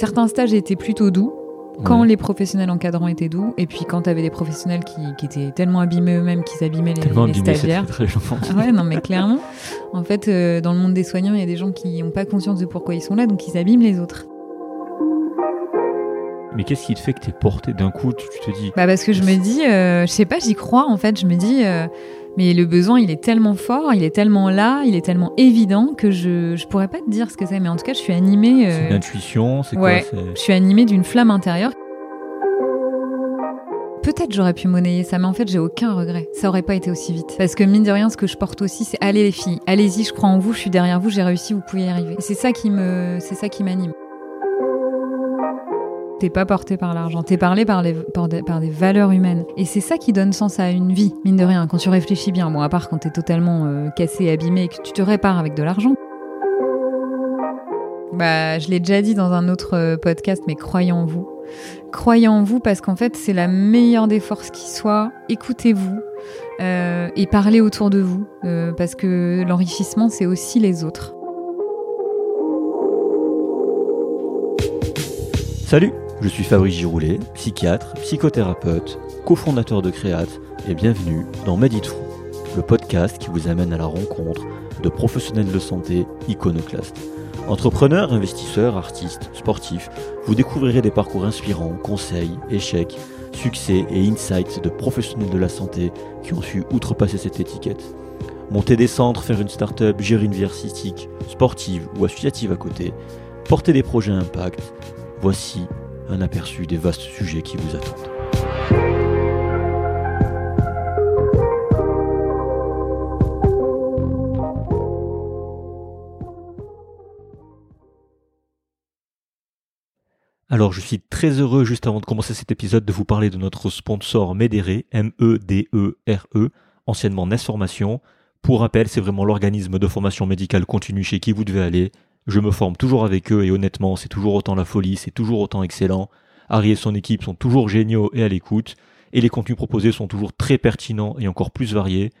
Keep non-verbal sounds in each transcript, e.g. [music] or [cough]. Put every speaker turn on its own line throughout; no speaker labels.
certains stages étaient plutôt doux quand les professionnels encadrants étaient doux, et puis quand tu avais des professionnels qui, qui, étaient tellement abîmés eux-mêmes qu'ils abîmaient les,
tellement
les
abîmés,
stagiaires.
Très
ah ouais, non mais clairement. En fait, euh, dans le monde des soignants, il y a des gens qui n'ont pas conscience de pourquoi ils sont là, donc ils abîment les autres.
Mais qu'est-ce qui te fait que t'es porté d'un coup tu, te dis
Bah parce que je me dis, euh, je sais pas, j'y crois en fait. Je me dis, euh, mais le besoin, il est tellement fort, il est tellement là, il est tellement évident que je je pourrais pas te dire ce que c'est. Mais en tout cas, je suis animée.
C'est une intuition, c'est
ouais,
quoi
Je suis animée d'une flamme intérieure. Peut-être j'aurais pu monnayer ça, mais en fait j'ai aucun regret. Ça aurait pas été aussi vite. Parce que mine de rien, ce que je porte aussi, c'est allez les filles, allez-y, je crois en vous, je suis derrière vous, j'ai réussi, vous pouvez y arriver. C'est ça qui me, c'est ça qui m'anime. T'es pas porté par l'argent, t'es parlé par, des, valeurs humaines. Et c'est ça qui donne sens à une vie, mine de rien, quand tu réfléchis bien. Bon, à part quand t'es totalement euh, cassé, abîmé et que tu te répares avec de l'argent. Bah, je l'ai déjà dit dans un autre euh, podcast, mais croyez en vous. Croyez en vous parce qu'en fait, c'est la meilleure des forces qui soit. Écoutez-vous euh, et parlez autour de vous parce que l'enrichissement, c'est aussi les autres.
Salut, je suis Fabrice Giroulet, psychiatre, psychothérapeute, cofondateur de Créate et bienvenue dans Medit le podcast qui vous amène à la rencontre de professionnels de santé iconoclastes. Entrepreneurs, investisseurs, artistes, sportifs, vous découvrirez des parcours inspirants, conseils, échecs, succès et insights de professionnels de la santé qui ont su outrepasser cette étiquette. Monter des centres, faire une start-up, gérer une vie artistique, sportive ou associative à côté, porter des projets impact, voici un aperçu des vastes sujets qui vous attendent. Alors, je suis très heureux, juste avant de commencer cet épisode, de vous parler de notre sponsor Medere, M-E-D-E-R-E, anciennement NES Formation. Pour rappel, c'est vraiment l'organisme de formation médicale continue chez qui vous devez aller. Je me forme toujours avec eux et honnêtement, c'est toujours autant la folie, c'est toujours autant excellent. Harry et son équipe sont toujours géniaux et à l'écoute, et les contenus proposés sont toujours très pertinents et encore plus variés.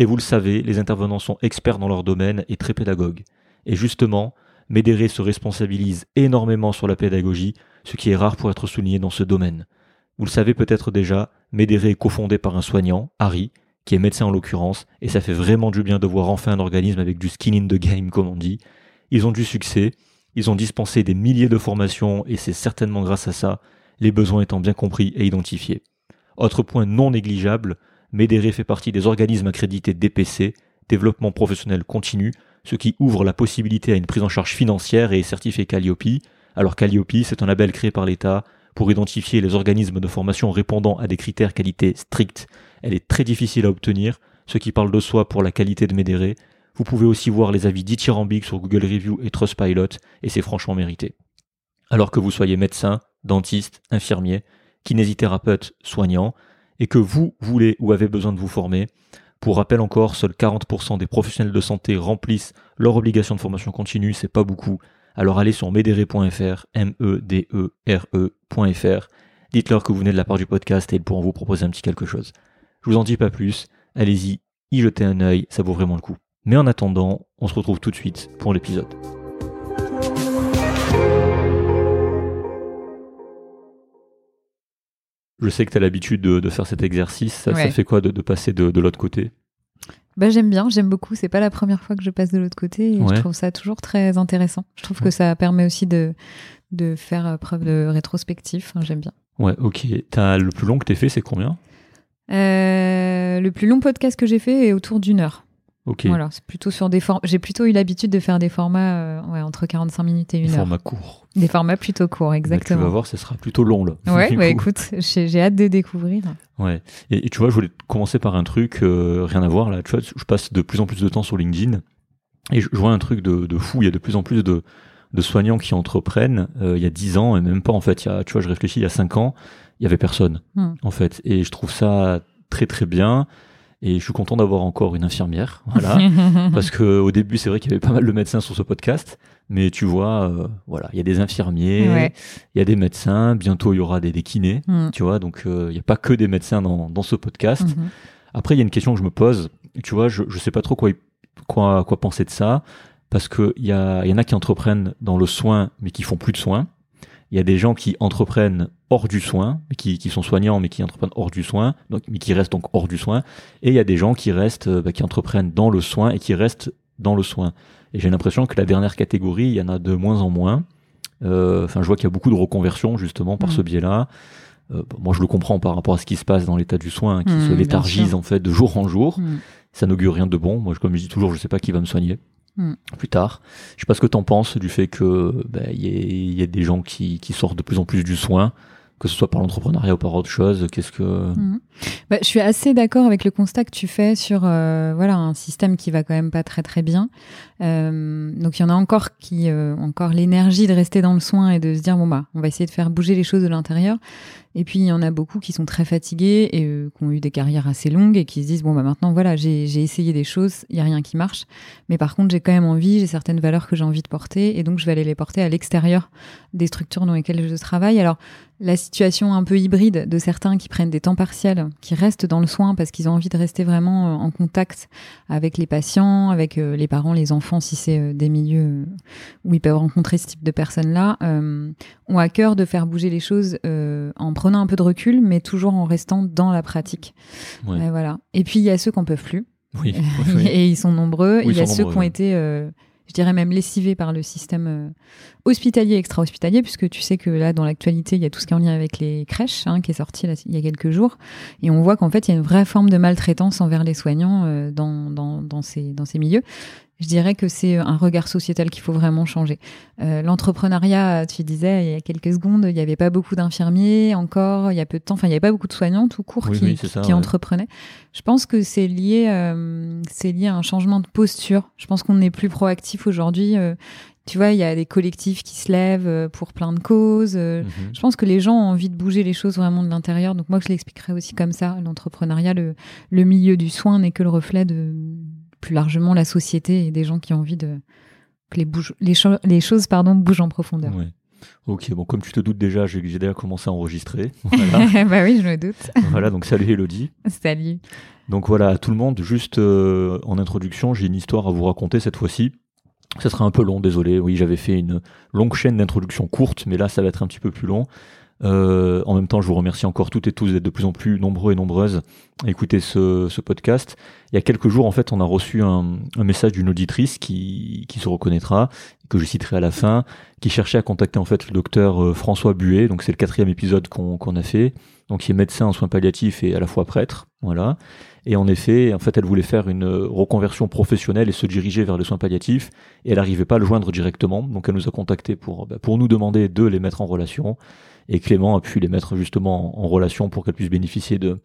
Et vous le savez, les intervenants sont experts dans leur domaine et très pédagogues. Et justement, Médéré se responsabilise énormément sur la pédagogie, ce qui est rare pour être souligné dans ce domaine. Vous le savez peut-être déjà, Médéré est cofondé par un soignant, Harry, qui est médecin en l'occurrence, et ça fait vraiment du bien de voir enfin un organisme avec du skin in the game, comme on dit. Ils ont du succès, ils ont dispensé des milliers de formations, et c'est certainement grâce à ça, les besoins étant bien compris et identifiés. Autre point non négligeable, Médéré fait partie des organismes accrédités DPC, développement professionnel continu, ce qui ouvre la possibilité à une prise en charge financière et est certifié Calliope. Alors Calliope, c'est un label créé par l'État pour identifier les organismes de formation répondant à des critères qualité stricts. Elle est très difficile à obtenir, ce qui parle de soi pour la qualité de Médéré. Vous pouvez aussi voir les avis dithyrambiques sur Google Review et Trustpilot, et c'est franchement mérité. Alors que vous soyez médecin, dentiste, infirmier, kinésithérapeute, soignant, et que vous voulez ou avez besoin de vous former, pour rappel encore, seuls 40% des professionnels de santé remplissent leur obligation de formation continue, c'est pas beaucoup. Alors allez sur medere.fr, M-E-D-E-R-E.fr, dites-leur que vous venez de la part du podcast et ils pourront vous proposer un petit quelque chose. Je vous en dis pas plus, allez-y, y jetez un œil, ça vaut vraiment le coup. Mais en attendant, on se retrouve tout de suite pour l'épisode. Je sais que tu as l'habitude de, faire cet exercice. Ça,
Ouais.
fait quoi de, de passer de, de l'autre côté?
Bah, j'aime bien, j'aime beaucoup. C'est pas la première fois que je passe de l'autre côté et
Ouais.
je trouve ça toujours très intéressant. Je trouve que ça permet aussi de, de faire euh, preuve de rétrospectif. Enfin, j'aime bien.
Ouais, ok. T'as le plus long que t'aies fait, c'est combien?
Euh, le plus long podcast que j'ai fait est autour d'une heure.
Ok.
Voilà, c'est plutôt sur des formats. J'ai plutôt eu l'habitude de faire des formats euh, ouais, entre 45 minutes et une heure.
Format court.
Des formats plutôt courts,
Bah, tu
exactement.
vas voir, ce sera plutôt long là.
Ouais, [laughs] bah, écoute, j'ai hâte de découvrir.
Ouais. Et, et tu vois, je voulais commencer par un truc, euh, rien à voir là. Tu vois, je passe de plus en plus de temps sur LinkedIn et je, je vois un truc de, de fou. Il y a de plus en plus de, de soignants qui entreprennent. Euh, il y a 10 ans et même pas en fait. Il y a, tu vois, je réfléchis, il y a 5 ans, il y avait personne
Hmm.
en fait. Et je trouve ça très très bien. Et je suis content d'avoir encore une infirmière. Voilà. [laughs] Parce que au début, c'est vrai qu'il y avait pas mal de médecins sur ce podcast, mais tu vois, euh, voilà, il y a des infirmiers,
Ouais.
il y a des médecins, bientôt il y aura des, des kinés,
Hmm.
tu vois, donc euh, il n'y a pas que des médecins dans, dans ce podcast.
Mhm.
Après, il y a une question que je me pose, tu vois, je ne sais pas trop quoi, quoi, quoi penser de ça, parce qu'il y, a- y en a qui entreprennent dans le soin, mais qui font plus de soins, Il y a des gens qui entreprennent hors du soin, qui, qui sont soignants mais qui entreprennent hors du soin, donc, mais qui restent donc hors du soin. Et il y a des gens qui restent, bah, qui entreprennent dans le soin et qui restent dans le soin. Et j'ai l'impression que la dernière catégorie, il y en a de moins en moins. Euh, Enfin, je vois qu'il y a beaucoup de reconversions justement par
Mm.
ce biais-là. Euh, moi, je le comprends par rapport à ce qui se passe dans l'état du soin, qui
Mm,
se léthargise en fait de jour en jour.
Mm.
Ça n'augure rien de bon. Moi, je- comme je dis toujours, je sais pas qui va me soigner
Mm.
plus tard. Je sais pas ce que tu en penses du fait que ben, il y, y a des gens qui, qui sortent de plus en plus du soin, que ce soit par l'entrepreneuriat ou par autre chose. Qu'est-ce que
Mhm. Bah, je suis assez d'accord avec le constat que tu fais sur euh, voilà un système qui va quand même pas très très bien. Euh, donc il y en a encore qui euh, ont encore l'énergie de rester dans le soin et de se dire bon bah on va essayer de faire bouger les choses de l'intérieur. Et puis il y en a beaucoup qui sont très fatigués et euh, qui ont eu des carrières assez longues et qui se disent bon bah maintenant voilà j'ai essayé des choses, il y a rien qui marche, mais par contre j'ai quand même envie, j'ai certaines valeurs que j'ai envie de porter et donc je vais aller les porter à l'extérieur des structures dans lesquelles je travaille. Alors la situation un peu hybride de certains qui prennent des temps partiels, qui restent dans le soin parce qu'ils ont envie de rester vraiment euh, en contact avec les patients, avec euh, les parents, les enfants, si c'est des milieux où ils peuvent rencontrer ce type de personnes-là, ont à cœur de faire bouger les choses euh, en prenant un peu de recul, mais toujours en restant dans la pratique.
Ouais.
Euh, voilà. Et puis il y a ceux qui en peuvent plus, [laughs]
oui, oui.
et ils sont nombreux.
Oui,
il y a ceux qui ont été, euh, je dirais même lessivés par le système euh, hospitalier, extra-hospitalier, puisque tu sais que là, dans l'actualité, il y a tout ce qui est en lien avec les crèches, hein, qui est sorti là, il y a quelques jours, et on voit qu'en fait, il y a une vraie forme de maltraitance envers les soignants euh, dans, dans, dans, ces, dans ces milieux. Je dirais que c'est un regard sociétal qu'il faut vraiment changer. Euh, L'entrepreneuriat, tu disais il y a quelques secondes, il n'y avait pas beaucoup d'infirmiers encore, il y a peu de temps, enfin il n'y avait pas beaucoup de soignants tout court
Oui,
qui,
oui, c'est ça,
qui
ouais.
entreprenaient. Je pense que c'est lié, euh, c'est lié à un changement de posture. Je pense qu'on est plus proactif aujourd'hui. euh, tu vois, il y a des collectifs qui se lèvent euh, pour plein de causes. euh,
Mhm.
je pense que les gens ont envie de bouger les choses vraiment de l'intérieur. Donc moi, je l'expliquerai aussi comme ça. L'entrepreneuriat, le, le milieu du soin n'est que le reflet de plus largement la société et des gens qui ont envie de que les, bouge- les, cho- les choses pardon, bougent en profondeur.
Ok, bon, comme tu te doutes déjà, j'ai j'ai déjà commencé à enregistrer. [laughs] Voilà,
bah oui, je me doute.
voilà donc salut Elodie.
Salut.
Donc voilà, à tout le monde, juste euh, en introduction, j'ai une histoire à vous raconter cette fois-ci. Ça sera un peu long, désolé. Oui, j'avais fait une longue chaîne d'introduction courte, mais là, ça va être un petit peu plus long. Euh, en même temps, je vous remercie encore toutes et tous d'être de plus en plus nombreux et nombreuses à écouter ce, ce podcast. Il y a quelques jours, en fait, on a reçu un, un message d'une auditrice qui, qui se reconnaîtra, que je citerai à la fin, qui cherchait à contacter en fait le docteur euh, François Buet. Donc c'est le quatrième épisode qu'on qu'on a fait. Donc il est médecin en soins palliatifs et à la fois prêtre, voilà. Et en effet, en fait, elle voulait faire une reconversion professionnelle et se diriger vers les soins palliatifs. Et elle n'arrivait pas à le joindre directement. Donc elle nous a contacté pour, bah, pour nous demander de les mettre en relation. Et Clément a pu les mettre justement en relation pour qu'elle puisse bénéficier de,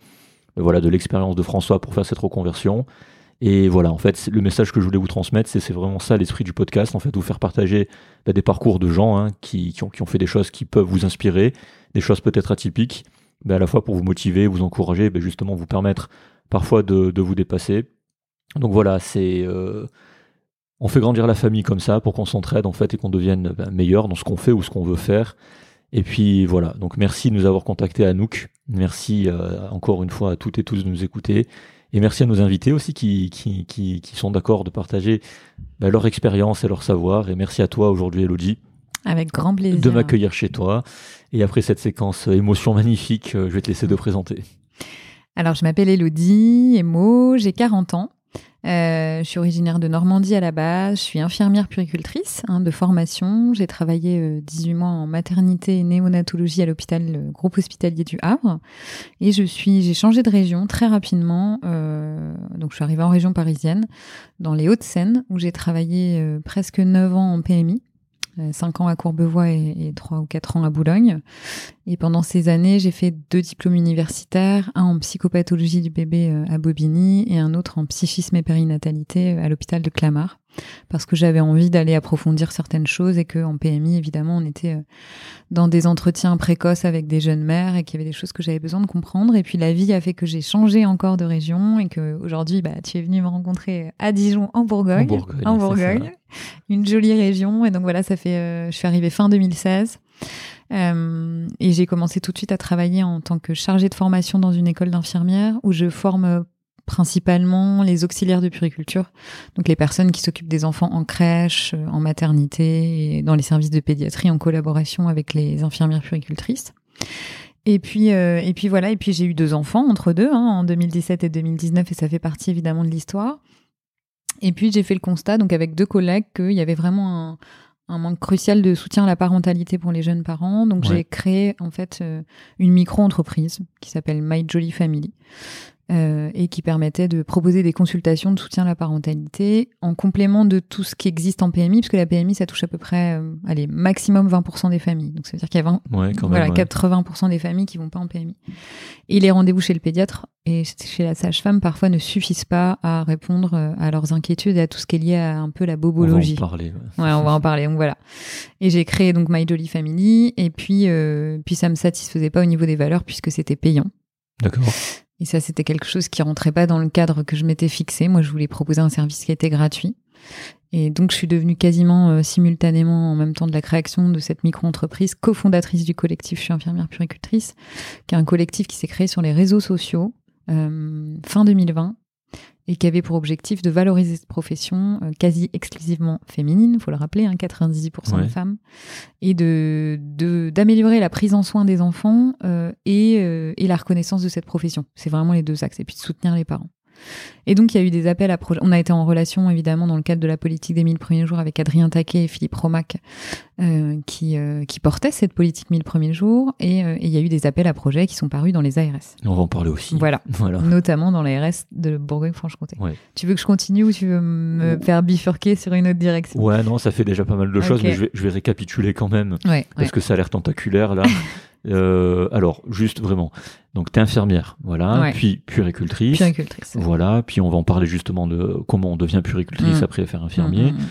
bah, voilà, de l'expérience de François pour faire cette reconversion. Et voilà, en fait, le message que je voulais vous transmettre, c'est vraiment ça l'esprit du podcast, en fait, vous faire partager bah, des parcours de gens hein, qui, qui, ont, qui ont fait des choses qui peuvent vous inspirer, des choses peut-être atypiques, mais à la fois pour vous motiver, vous encourager, bah, justement vous permettre parfois de, de vous dépasser. Donc voilà, c'est euh, on fait grandir la famille comme ça pour qu'on s'entraide en fait et qu'on devienne meilleur dans ce qu'on fait ou ce qu'on veut faire. Et puis voilà, donc merci de nous avoir contactés à Nook. Merci euh, encore une fois à toutes et tous de nous écouter. Et merci à nos invités aussi qui, qui, qui, qui sont d'accord de partager bah, leur expérience et leur savoir. Et merci à toi aujourd'hui, Elodie,
Avec grand plaisir.
de m'accueillir chez toi. Et après cette séquence euh, émotion magnifique, euh, je vais te laisser te présenter.
Alors, je m'appelle Elodie Emo, j'ai 40 ans. Euh, je suis originaire de Normandie à la base. Je suis infirmière puricultrice hein, de formation. J'ai travaillé euh, 18 mois en maternité et néonatologie à l'hôpital le groupe hospitalier du Havre. Et je suis, j'ai changé de région très rapidement. Euh, donc, je suis arrivée en région parisienne, dans les Hauts-de-Seine, où j'ai travaillé euh, presque 9 ans en PMI. 5 ans à Courbevoie et, et 3 ou 4 ans à Boulogne. Et pendant ces années, j'ai fait deux diplômes universitaires, un en psychopathologie du bébé euh, à Bobigny et un autre en psychisme et périnatalité euh, à l'hôpital de Clamart, parce que j'avais envie d'aller approfondir certaines choses et que en PMI, évidemment, on était euh, dans des entretiens précoces avec des jeunes mères et qu'il y avait des choses que j'avais besoin de comprendre. Et puis la vie a fait que j'ai changé encore de région et que aujourd'hui, bah, tu es venu me rencontrer à Dijon en Bourgogne,
En Bourgogne,
en
c'est
Bourgogne, une jolie région. Et donc voilà, ça fait, euh, je suis arrivée fin 2016. Euh, et j'ai commencé tout de suite à travailler en tant que chargée de formation dans une école d'infirmière où je forme principalement les auxiliaires de puriculture, donc les personnes qui s'occupent des enfants en crèche, euh, en maternité et dans les services de pédiatrie en collaboration avec les infirmières puricultrices. Et puis, euh, et puis voilà, et puis j'ai eu deux enfants entre deux, hein, en 2017 et 2019, et ça fait partie évidemment de l'histoire. Et puis j'ai fait le constat, donc avec deux collègues, qu'il y avait vraiment un, un manque crucial de soutien à la parentalité pour les jeunes parents. Donc
Ouais.
j'ai créé en fait euh, une micro-entreprise qui s'appelle My Jolly Family euh, et qui permettait de proposer des consultations de soutien à la parentalité en complément de tout ce qui existe en PMI, parce que la PMI ça touche à peu près, euh, allez, maximum 20% des familles. Donc ça veut dire qu'il y a 20,
Ouais, quand
voilà,
même. ouais.
80% des familles qui vont pas en PMI. Et les rendez-vous chez le pédiatre et chez la sage-femme parfois ne suffisent pas à répondre euh, à leurs inquiétudes et à tout ce qui est lié à un peu la
On va
bobologie.
en parler. ouais.
Ouais, on va en parler. Donc voilà. Et j'ai créé donc My Jolly Family. Et puis, euh, puis ça me satisfaisait pas au niveau des valeurs puisque c'était payant.
D'accord.
Et ça, c'était quelque chose qui rentrait pas dans le cadre que je m'étais fixé. Moi, je voulais proposer un service qui était gratuit. Et donc, je suis devenue quasiment euh, simultanément, en même temps de la création de cette micro-entreprise, cofondatrice du collectif Je suis infirmière puricultrice, qui est un collectif qui s'est créé sur les réseaux sociaux euh, fin 2020 et qui avait pour objectif de valoriser cette profession euh, quasi exclusivement féminine, faut le rappeler, hein, 98%
Ouais.
de femmes, et de de- d'améliorer la prise en soin des enfants euh, et, euh, et la reconnaissance de cette profession. C'est vraiment les deux axes, et puis de soutenir les parents. Et donc, il y a eu des appels à projets. On a été en relation, évidemment, dans le cadre de la politique des 1000 premiers jours avec Adrien Taquet et Philippe Romac, euh, qui, euh, qui portaient cette politique 1000 premiers jours. Et, euh, et il y a eu des appels à projets qui sont parus dans les ARS.
On va en parler aussi.
Voilà. [laughs]
Voilà.
Notamment dans les ARS de Bourgogne-Franche-Comté.
Ouais.
Tu veux que je continue ou tu veux me
Ouais.
faire bifurquer sur une autre direction?
Ouais, non, ça fait déjà pas mal de choses, mais je vais, je vais récapituler quand même.
Ouais,
parce que ça a l'air tentaculaire là. [laughs] Euh, alors, juste vraiment. Donc, t'es infirmière, voilà,
Ouais.
puis puéricultrice,
Puricultrice.
voilà, puis on va en parler justement de comment on devient puéricultrice
Mm.
après faire infirmier.
Mm, mm,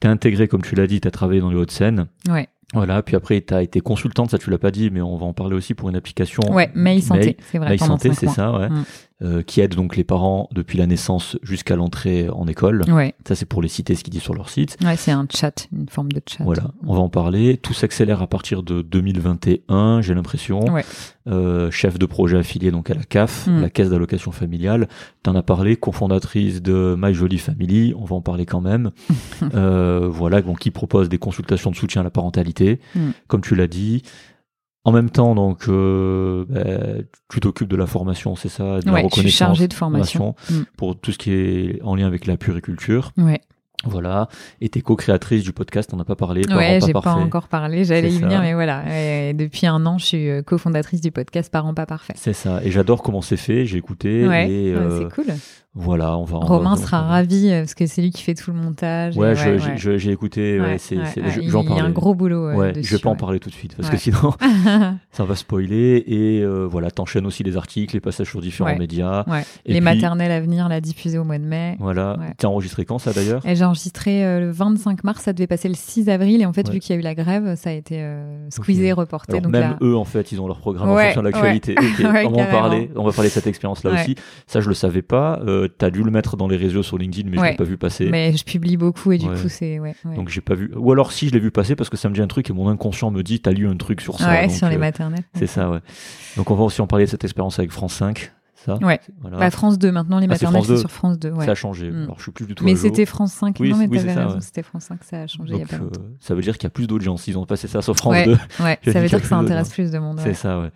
T'es intégré, comme tu l'as dit, t'as travaillé dans les Hauts-de-Seine.
Ouais,
voilà, puis après t'as été consultante, ça tu l'as pas dit, mais on va en parler aussi pour une application.
ouais, May Santé, c'est vrai. Pendant
Santé, c'est ça, ouais.
Mm.
Euh, qui aide donc les parents depuis la naissance jusqu'à l'entrée en école.
Ouais,
Ça, c'est pour les citer ce qu'ils disent sur leur site.
ouais c'est un chat, une forme de chat.
Voilà, on va en parler. Tout s'accélère à partir de 2021, j'ai l'impression.
Ouais.
Euh, chef de projet affilié donc à la CAF,
Mm.
la Caisse d'allocation familiale. T'en as parlé, cofondatrice de My Jolly Family. On va en parler quand même. [laughs] euh, voilà, donc qui propose des consultations de soutien à la parentalité,
Mm.
comme tu l'as dit. En même temps, donc, euh, ben, tu t'occupes de la formation, c'est ça, de la
Ouais, je suis
reconnaissance,
chargée de formation. Mm.
pour tout ce qui est en lien avec la puriculture.
Ouais,
Voilà. Et t'es co-créatrice du podcast, on n'a pas parlé.
Ouais, j'ai pas
parfaits.
encore parlé, j'allais y
ça.
venir, mais voilà. Et depuis un an, je suis euh, cofondatrice du podcast Parents pas parfaits.
C'est ça. Et j'adore comment c'est fait. J'ai écouté.
Ouais,
et
ouais,
euh,
c'est cool.
Voilà, on va. on
Romain
va-
sera
on va-
ravi euh, parce que c'est lui qui fait tout le montage.
Ouais,
ouais,
j'ai-
ouais.
écouté. Ouais, c'est,
il y a un gros boulot. euh,
Ouais,
dessus,
je vais pas en parler tout de suite parce que sinon [laughs] ça va spoiler et euh, voilà, t'enchaînes aussi les articles, les passages sur différents médias. Et
Les
puis-
maternelles à venir, la diffuser au mois de mai.
Voilà. T'as enregistré quand ça d'ailleurs?
J'ai enregistré euh, le 25 mars, ça devait passer le 6 avril, et en fait, vu qu'il y a eu la grève, ça a été euh, squeezé, reporté.
Alors
donc
même
là,
eux en fait, ils ont leur programme en fonction de l'actualité. [laughs] On va parler. On va parler de cette expérience là aussi. Ça je le savais pas. Euh, T'as dû le mettre dans les réseaux sur LinkedIn, mais je
Ouais.
l'ai pas vu passer.
mais je publie beaucoup, et du
Ouais.
coup, c'est. Ouais.
Donc j'ai pas vu. Ou alors si je l'ai vu passer parce que ça me dit un truc et mon inconscient me dit t'as lu un truc sur ça.
ouais,
donc,
sur les
euh,
maternelles.
C'est ça, ouais. Donc on va aussi en parler de cette expérience avec France 5. Ça.
Ouais.
Voilà.
Bah, France 2, maintenant, les
Ah,
maternelles, c'est
2.
sur France 2. Ouais.
Ça a changé.
Mm.
Alors je suis plus du tout.
Mais c'était France 5.
Oui,
non, mais
oui,
t'avais raison,
ouais.
c'était France 5, ça a changé il y a
Donc
pas longtemps.
euh, ça veut dire qu'il y a plus d'audience. Ils ont passé ça sur France
Ouais,
2.
ouais, [laughs] ça veut dire que ça intéresse plus de monde.
C'est ça, ouais.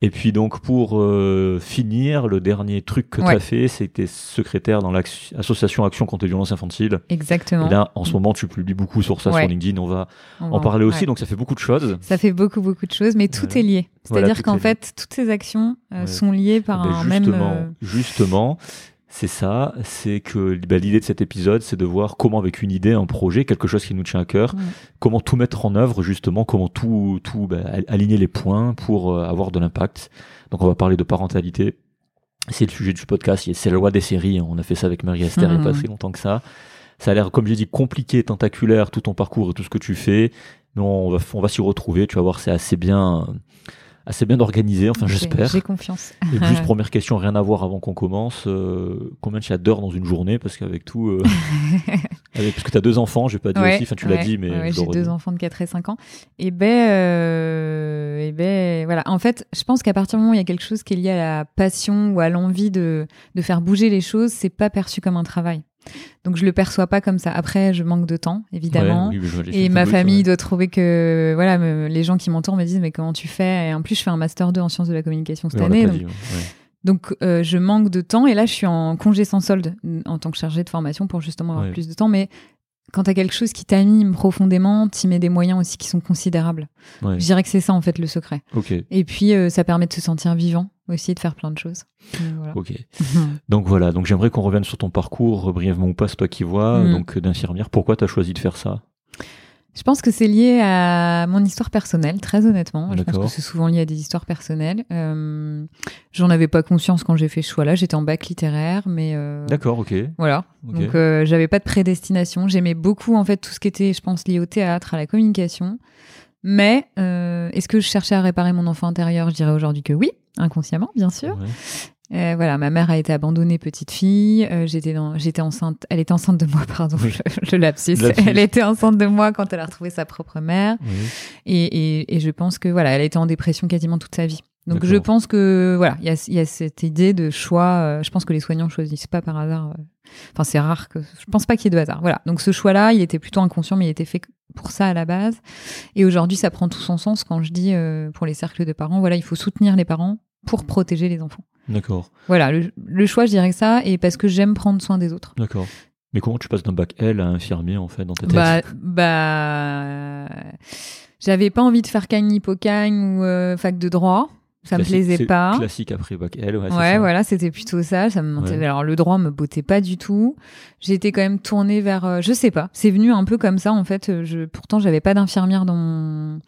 Et puis donc pour euh, finir, le dernier truc que tu as fait, c'était secrétaire dans l'association Action contre les violences infantiles.
Exactement.
Et là, en ce moment, tu publies beaucoup sur ça
Ouais.
sur LinkedIn. On va
On
en
va
parler aussi. Donc ça fait beaucoup de choses.
Ça fait beaucoup, beaucoup de choses, mais tout est lié. C'est-à-dire qu'en fait, toutes ces actions euh,
Ouais.
sont liées par
Ben,
un même.
justement,
euh,
justement, c'est ça. C'est que ben, l'idée de cet épisode, c'est de voir comment, avec une idée, un projet, quelque chose qui nous tient à cœur,
Ouais.
comment tout mettre en œuvre, justement, comment tout, tout ben, al- aligner les points pour euh, avoir de l'impact. Donc, on va parler de parentalité. C'est le sujet du podcast. C'est la loi des séries. On a fait ça avec Marie-Esther il n'y a pas
Mhm.
si longtemps que ça. Ça a l'air, comme j'ai dit, compliqué, tentaculaire, tout ton parcours et tout ce que tu fais. Mais on va, on va s'y retrouver. Tu vas voir, c'est assez bien, assez bien organisé, enfin j'espère.
J'ai confiance.
Et juste première question, rien à voir avant qu'on commence. euh, combien tu as d'heures dans une journée? Parce qu'avec tout, euh, [laughs] avec- parce que tu as deux enfants, j'ai pas dit
Ouais,
aussi, enfin tu l'as dit, mais
ouais, j'ai deux enfants de 4 et 5 ans. Et ben, euh, et ben, voilà. En fait, je pense qu'à partir du moment où il y a quelque chose qui est lié à la passion ou à l'envie de, de faire bouger les choses, c'est pas perçu comme un travail. Donc je le perçois pas comme ça. Après, je manque de temps, évidemment.
Ouais, oui,
Et ma famille
ouais.
doit trouver que voilà, me- les gens qui m'entourent me disent mais comment tu fais? Et en plus, je fais un master 2 en sciences de la communication cette année. donc
dit, ouais. Ouais.
donc, euh, je manque de temps et là, je suis en congé sans solde en tant que chargée de formation pour justement avoir plus de temps. Mais quand tu as quelque chose qui t'anime profondément, tu mets des moyens aussi qui sont considérables. Je dirais que c'est ça, en fait, le secret. Et puis, euh, ça permet de se sentir vivant aussi, de faire plein de choses. Donc, voilà.
ok. [laughs] Donc voilà, donc j'aimerais qu'on revienne sur ton parcours euh, brièvement ou pas, c'est toi qui vois,
Mm.
donc euh, d'infirmière. Pourquoi tu as choisi de faire ça?
Je pense que c'est lié à mon histoire personnelle, très honnêtement. Je pense que c'est souvent lié à des histoires personnelles. Euh, J'en avais pas conscience quand j'ai fait ce choix-là. J'étais en bac littéraire, mais euh,
D'accord, ok.
Voilà. Donc euh, j'avais pas de prédestination. J'aimais beaucoup en fait tout ce qui était, je pense, lié au théâtre, à la communication. Mais est-ce que je cherchais à réparer mon enfant intérieur? Je dirais aujourd'hui que oui, inconsciemment, bien sûr.
Ouais.
Euh, voilà, ma mère a été abandonnée petite fille. Euh, j'étais dans, j'étais enceinte. Elle était enceinte de moi, [laughs] pardon.
Oui.
Le, le lapsus.
Lapsus.
Elle était enceinte de moi quand elle a retrouvé sa propre mère.
Oui.
Et, et, et je pense que voilà, elle a été en dépression quasiment toute sa vie. Donc je pense que voilà, il y a, il y a cette idée de choix. euh, je pense que les soignants choisissent pas par hasard. Enfin, c'est rare que. Je pense pas qu'il y ait de hasard. Voilà. Donc ce choix-là, il était plutôt inconscient, mais il était fait pour ça à la base. Et aujourd'hui, ça prend tout son sens quand je dis pour les cercles de parents, voilà, il faut soutenir les parents pour protéger les enfants.
D'accord,
Voilà, le, le choix, je dirais que ça, et parce que j'aime prendre soin des autres.
d'accord. Mais comment tu passes d'un bac L à infirmier en fait dans ta tête
Bah, bah, j'avais pas envie de faire Cagne Hippocagne ou euh, fac de droit. Ça me plaisait pas.
Classique après bac L, ouais.
Ouais, voilà, c'était plutôt ça. Ça me.
Ouais.
Alors le droit me bottait pas du tout. J'étais quand même tournée vers, euh, je sais pas. C'est venu un peu comme ça en fait. Euh, Je, pourtant, j'avais pas d'infirmière dans mon,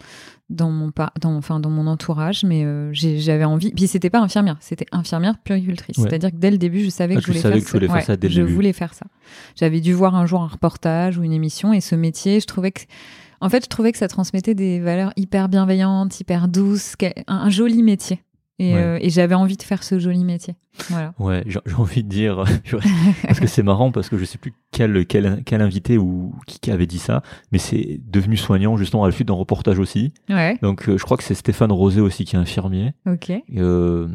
dans mon, pa- dans, enfin dans mon entourage, mais euh, j'avais envie. Puis c'était pas infirmière, c'était infirmière puricultrice.
Ouais.
C'est-à-dire que dès le début, je savais
Ah,
que je voulais
savais
faire
que tu voulais faire
ouais,
ça dès le
je
début.
voulais faire ça. J'avais dû voir un jour un reportage ou une émission et ce métier, je trouvais que en fait, je trouvais que ça transmettait des valeurs hyper bienveillantes, hyper douces, un joli métier. Et,
Ouais.
euh, et j'avais envie de faire ce joli métier. Voilà.
Ouais, j'ai envie de dire, [laughs] parce que c'est marrant, parce que je sais plus quel, quel, quel invité ou qui, avait dit ça, mais c'est devenu soignant justement à la suite d'un reportage aussi.
Ouais,
Donc euh, je crois que c'est Stéphane Rosé aussi qui est infirmier,
ok.
euh,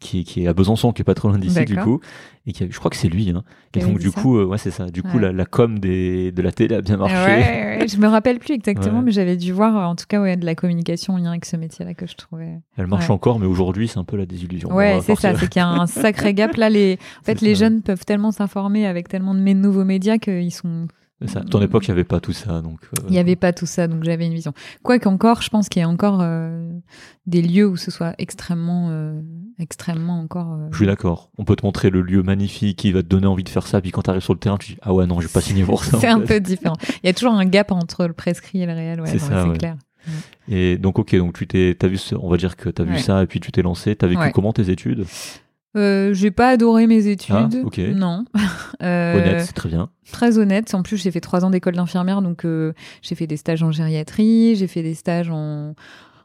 qui, est- qui est à Besançon, qui est pas trop loin d'ici du coup, et qui a- je crois que c'est lui. Hein. Et donc du coup, euh, ouais c'est ça. Du coup la, la com des, de la télé a bien marché.
Ouais, ouais, je me rappelle plus exactement, mais j'avais dû voir, en tout cas, ouais, de la communication en lien avec ce métier-là que je trouvais.
Elle marche encore, mais aujourd'hui c'est un peu la désillusion. On
Ouais, c'est ça, c'est qu'il y a un sacré gap. Là, les, [laughs] en fait, les
ça.
jeunes peuvent tellement s'informer avec tellement de nouveaux médias qu'ils sont.
Ça. Ton époque, il n'y avait pas tout ça, donc. euh,
Il n'y avait pas tout ça, donc j'avais une vision. Quoique encore, je pense qu'il y a encore euh, des lieux où ce soit extrêmement, euh, extrêmement encore. euh,
Je suis d'accord. On peut te montrer le lieu magnifique qui va te donner envie de faire ça, puis quand tu arrives sur le terrain, tu dis ah ouais non, j'ai pas signé pour ça.
C'est un
fait.
peu différent. Il y a toujours un gap entre le prescrit et le réel, ouais,
C'est ouais.
clair.
Et donc ok, donc tu t'es, t'as vu, on va dire que t'as vu ça et puis tu t'es lancé. T'as vécu comment tes études?
Euh, j'ai pas adoré mes études.
Ah, ok.
Non. [laughs] Euh,
Honnête, c'est très bien.
Très honnête. En plus, j'ai fait trois ans d'école d'infirmière, donc euh, j'ai fait des stages en gériatrie, j'ai fait des stages en,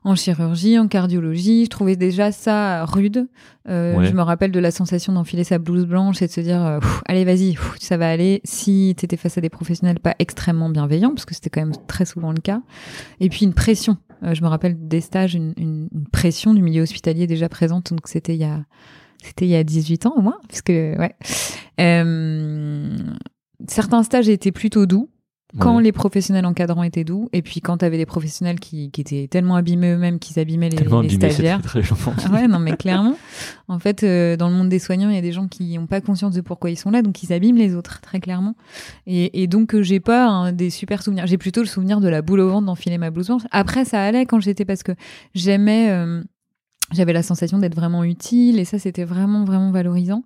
en chirurgie, en cardiologie. Je trouvais déjà ça rude. Euh,
Ouais.
Je me rappelle de la sensation d'enfiler sa blouse blanche et de se dire euh, allez, vas-y, ça va aller. Si t'étais face à des professionnels pas extrêmement bienveillants, parce que c'était quand même très souvent le cas. Et puis une pression. Euh, je me rappelle des stages, une, une- une pression du milieu hospitalier déjà présente. Donc c'était il y a c'était il y a 18 ans au moins, puisque ouais. Euh, certains stages étaient plutôt doux quand
Ouais.
les professionnels encadrants étaient doux, et puis quand tu avais des professionnels qui, qui étaient tellement abîmés eux-mêmes qu'ils abîmaient les,
Tellement
les
abîmé, c'est
stagiaires.
très.
Ah [laughs] ouais, non, mais clairement. En fait, euh, dans le monde des soignants, il y a des gens qui n'ont pas conscience de pourquoi ils sont là, donc ils abîment les autres, très clairement. Et, et donc, euh, j'ai pas hein, des super souvenirs. J'ai plutôt le souvenir de la boule au ventre d'enfiler ma blouse blanche. Après, ça allait quand j'étais parce que j'aimais. euh, j'avais la sensation d'être vraiment utile et ça c'était vraiment vraiment valorisant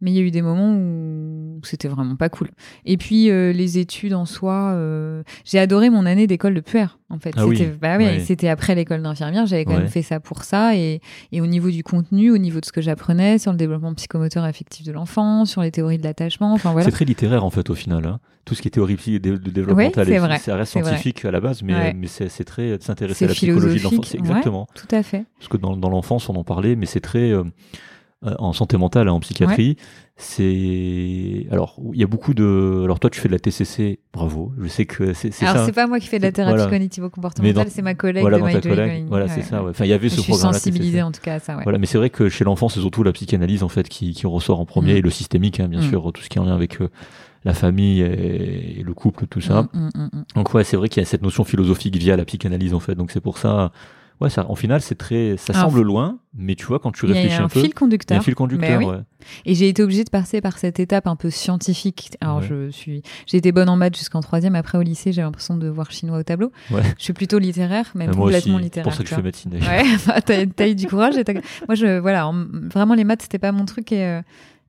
mais il y a eu des moments où c'était vraiment pas cool. Et puis euh, les études en soi, euh, j'ai adoré mon année d'école de puère. En fait,
Ah oui,
bah ouais,
ouais.
c'était après l'école d'infirmière. J'avais quand même fait ça pour ça. Et, et au niveau du contenu, au niveau de ce que j'apprenais sur le développement psychomoteur affectif de l'enfant, sur les théories de l'attachement, enfin voilà.
C'est très littéraire en fait au final. hein. Tout ce qui est théorie de, de développement
Ouais,
mental,
c'est
et-
vrai,
ça reste
vrai.
scientifique à la base, mais, mais c'est très de s'intéresser à la psychologie de l'enfant. exactement.
Tout à fait.
Parce que dans, dans l'enfance, on en parlait, mais c'est très. euh, euh, en santé mentale, hein, en psychiatrie, c'est. Alors, il y a beaucoup de. Alors, toi, tu fais de la TCC, bravo. Je sais que c'est c'est
Alors c'est pas moi qui fais de la thérapie
voilà.
cognitivo-comportementale, c'est ma collègue
Voilà,
de My
collègue. Voilà,
Ouais,
c'est
ouais.
ça. ouais. Enfin, il y avait
Je
ce
suis
programme
sensibilisée en tout cas à ça. Ouais.
Voilà, mais c'est vrai que chez l'enfant, c'est surtout la psychanalyse en fait qui, qui ressort en premier,
Mm.
et le systémique, hein, bien
Mm.
sûr, tout ce qui est en lien avec euh, la famille et, et le couple, tout ça.
Mm, mm, mm, mm.
Donc ouais, c'est vrai qu'il y a cette notion philosophique via la psychanalyse en fait. Donc c'est pour ça, ouais, ça, en final, c'est très, ça
Alors,
semble loin, mais tu vois quand tu réfléchis
un
un peu,
fil
il y a
conducteur.
un fil conducteur.
Mais oui.
ouais.
Et j'ai été obligée de passer par cette étape un peu scientifique. Alors,
Ouais.
je suis, j'ai été bonne en maths jusqu'en troisième. Après, au lycée, j'ai l'impression de voir chinois au tableau.
Ouais.
Je suis plutôt littéraire, même
Euh, aussi,
complètement
c'est
littéraire.
pour ça que je fais médecine.
Ouais, [laughs] bah, t'as, t'as eu du courage. et [laughs] Moi, je, voilà, en- vraiment, les maths, c'était pas mon truc. Et, euh,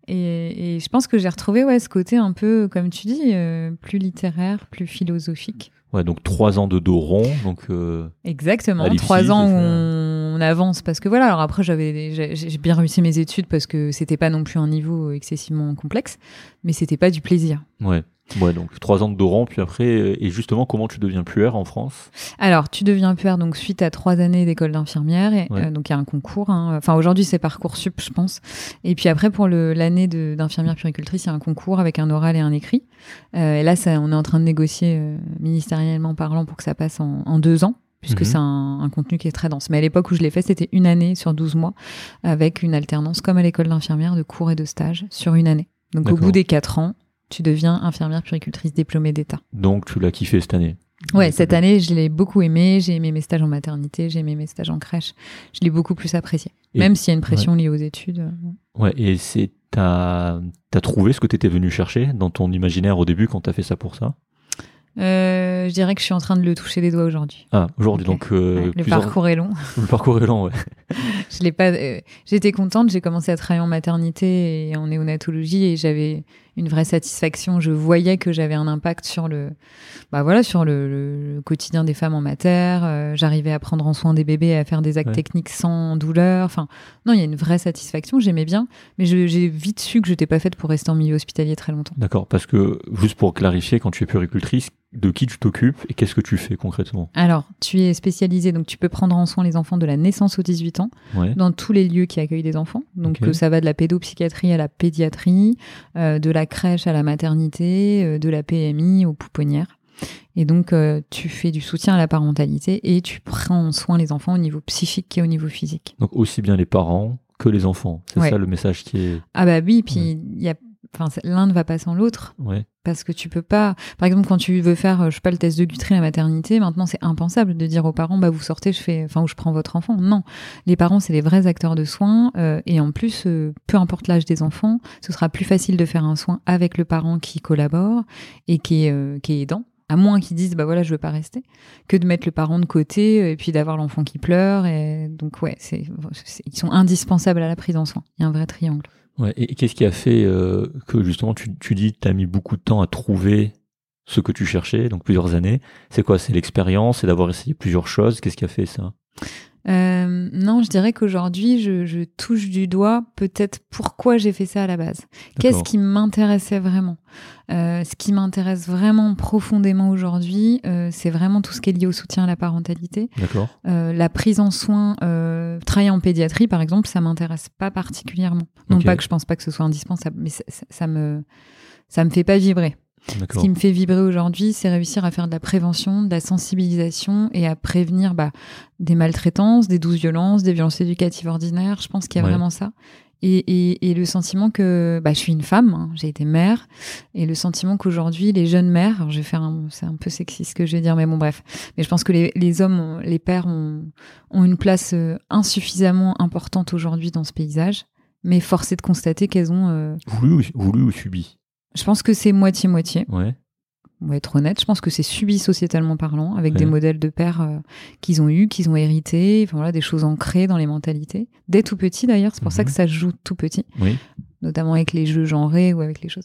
et, et je pense que j'ai retrouvé ouais, ce côté un peu, comme tu dis, euh, plus littéraire, plus philosophique.
Ouais, donc trois ans de dos rond, donc euh,
Exactement, trois ans où on avance parce que voilà. Alors après, j'avais j'ai bien réussi mes études parce que c'était pas non plus un niveau excessivement complexe, mais c'était pas du plaisir.
ouais. Ouais, donc trois ans de dos rond, puis après, euh, et justement, comment tu deviens puère en France?
Alors, tu deviens puère donc suite à trois années d'école d'infirmière. Et,
Ouais.
euh, donc, il y a un concours. hein. Enfin, aujourd'hui, c'est Parcoursup, je pense. Et puis après, pour l'année de- d'infirmière puéricultrice, il y a un concours avec un oral et un écrit. Euh, et là, ça, on est en train de négocier euh, ministériellement parlant pour que ça passe en, en deux ans puisque
Mhm.
c'est un, un contenu qui est très dense. Mais à l'époque où je l'ai fait, c'était une année sur 12 mois, avec une alternance comme à l'école d'infirmière de cours et de stage sur une année. Donc au bout des quatre ans, tu deviens infirmière puéricultrice diplômée d'État.
Donc tu l'as kiffé cette année
Ouais, cette année, je l'ai beaucoup aimé. J'ai aimé mes stages en maternité, j'ai aimé mes stages en crèche. Je l'ai beaucoup plus apprécié.
Et-
Même s'il y a une pression liée aux études. euh,
Ouais, et c'est t'as as trouvé ce que t'étais venu chercher dans ton imaginaire au début quand t'as fait ça pour ça?
Euh, je dirais que je suis en train de le toucher des doigts aujourd'hui.
Ah, aujourd'hui, donc euh,
Ouais, le
plusieurs-
parcours est long. [laughs]
le parcours est long, ouais. [laughs]
Je l'ai pas. euh, J'étais contente. J'ai commencé à travailler en maternité et en néonatologie et j'avais une vraie satisfaction. Je voyais que j'avais un impact sur le, bah voilà, sur le, quotidien des femmes en mater. Euh, J'arrivais à prendre en soin des bébés, à faire des actes
Ouais.
techniques sans douleur. Enfin, non, il y a une vraie satisfaction. J'aimais bien, mais j'ai vite su que je n'étais pas faite pour rester en milieu hospitalier très longtemps.
D'accord, parce que juste pour clarifier, quand tu es puéricultrice, de qui tu t'occupes et qu'est-ce que tu fais concrètement
Alors, tu es spécialisé, donc tu peux prendre en soin les enfants de la naissance aux 18 ans.
Ouais.
dans tous les lieux qui accueillent des enfants. Donc ça va de la pédopsychiatrie à la pédiatrie, euh, de la crèche à la maternité, euh, de la PMI aux pouponnières. Et donc euh, tu fais du soutien à la parentalité et tu prends en soin les enfants au niveau psychique et au niveau physique.
Donc aussi bien les parents que les enfants. C'est
Ouais.
ça le message qui est.
Ah bah oui, puis il y a Enfin, l'un ne va pas sans l'autre
Ouais.
parce que tu peux pas. Par exemple, quand tu veux faire, euh, je sais pas, le test de Guthrie la maternité, maintenant c'est impensable de dire aux parents, bah vous sortez, je fais, enfin, ou je prends votre enfant. Non, les parents c'est les vrais acteurs de soins euh, et en plus, euh, peu importe l'âge des enfants, ce sera plus facile de faire un soin avec le parent qui collabore et qui est, euh, qui est aidant. À moins qu'ils disent, bah voilà, je veux pas rester, que de mettre le parent de côté euh, et puis d'avoir l'enfant qui pleure. Et donc, ouais, c'est- ils sont indispensables à la prise en soin. Il y a un vrai triangle.
Et, qu'est-ce qui a fait euh, que justement tu, tu dis tu as mis beaucoup de temps à trouver ce que tu cherchais, donc plusieurs années. C'est quoi? C'est l'expérience? C'est d'avoir essayé plusieurs choses? Qu'est-ce qui a fait ça?
Euh, non, je dirais qu'aujourd'hui, je, je touche du doigt peut-être pourquoi j'ai fait ça à la base. Qu'est-ce qui m'intéressait vraiment? Euh, Ce qui m'intéresse vraiment profondément aujourd'hui, euh, c'est vraiment tout ce qui est lié au soutien à la parentalité.
D'accord.
Euh, la prise en soin, euh, travailler en pédiatrie, par exemple, ça m'intéresse pas particulièrement. Non pas que je pense pas que ce soit indispensable, mais ça, ça- ça me ça me fait pas vibrer. Ce qui me fait vibrer aujourd'hui, c'est réussir à faire de la prévention, de la sensibilisation et à prévenir bah, des maltraitances, des douces violences, des violences éducatives ordinaires. Je pense qu'il y a
Ouais.
vraiment ça. Et, et, et le sentiment que bah, je suis une femme, hein, j'ai été mère, et le sentiment qu'aujourd'hui les jeunes mères, alors je vais faire, c'est un peu sexiste ce que je vais dire, mais bon bref, mais je pense que les, les hommes, ont- les pères ont, ont une place euh, insuffisamment importante aujourd'hui dans ce paysage, mais force est de constater qu'elles ont, euh,
Voulu, ou, voulu ou subi
je pense que c'est moitié-moitié
Ouais.
on va être honnête, je pense que c'est subi sociétalement parlant, avec des modèles de pères euh, qu'ils ont eus, qu'ils ont hérités, enfin voilà, des choses ancrées dans les mentalités. Dès tout petit d'ailleurs, c'est pour ça
Mhm.
que ça se joue tout petit.
Oui.
notamment avec les jeux genrés ou avec les choses.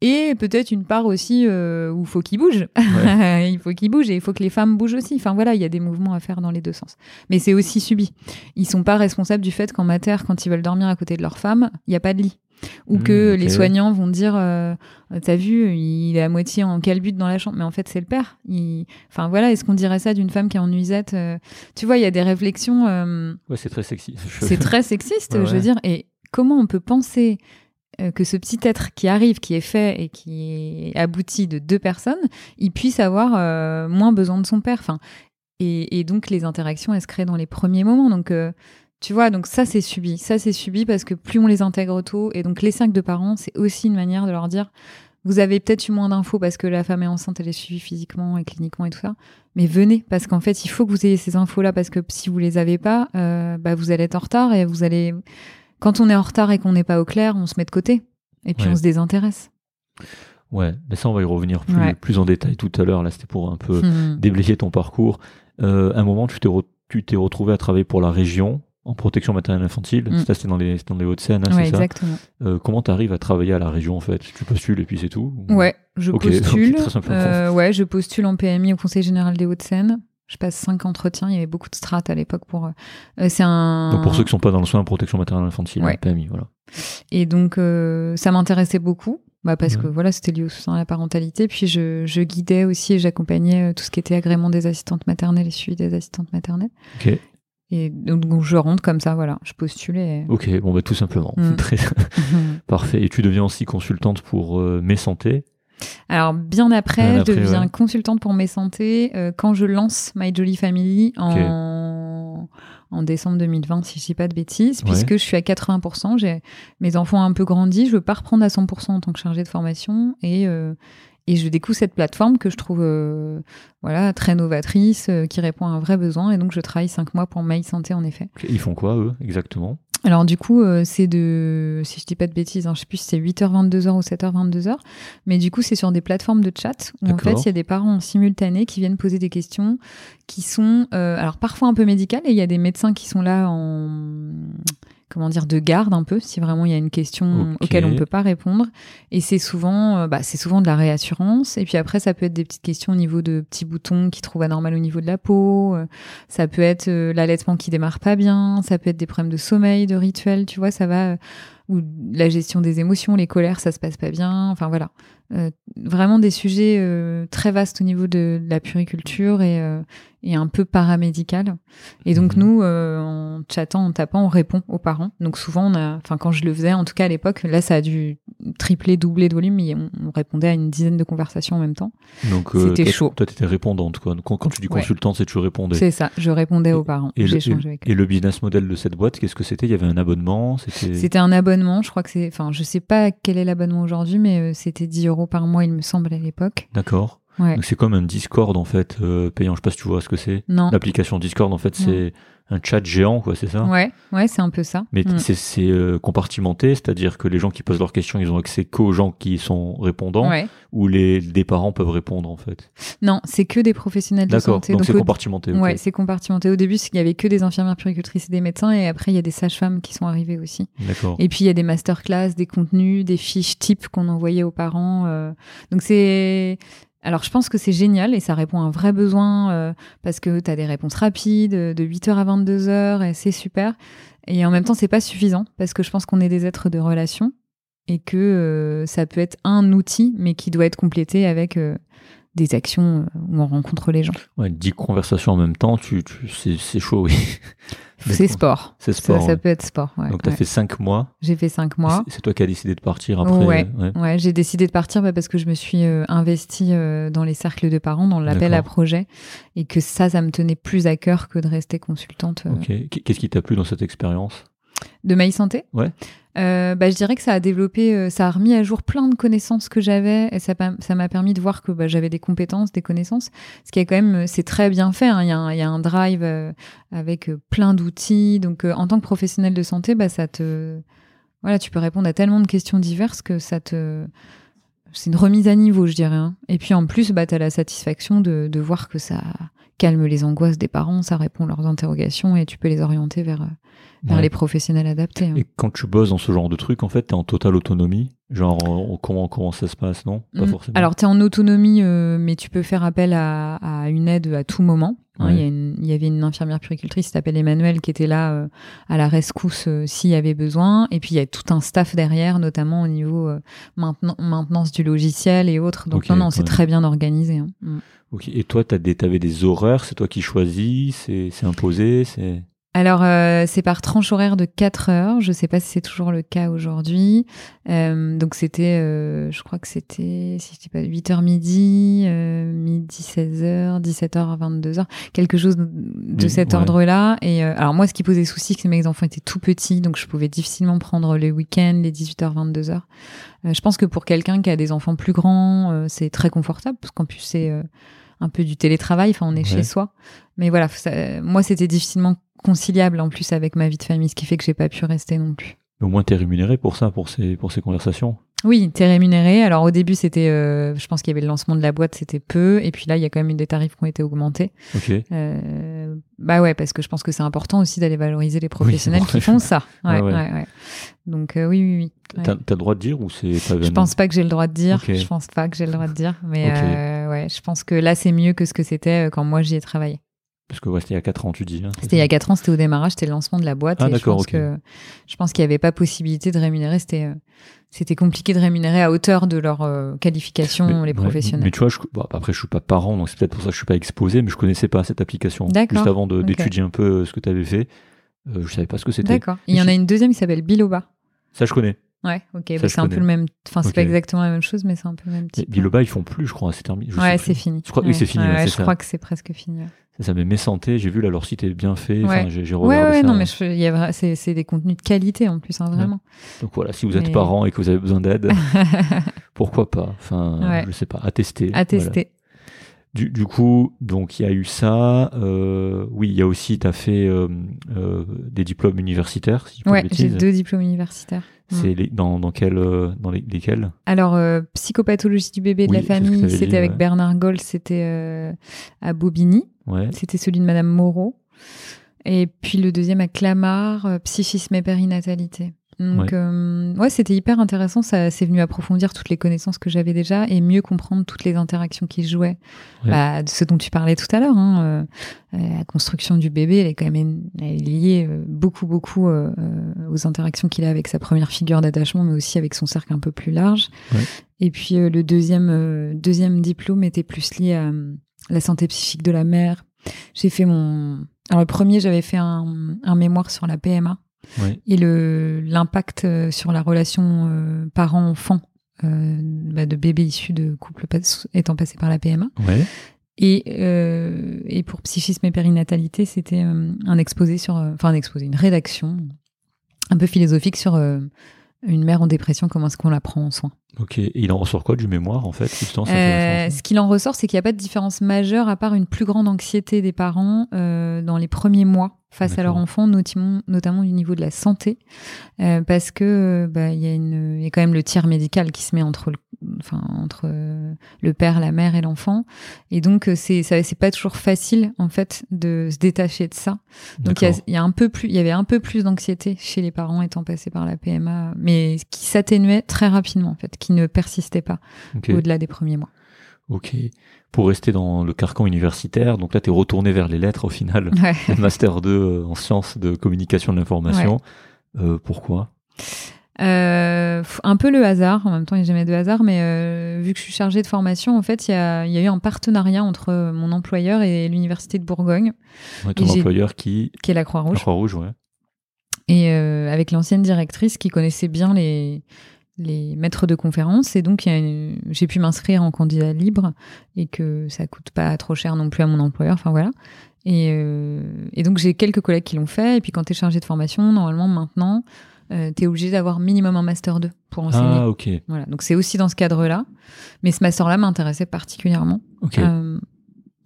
Et peut-être une part aussi euh, où [laughs] il faut qu'il bouge. il faut qu'il bouge et il faut que les femmes bougent aussi. Enfin voilà, il y a des mouvements à faire dans les deux sens. Mais c'est aussi subi. Ils sont pas responsables du fait qu'en mater, quand ils veulent dormir à côté de leur femme, il n'y a pas de lit. Ou
Mmh,
que les soignants vont dire, euh, t'as vu, il est à moitié en calbute dans la chambre, mais en fait c'est le père. Il... Enfin voilà, est-ce qu'on dirait ça d'une femme qui est en nuisette euh, Tu vois, il y a des réflexions. euh,
Ouais, c'est très sexy. [laughs]
C'est très sexiste,
Ouais,
je veux dire. Et comment on peut penser que ce petit être qui arrive, qui est fait et qui est abouti de deux personnes, il puisse avoir moins besoin de son père enfin, et, et donc les interactions, elles se créent dans les premiers moments. Donc, tu vois, donc ça c'est subi. Ça c'est subi parce que plus on les intègre tôt, et donc les cinq de parents, c'est aussi une manière de leur dire vous avez peut-être eu moins d'infos parce que la femme est enceinte, elle est suivie physiquement et cliniquement et tout ça. Mais venez, parce qu'en fait, il faut que vous ayez ces infos-là, parce que si vous les avez pas, euh, bah, vous allez être en retard et vous allez. Quand on est en retard et qu'on n'est pas au clair, on se met de côté. Et puis
Ouais.
on se désintéresse.
Ouais, mais ça, on va y revenir plus,
Ouais.
plus en détail tout à l'heure. Là, c'était pour un peu
Hmm.
déblayer ton parcours. Euh, à un moment, tu t'es, re- tu t'es retrouvé à travailler pour la région en protection maternelle infantile.
Mm.
Ça, c'était dans les, c'était dans les Hauts-de-Seine, hein,
Ouais,
c'est ça. Euh, Comment tu arrives à travailler à la région, en fait? Tu postules et puis c'est tout Ou-
Ouais, je [laughs] postule. Euh, ouais, je postule en PMI au Conseil général des Hauts-de-Seine. Je passe cinq entretiens. Il y avait beaucoup de strates à l'époque pour. euh, euh, c'est un.
Donc, pour ceux qui sont pas dans le soin, protection maternelle infantile,
Ouais.
hein, PMI, voilà.
Et donc, ça m'intéressait beaucoup. Bah parce que voilà, c'était lié au soutien à la parentalité. Puis je, je guidais aussi et j'accompagnais tout ce qui était agrément des assistantes maternelles et suivi des assistantes maternelles.
Ok,
Et donc, je rentre comme ça, voilà. Je postule et.
ok, bon, bah, tout simplement.
Mm. [laughs]
Très [laughs] parfait. Et tu deviens aussi consultante pour euh, Mes Santé.
Alors, bien après,
Bien
je deviens
ouais.
consultante pour mes santé euh, quand je lance My Jolly Family en, en décembre 2020, si je dis pas de bêtises,
Ouais.
puisque je suis à 80%. J'ai mes enfants ont un peu grandi. Je veux pas reprendre à 100% en tant que chargée de formation et euh, et je découvre cette plateforme que je trouve euh, voilà très novatrice, euh, qui répond à un vrai besoin. Et donc, je travaille cinq mois pour My Santé, en effet.
Ils font quoi, eux, exactement?
Alors du coup, euh, c'est de, si je dis pas de bêtises, hein, je sais plus si c'est 8h 22h ou 7h 22h, mais du coup c'est sur des plateformes de chat où en fait il y a des parents en simultané qui viennent poser des questions qui sont, alors parfois un peu médicales et il y a des médecins qui sont là en comment dire de garde un peu si vraiment il y a une question
Ok.
auquel on peut pas répondre et c'est souvent euh, bah, c'est souvent de la réassurance et puis après ça peut être des petites questions au niveau de petits boutons qui trouvent anormal au niveau de la peau euh, ça peut être euh, l'allaitement qui démarre pas bien, ça peut être des problèmes de sommeil, de rituel, tu vois, ça va. ou la gestion des émotions, les colères, ça se passe pas bien. Enfin voilà. Euh, vraiment des sujets euh, très vastes au niveau de, de la puriculture et, euh, et un peu paramédical. Et donc
Mhm.
nous, en chattant, en tapant, on répond aux parents. Donc souvent, on a, enfin quand je le faisais, en tout cas à l'époque, là ça a dû tripler, doubler de volume, mais on, on répondait à une dizaine de conversations en même temps.
Donc,
C'était
toi-
chaud.
Toi, tu étais répondante. Quoi. Quand, quand tu dis
Ouais.
consultante, c'est que tu répondais.
C'est ça, je répondais aux parents,
Et le,
j'échangeais avec eux.
et le business model de cette boîte, qu'est-ce que c'était? Il y avait un abonnement C'était
C'était un abonnement, je crois que c'est, enfin, je sais pas quel est l'abonnement aujourd'hui, mais c'était 10 euros par mois, il me semble, à l'époque.
D'accord.
Ouais.
Donc c'est comme un Discord en fait euh, payant. Je sais pas si tu vois ce que c'est.
Non.
L'application Discord en fait c'est un chat géant quoi, c'est ça?
Ouais, ouais, c'est un peu ça.
Mais
Mm.
c'est c'est, euh, compartimenté, c'est-à-dire que les gens qui posent leurs questions, ils ont accès qu'aux gens qui sont répondants,
Ouais.
ou les des parents peuvent répondre en fait.
Non, c'est que des professionnels de
D'accord.
santé.
Donc c'est
au-
compartimenté.
Ouais, c'est compartimenté. Au début, il y avait que des infirmières puricultrices et des médecins, et après, il y a des sages-femmes qui sont arrivées aussi.
D'accord.
Et puis, il y a des masterclass, des contenus, des fiches types qu'on envoyait aux parents. euh. Donc, c'est. Alors, je pense que c'est génial et ça répond à un vrai besoin euh, parce que tu as des réponses rapides euh, de 8h à 22h et c'est super. Et en même temps, c'est pas suffisant parce que je pense qu'on est des êtres de relation et que euh, ça peut être un outil, mais qui doit être complété avec des actions euh, où on rencontre les gens.
Ouais, 10 conversations en même temps, tu, tu c'est chaud oui. [laughs]
C'est sport.
C'est
Ça,
sport.
ça
ouais.
peut être sport. Ouais,
Donc tu as
ouais.
fait 5 mois.
J'ai fait cinq mois.
C'est- toi qui as décidé de partir après.
Ouais.
ouais.
Ouais, j'ai décidé de partir bah, parce que je me suis euh, investie euh, dans les cercles de parents, dans l'appel à projet, et que ça, ça me tenait plus à cœur que de rester consultante euh,
Qu'est-ce qui t'a plu dans cette expérience?
De Maï Santé.
Ouais.
Euh, bah, je dirais que ça a développé, euh, ça a remis à jour plein de connaissances que j'avais, et ça m'a permis de voir que bah, j'avais des compétences, des connaissances. Ce qui est quand même, euh, c'est très bien fait. hein. Il y, a un- drive avec plein d'outils. Donc, en tant que professionnel de santé, bah, ça te, voilà, tu peux répondre à tellement de questions diverses que ça te, c'est une remise à niveau, je dirais. hein. Et puis en plus, tu as la satisfaction de voir que ça, calme les angoisses des parents, ça répond à leurs interrogations et tu peux les orienter vers, vers
Ouais.
les professionnels adaptés. hein.
Et quand tu bosses dans ce genre de truc, en fait, t'es en totale autonomie? Genre, euh, comment, comment ça se passe, non? Pas
Mm.
forcément.
Alors, tu es en autonomie, euh, mais tu peux faire appel à, à une aide à tout moment. hein.
Ouais.
Il, y avait une infirmière puricultrice qui s'appelle Emmanuel qui était là euh, à la rescousse euh, s'il y avait besoin. Et puis, il y a tout un staff derrière, notamment au niveau maintenance du logiciel et autres. Donc,
Ok,
non, non, c'est
ouais.
très bien organisé. hein. Mm.
Et toi, t'as des, t'avais des horaires, c'est toi qui choisis, c'est imposé, c'est.
Alors, euh, c'est par tranche horaire de 4 heures. Je sais pas si c'est toujours le cas aujourd'hui. Euh, donc, c'était, euh, je crois que c'était, si je dis pas, 8h midi, euh, midi 16h, 17h, 22h, quelque chose de
Oui,
cet
ouais.
ordre-là. Et euh, alors, moi, ce qui posait souci, c'est que mes enfants étaient tout petits, donc je pouvais difficilement prendre les week-ends, les 18h, 22h. Euh, je pense que pour quelqu'un qui a des enfants plus grands, euh, c'est très confortable, parce qu'en plus, c'est euh, un peu du télétravail, enfin, on est
Ouais.
chez soi. Mais voilà, ça- moi, c'était difficilement conciliable en plus avec ma vie de famille, ce qui fait que j'ai pas pu rester non plus.
Mais au moins, t'es rémunéré pour ça, pour ces, pour ces conversations.
Oui, t'es rémunéré. Alors au début, c'était, euh, je pense qu'il y avait le lancement de la boîte, c'était peu, et puis là, il y a quand même eu des tarifs qui ont été augmentés.
Ok.
Euh, bah ouais, parce que je pense que c'est important aussi d'aller valoriser les professionnels qui font ça. [laughs] Ouais,
Ouais,
ouais,
ouais.
ouais. Donc euh, oui, oui, oui.
T'as, t'as le droit de dire ou c'est pas
Je pense pas que j'ai le droit de dire.
Ok.
Je pense pas que j'ai le droit de dire, mais ouais, je pense que là, c'est mieux que ce que c'était quand moi j'y ai travaillé.
Parce que ouais, c'était il y a 4 ans, tu dis. hein,
C'était il y a 4 ans, c'était au démarrage, c'était le lancement de la boîte.
Ah,
et je
d'accord,
pense que je pense qu'il n'y avait pas possibilité de rémunérer. C'était euh, c'était compliqué de rémunérer à hauteur de leur euh, qualification
Mais-
les professionnels.
Mais tu vois, je, bon, après, je suis pas parent, donc c'est peut-être pour ça que je suis pas exposé, mais je connaissais pas cette application.
D'accord.
Juste avant d'étudier un peu euh, ce que tu avais fait, euh, je savais pas ce que c'était.
D'accord. Il y en a une deuxième qui s'appelle Biloba.
Ça, je connais.
Ouais, ok. Bah, c'est un peu le même. Enfin, c'est
Ok.
pas exactement la même chose, mais c'est un peu le même type.
Biloba, ils font plus, je crois, c'est terminé. je
ouais, c'est fini.
Je crois- oui, c'est fini,
Ouais,
ouais,
je
ça.
crois que c'est presque fini. Ouais.
Ça, mais mes santé, j'ai vu là, leur site est bien fait. Enfin,
Ouais.
j'ai, j'ai
Ouais,
regardé
ouais,
ça.
non, mais je- il y a c'est c'est des contenus de qualité en plus, hein, vraiment.
Donc voilà, si vous êtes
Mais-
parent et que vous avez besoin d'aide, [laughs] pourquoi pas Enfin,
Ouais.
je sais pas, à tester.
À
Voilà.
tester.
Du, du coup, donc il y a eu ça. euh, oui, il y a aussi, tu as fait euh, euh, des diplômes universitaires, si
Ouais, j'ai deux diplômes universitaires.
C'est dans, dans, quel, dans les, lesquels?
Alors, psychopathologie du bébé et de
Oui,
la famille, c'était avec
ouais.
Bernard Gold, c'était à Bobigny.
Ouais.
C'était celui de Madame Moreau. Et puis le deuxième à Clamart, psychisme et périnatalité. Donc,
Ouais.
euh, ouais, c'était hyper intéressant. Ça, c'est venu approfondir toutes les connaissances que j'avais déjà et mieux comprendre toutes les interactions qui se jouaient.
Ouais.
Bah, de ce dont tu parlais tout à l'heure. Hein, euh, la construction du bébé, elle est quand même elle est liée euh, beaucoup, beaucoup euh, euh, aux interactions qu'il a avec sa première figure d'attachement, mais aussi avec son cercle un peu plus large.
Ouais.
Et puis euh, le deuxième, euh, deuxième diplôme était plus lié à euh, la santé psychique de la mère. J'ai fait mon. Alors le premier, j'avais fait un, un mémoire sur la PMA Et le l'impact euh, sur la relation euh, parent-enfant euh, bah, de bébés issus de couples pas- étant passés par la PMA.
Ouais.
Et, euh, et pour psychisme et périnatalité, c'était un exposé sur, enfin un exposé, une rédaction un peu philosophique sur une mère en dépression, comment est-ce qu'on la prend en soin.
Ok. Et il en ressort quoi du mémoire, en fait justement, c'est
Euh,
intéressant,
ce qu'il en ressort, c'est qu'il n'y a pas de différence majeure à part une plus grande anxiété des parents euh, dans les premiers mois face à leur enfant, notamment, notamment du niveau de la santé, euh, parce que euh, bah, il y a une, y a quand même le tiers médical qui se met entre le, enfin entre euh, le père, la mère et l'enfant, et donc euh, c'est ça, c'est pas toujours facile en fait de se détacher de ça. Donc il y, a, y un peu plus, il y avait un peu plus d'anxiété chez les parents étant passés par la PMA, mais qui s'atténuait très rapidement en fait, qui ne persistait pas au-delà des premiers mois.
Ok. Pour rester dans le carcan universitaire, donc là, tu es retourné vers les lettres au final. [laughs]
Ouais.
Master 2 euh, en sciences de communication de l'information. Euh, pourquoi?
Euh, un peu le hasard, en même temps il n'y a jamais de hasard, mais euh, vu que je suis chargée de formation, en fait il y a, il y a eu un partenariat entre mon employeur et l'université de Bourgogne,
Ouais, Ton
Et
employeur qui.
qui est la
La
Croix-Rouge,
Croix-Rouge, ouais.
et avec l'ancienne directrice qui connaissait bien les, les maîtres de conférences, et donc une- j'ai pu m'inscrire en candidat libre et que ça coûte pas trop cher non plus à mon employeur, enfin voilà. Et, euh, et donc j'ai quelques collègues qui l'ont fait, et puis quand tu es chargé de formation, normalement maintenant, euh, tu es obligé d'avoir minimum un master 2 pour enseigner.
Ah, ok.
Voilà, donc c'est aussi dans ce cadre-là. Mais ce master-là m'intéressait particulièrement.
Ok.
Euh,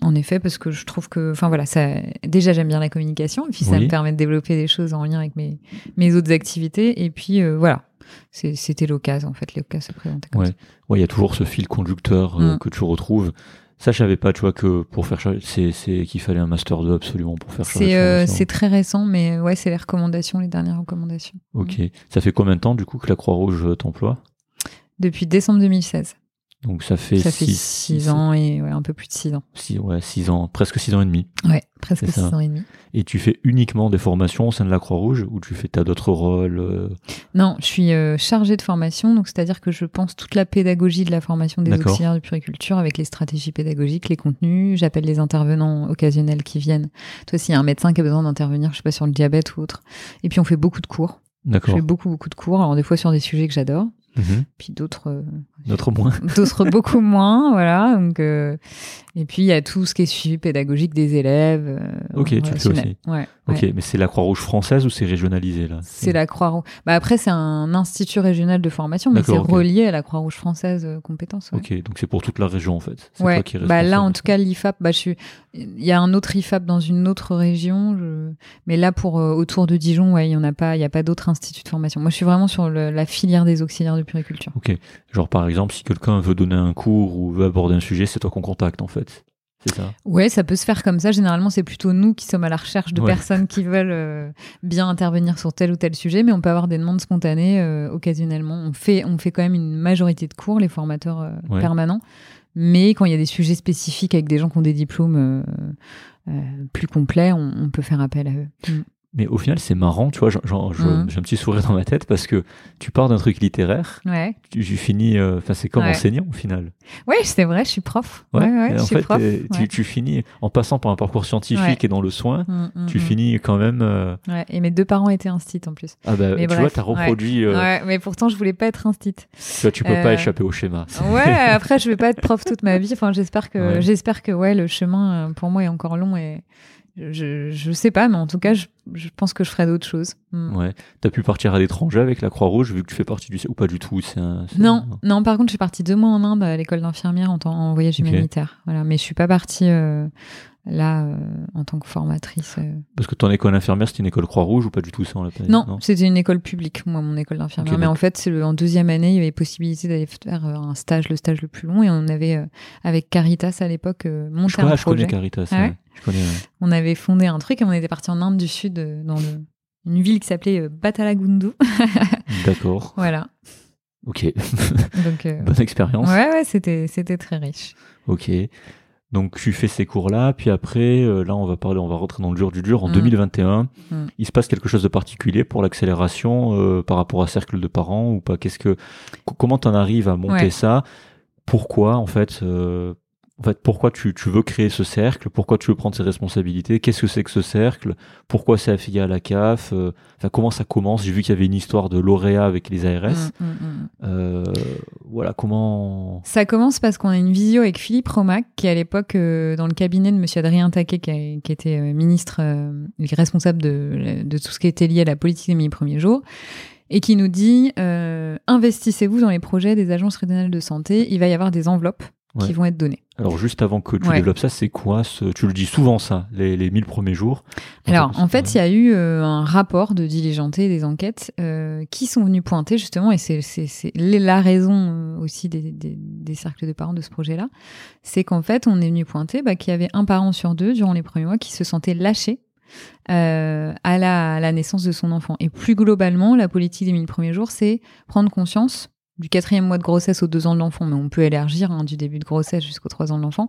en effet, parce que je trouve que, enfin voilà, ça, déjà j'aime bien la communication, et puis ça
Oui.
me permet de développer des choses en lien avec mes, mes autres activités. Et puis euh, voilà, c'était l'occasion, en fait, l'occasion se présentait comme
Ouais.
ça.
Ouais, il y a toujours ce fil conducteur euh,
Mm.
que tu retrouves. Ça, je savais pas, tu vois, que pour faire c'est, qu'il fallait un master 2 absolument pour faire.
C'est euh, c'est très récent, mais ouais, c'est les recommandations, les dernières recommandations.
Ok. Ça fait combien de temps, du coup, que la Croix-Rouge t'emploie?
Depuis décembre 2016.
Donc ça fait
Ça fait
six,
6 ans et ouais, un peu plus de 6 ans.
six- ouais, six ans, presque 6 ans et demi.
Ouais, presque
C'est
6
ça.
ans et demi.
Et tu fais uniquement des formations au sein de la Croix-Rouge ou tu fais t'as d'autres rôles euh,
Non, je suis euh, chargée de formation, donc c'est-à-dire que je pense toute la pédagogie de la formation des auxiliaires de puriculture avec les stratégies pédagogiques, les contenus. J'appelle les intervenants occasionnels qui viennent. Toi, s'il y a un médecin qui a besoin d'intervenir, je sais pas, sur le diabète ou autre. Et puis on fait beaucoup de cours. Je
D'accord.
fais beaucoup, beaucoup de cours. Alors des fois sur des sujets que j'adore,
Mhm.
puis d'autres euh,
D'autres moins. [laughs]
d'autres beaucoup moins, voilà. Donc, euh, et puis il y a tout ce qui est suivi pédagogique des élèves. euh,
Ok, tu le fais aussi.
Ouais.
Ok,
ouais.
mais c'est la Croix-Rouge française ou c'est régionalisé là?
C'est la Croix-Rouge. Bah après, c'est un institut régional de formation, mais c'est relié à la Croix-Rouge française euh, compétences. ouais.
Ok, donc c'est pour toute la région en fait. C'est
Ouais.
toi qui
Bah là, en tout cas, l'IFAP, bah, je suis. Il y a un autre IFAP dans une autre région, je- mais là, pour autour de Dijon, il y en a pas. Il y a pas d'autres instituts de formation. Moi, je suis vraiment sur le- la filière des auxiliaires de puriculture.
Ok. Genre par exemple, si quelqu'un veut donner un cours ou veut aborder un sujet, c'est toi qu'on contacte en fait. C'est ça.
Ouais, ça peut se faire comme ça. Généralement, c'est plutôt nous qui sommes à la recherche de
Ouais.
personnes qui veulent euh, bien intervenir sur tel ou tel sujet, mais on peut avoir des demandes spontanées euh, occasionnellement. On fait, on fait quand même une majorité de cours, les formateurs euh,
Ouais.
permanents, mais quand il y a des sujets spécifiques avec des gens qui ont des diplômes plus complets, on, on peut faire appel à eux.
Mais au final, c'est marrant, tu vois.
Mhm.
J'ai un petit sourire dans ma tête parce que tu pars d'un truc littéraire,
Ouais,
tu, tu finis. euh, Enfin, c'est comme
Ouais.
enseignant au final.
ouais, c'est vrai, je suis prof. Ouais, ouais,
en fait,
prof.
tu, finis en passant par un parcours scientifique et dans le soin.
Mm, mm,
Tu finis quand même. euh,
Ouais, et mes deux parents étaient instits en plus.
Ah bah,
Mais
tu
bref,
vois, t'as reproduit. euh,
Ouais, mais pourtant, je voulais pas être instit.
Tu vois, tu peux pas
Euh,
échapper au schéma.
Ouais, [laughs] après je vais pas être prof toute ma vie. Enfin, j'espère que j'espère que ouais, le chemin euh, pour moi est encore long et je je sais pas, mais en tout cas, je, je pense que je ferai d'autres choses. Mm.
Ouais. T'as pu partir à l'étranger avec la Croix-Rouge vu que tu fais partie du. Ou pas du tout c'est un,
Non,
un-
non. Par contre, je suis partie deux mois en Inde à l'école d'infirmière en, en voyage humanitaire. Voilà, mais je suis pas partie euh, là euh, en tant que formatrice. euh.
Parce que ton école infirmière, c'était une école Croix-Rouge ou pas du tout ça on dit
Non, c'était une école publique, moi, mon école d'infirmière. Mais en fait, c'est en deuxième année, il y avait possibilité d'aller faire euh, un stage, le stage le plus long, et on avait euh, avec Caritas à l'époque monté
Je,
un
je connais. Caritas.
Ah ouais?
ouais. Je connais. ouais.
on avait fondé un truc et on était parti en Inde du Sud, dans le- une ville qui s'appelait Batalagundu. [laughs]
D'accord.
voilà.
Ok. [laughs]
Donc,
Bonne expérience.
ouais, ouais, c'était, c'était très riche.
Ok. Donc tu fais ces cours-là, puis après, euh, là on va parler, on va rentrer dans le dur du dur. En
Mm.
2021,
Mm.
il se passe quelque chose de particulier pour l'accélération euh, par rapport à cercle de parents ou pas? Qu'est-ce que, co- comment t'en arrives à monter
Ouais.
ça? Pourquoi en fait, euh, en fait, pourquoi tu, tu veux créer ce cercle? Pourquoi tu veux prendre ces responsabilités? Qu'est-ce que c'est que ce cercle? Pourquoi c'est affilié à la CAF Euh, Enfin, comment ça commence? J'ai vu qu'il y avait une histoire de lauréat avec les ARS.
Mm, mm, mm.
Euh, voilà, comment
Ça commence parce qu'on a une visio avec Philippe Romac, qui est à l'époque euh, dans le cabinet de Monsieur Adrien Taquet, qui, a- qui était ministre, responsable de, de tout ce qui était lié à la politique des mille premiers jours, et qui nous dit euh, investissez-vous dans les projets des agences régionales de santé, il va y avoir des enveloppes
Ouais.
qui vont être données.
Alors juste avant que tu
Ouais.
développes ça, c'est quoi ce... Tu le dis souvent ça, les, les 1000 premiers jours?
Alors, en fait, il y a eu euh, un rapport de diligenté des enquêtes euh, qui sont venus pointer justement, et c'est c'est- c'est la raison euh, aussi des, des- des cercles de parents de ce projet-là, c'est qu'en fait, on est venu pointer bah, qu'il y avait un parent sur deux durant les premiers mois qui se sentait lâché euh, à, la, à la naissance de son enfant. Et plus globalement, la politique des 1000 premiers jours, c'est prendre conscience du quatrième mois de grossesse aux deux ans de l'enfant, mais on peut élargir hein, du début de grossesse jusqu'aux trois ans de l'enfant,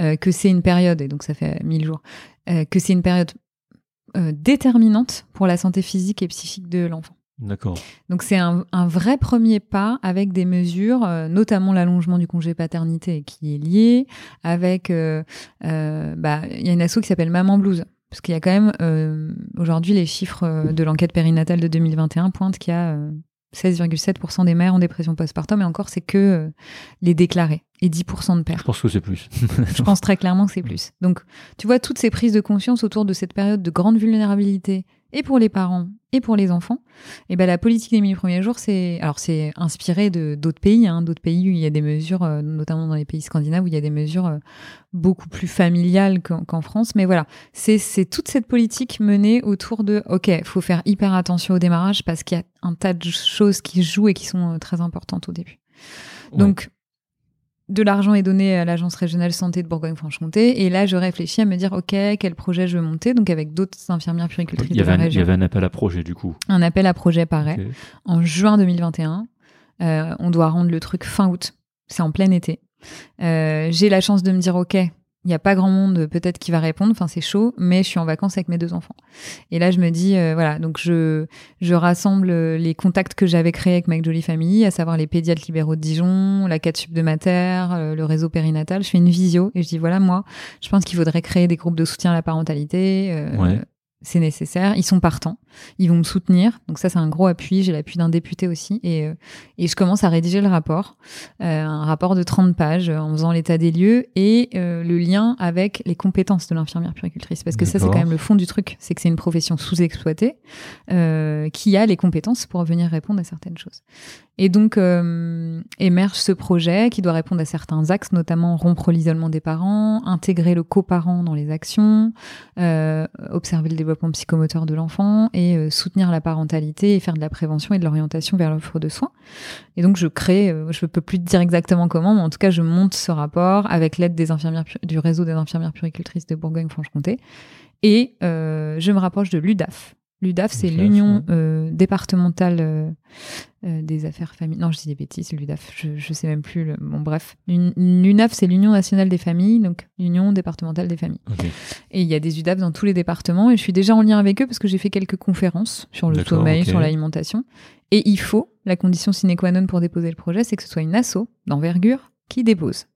euh, que c'est une période, et donc ça fait 1000 jours, euh, que c'est une période euh, déterminante pour la santé physique et psychique de l'enfant.
D'accord.
Donc c'est un, un vrai premier pas avec des mesures, euh, notamment l'allongement du congé paternité qui est lié, avec, euh, euh, bah, il y a une asso qui s'appelle Maman Blues. Parce qu'il y a quand même, aujourd'hui, les chiffres de l'enquête périnatale de 2021 pointent qu'il y a 16,7% des mères en dépression postpartum, et encore, c'est que euh, les déclarés, et 10% de
Je
pères.
pense que c'est plus. [laughs]
Je pense très clairement que c'est plus. Donc, tu vois, toutes ces prises de conscience autour de cette période de grande vulnérabilité, et pour les parents, et pour les enfants, et ben la politique des mille premiers jours, c'est alors c'est inspiré de d'autres pays, hein, d'autres pays où il y a des mesures, euh, notamment dans les pays scandinaves où il y a des mesures euh, beaucoup plus familiales qu'en France. Mais voilà, c'est c'est toute cette politique menée autour de ok, faut faire hyper attention au démarrage parce qu'il y a un tas de choses qui jouent et qui sont euh, très importantes au début.
Ouais.
Donc de l'argent est donné à l'agence régionale santé de Bourgogne-Franche-Comté. Et là, je réfléchis à me dire, OK, quel projet je veux monter? Donc, avec d'autres infirmières puricultrices
il y,
de
avait
la
un, il y
région.
avait un appel à projet du coup.
Un appel à projet paraît
Ok.
en juin 2021. Euh, on doit rendre le truc fin août. C'est en plein été. Euh, J'ai la chance de me dire, OK, il n'y a pas grand monde peut-être qui va répondre. Enfin, c'est chaud, mais je suis en vacances avec mes deux enfants. Et là, je me dis, euh, voilà, donc je, je rassemble les contacts que j'avais créés avec Mike Jolie Family, à savoir les pédiatres libéraux de Dijon, la 4 sub de Mater, euh, le réseau périnatal. Je fais une visio et je dis, voilà, moi, je pense qu'il faudrait créer des groupes de soutien à la parentalité. euh,
Ouais.
C'est nécessaire. Ils sont partants. Ils vont me soutenir. Donc ça, c'est un gros appui. J'ai l'appui d'un député aussi. Et, euh, et je commence à rédiger le rapport. Euh, un rapport de 30 pages euh, en faisant l'état des lieux et euh, le lien avec les compétences de l'infirmière puricultrice. Parce que ça, c'est quand même le fond du truc. C'est que c'est une profession sous-exploitée euh, qui a les compétences pour venir répondre à certaines choses. Et donc émerge ce projet qui doit répondre à certains axes, notamment rompre l'isolement des parents, intégrer le coparent dans les actions, observer le développement psychomoteur de l'enfant et euh, soutenir la parentalité et faire de la prévention et de l'orientation vers l'offre de soins. Et donc je crée, euh, je peux plus dire exactement comment, mais en tout cas je monte ce rapport avec l'aide des infirmières du réseau des infirmières puricultrices de Bourgogne-Franche-Comté et euh, je me rapproche de l'UDAF. L'UDAF, c'est l'Union euh, départementale euh, euh, des affaires familles. Non, je dis des bêtises, l'UDAF, je, je sais même plus. Le... Bon, bref. L'Un- L'UNAF, c'est l'Union nationale des familles, donc l'Union départementale des familles. Et il y a des UDAF dans tous les départements et je suis déjà en lien avec eux parce que j'ai fait quelques conférences sur le sommeil, sur l'alimentation. Et il faut, la condition sine qua non pour déposer le projet, c'est que ce soit une asso d'envergure qui dépose.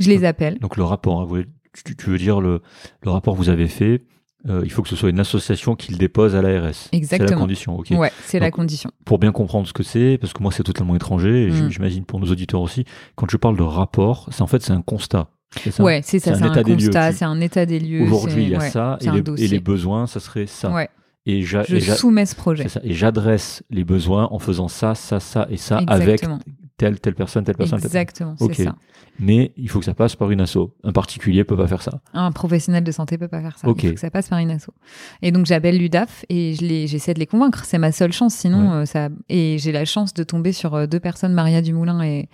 Je les appelle.
Donc le rapport, hein, vous- tu, tu veux dire le, le rapport que vous avez fait, euh, il faut que ce soit une association qui le dépose à l'ARS. C'est la
Exactement.
condition, ok.
Ouais, c'est la condition.
Pour bien comprendre ce que c'est, parce que moi c'est totalement étranger, et
Mm.
j'imagine pour nos auditeurs aussi, quand je parle de rapport, c'est en fait c'est un constat. Ça?
Ouais, c'est ça,
C'est un
un,
état des lieux.
constat, c'est un état des lieux.
Aujourd'hui il y a
ouais,
ça, et les, et
dossier.
les besoins, ça serait ça.
Ouais,
Et
je
et
soumets ce projet.
ça. Et j'adresse les besoins en faisant ça, ça, ça et ça avec
Exactement.
telle, telle personne, telle personne, telle personne.
Exactement, c'est ça.
Mais il faut que ça passe par une asso. Un particulier peut pas faire ça.
Un professionnel de santé peut pas faire ça. Il faut que ça passe par une asso. Et donc j'appelle l'UDAF et je j'essaie de les convaincre. C'est ma seule chance. Sinon, euh, ça. Et j'ai la chance de tomber sur euh, deux personnes, Maria Dumoulin et,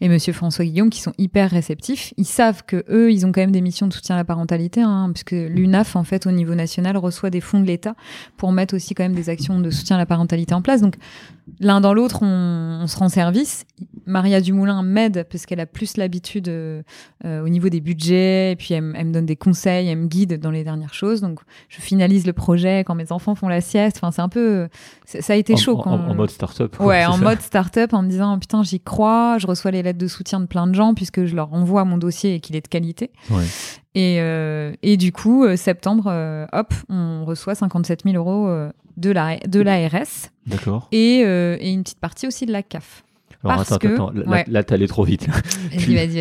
et Monsieur François Guillaume, qui sont hyper réceptifs. Ils savent que eux, ils ont quand même des missions de soutien à la parentalité, hein, puisque l'UNAF, en fait, au niveau national, reçoit des fonds de l'État pour mettre aussi quand même des actions de soutien à la parentalité en place. Donc l'un dans l'autre, on, on se rend service. Maria Dumoulin m'aide parce qu'elle a plus l'habitude euh, euh, au niveau des budgets, et puis elle, me- elle me donne des conseils, elle me guide dans les dernières choses. Donc je finalise le projet quand mes enfants font la sieste. Enfin, c'est un peu, ça a été
En,
chaud
en-
quand.
en mode start-up. quoi,
Ouais, en
ça
mode start-up en me disant putain j'y crois, je reçois les lettres de soutien de plein de gens puisque je leur envoie mon dossier et qu'il est de qualité.
Ouais.
Et, euh, et du coup, septembre, euh, hop, on reçoit 57 000 euros de la de l'ARS
D'accord.
et, euh, et une petite partie aussi de la CAF.
Alors
Parce
attends,
que-
attends, là,
ouais.
là, t'es allé trop vite. [laughs]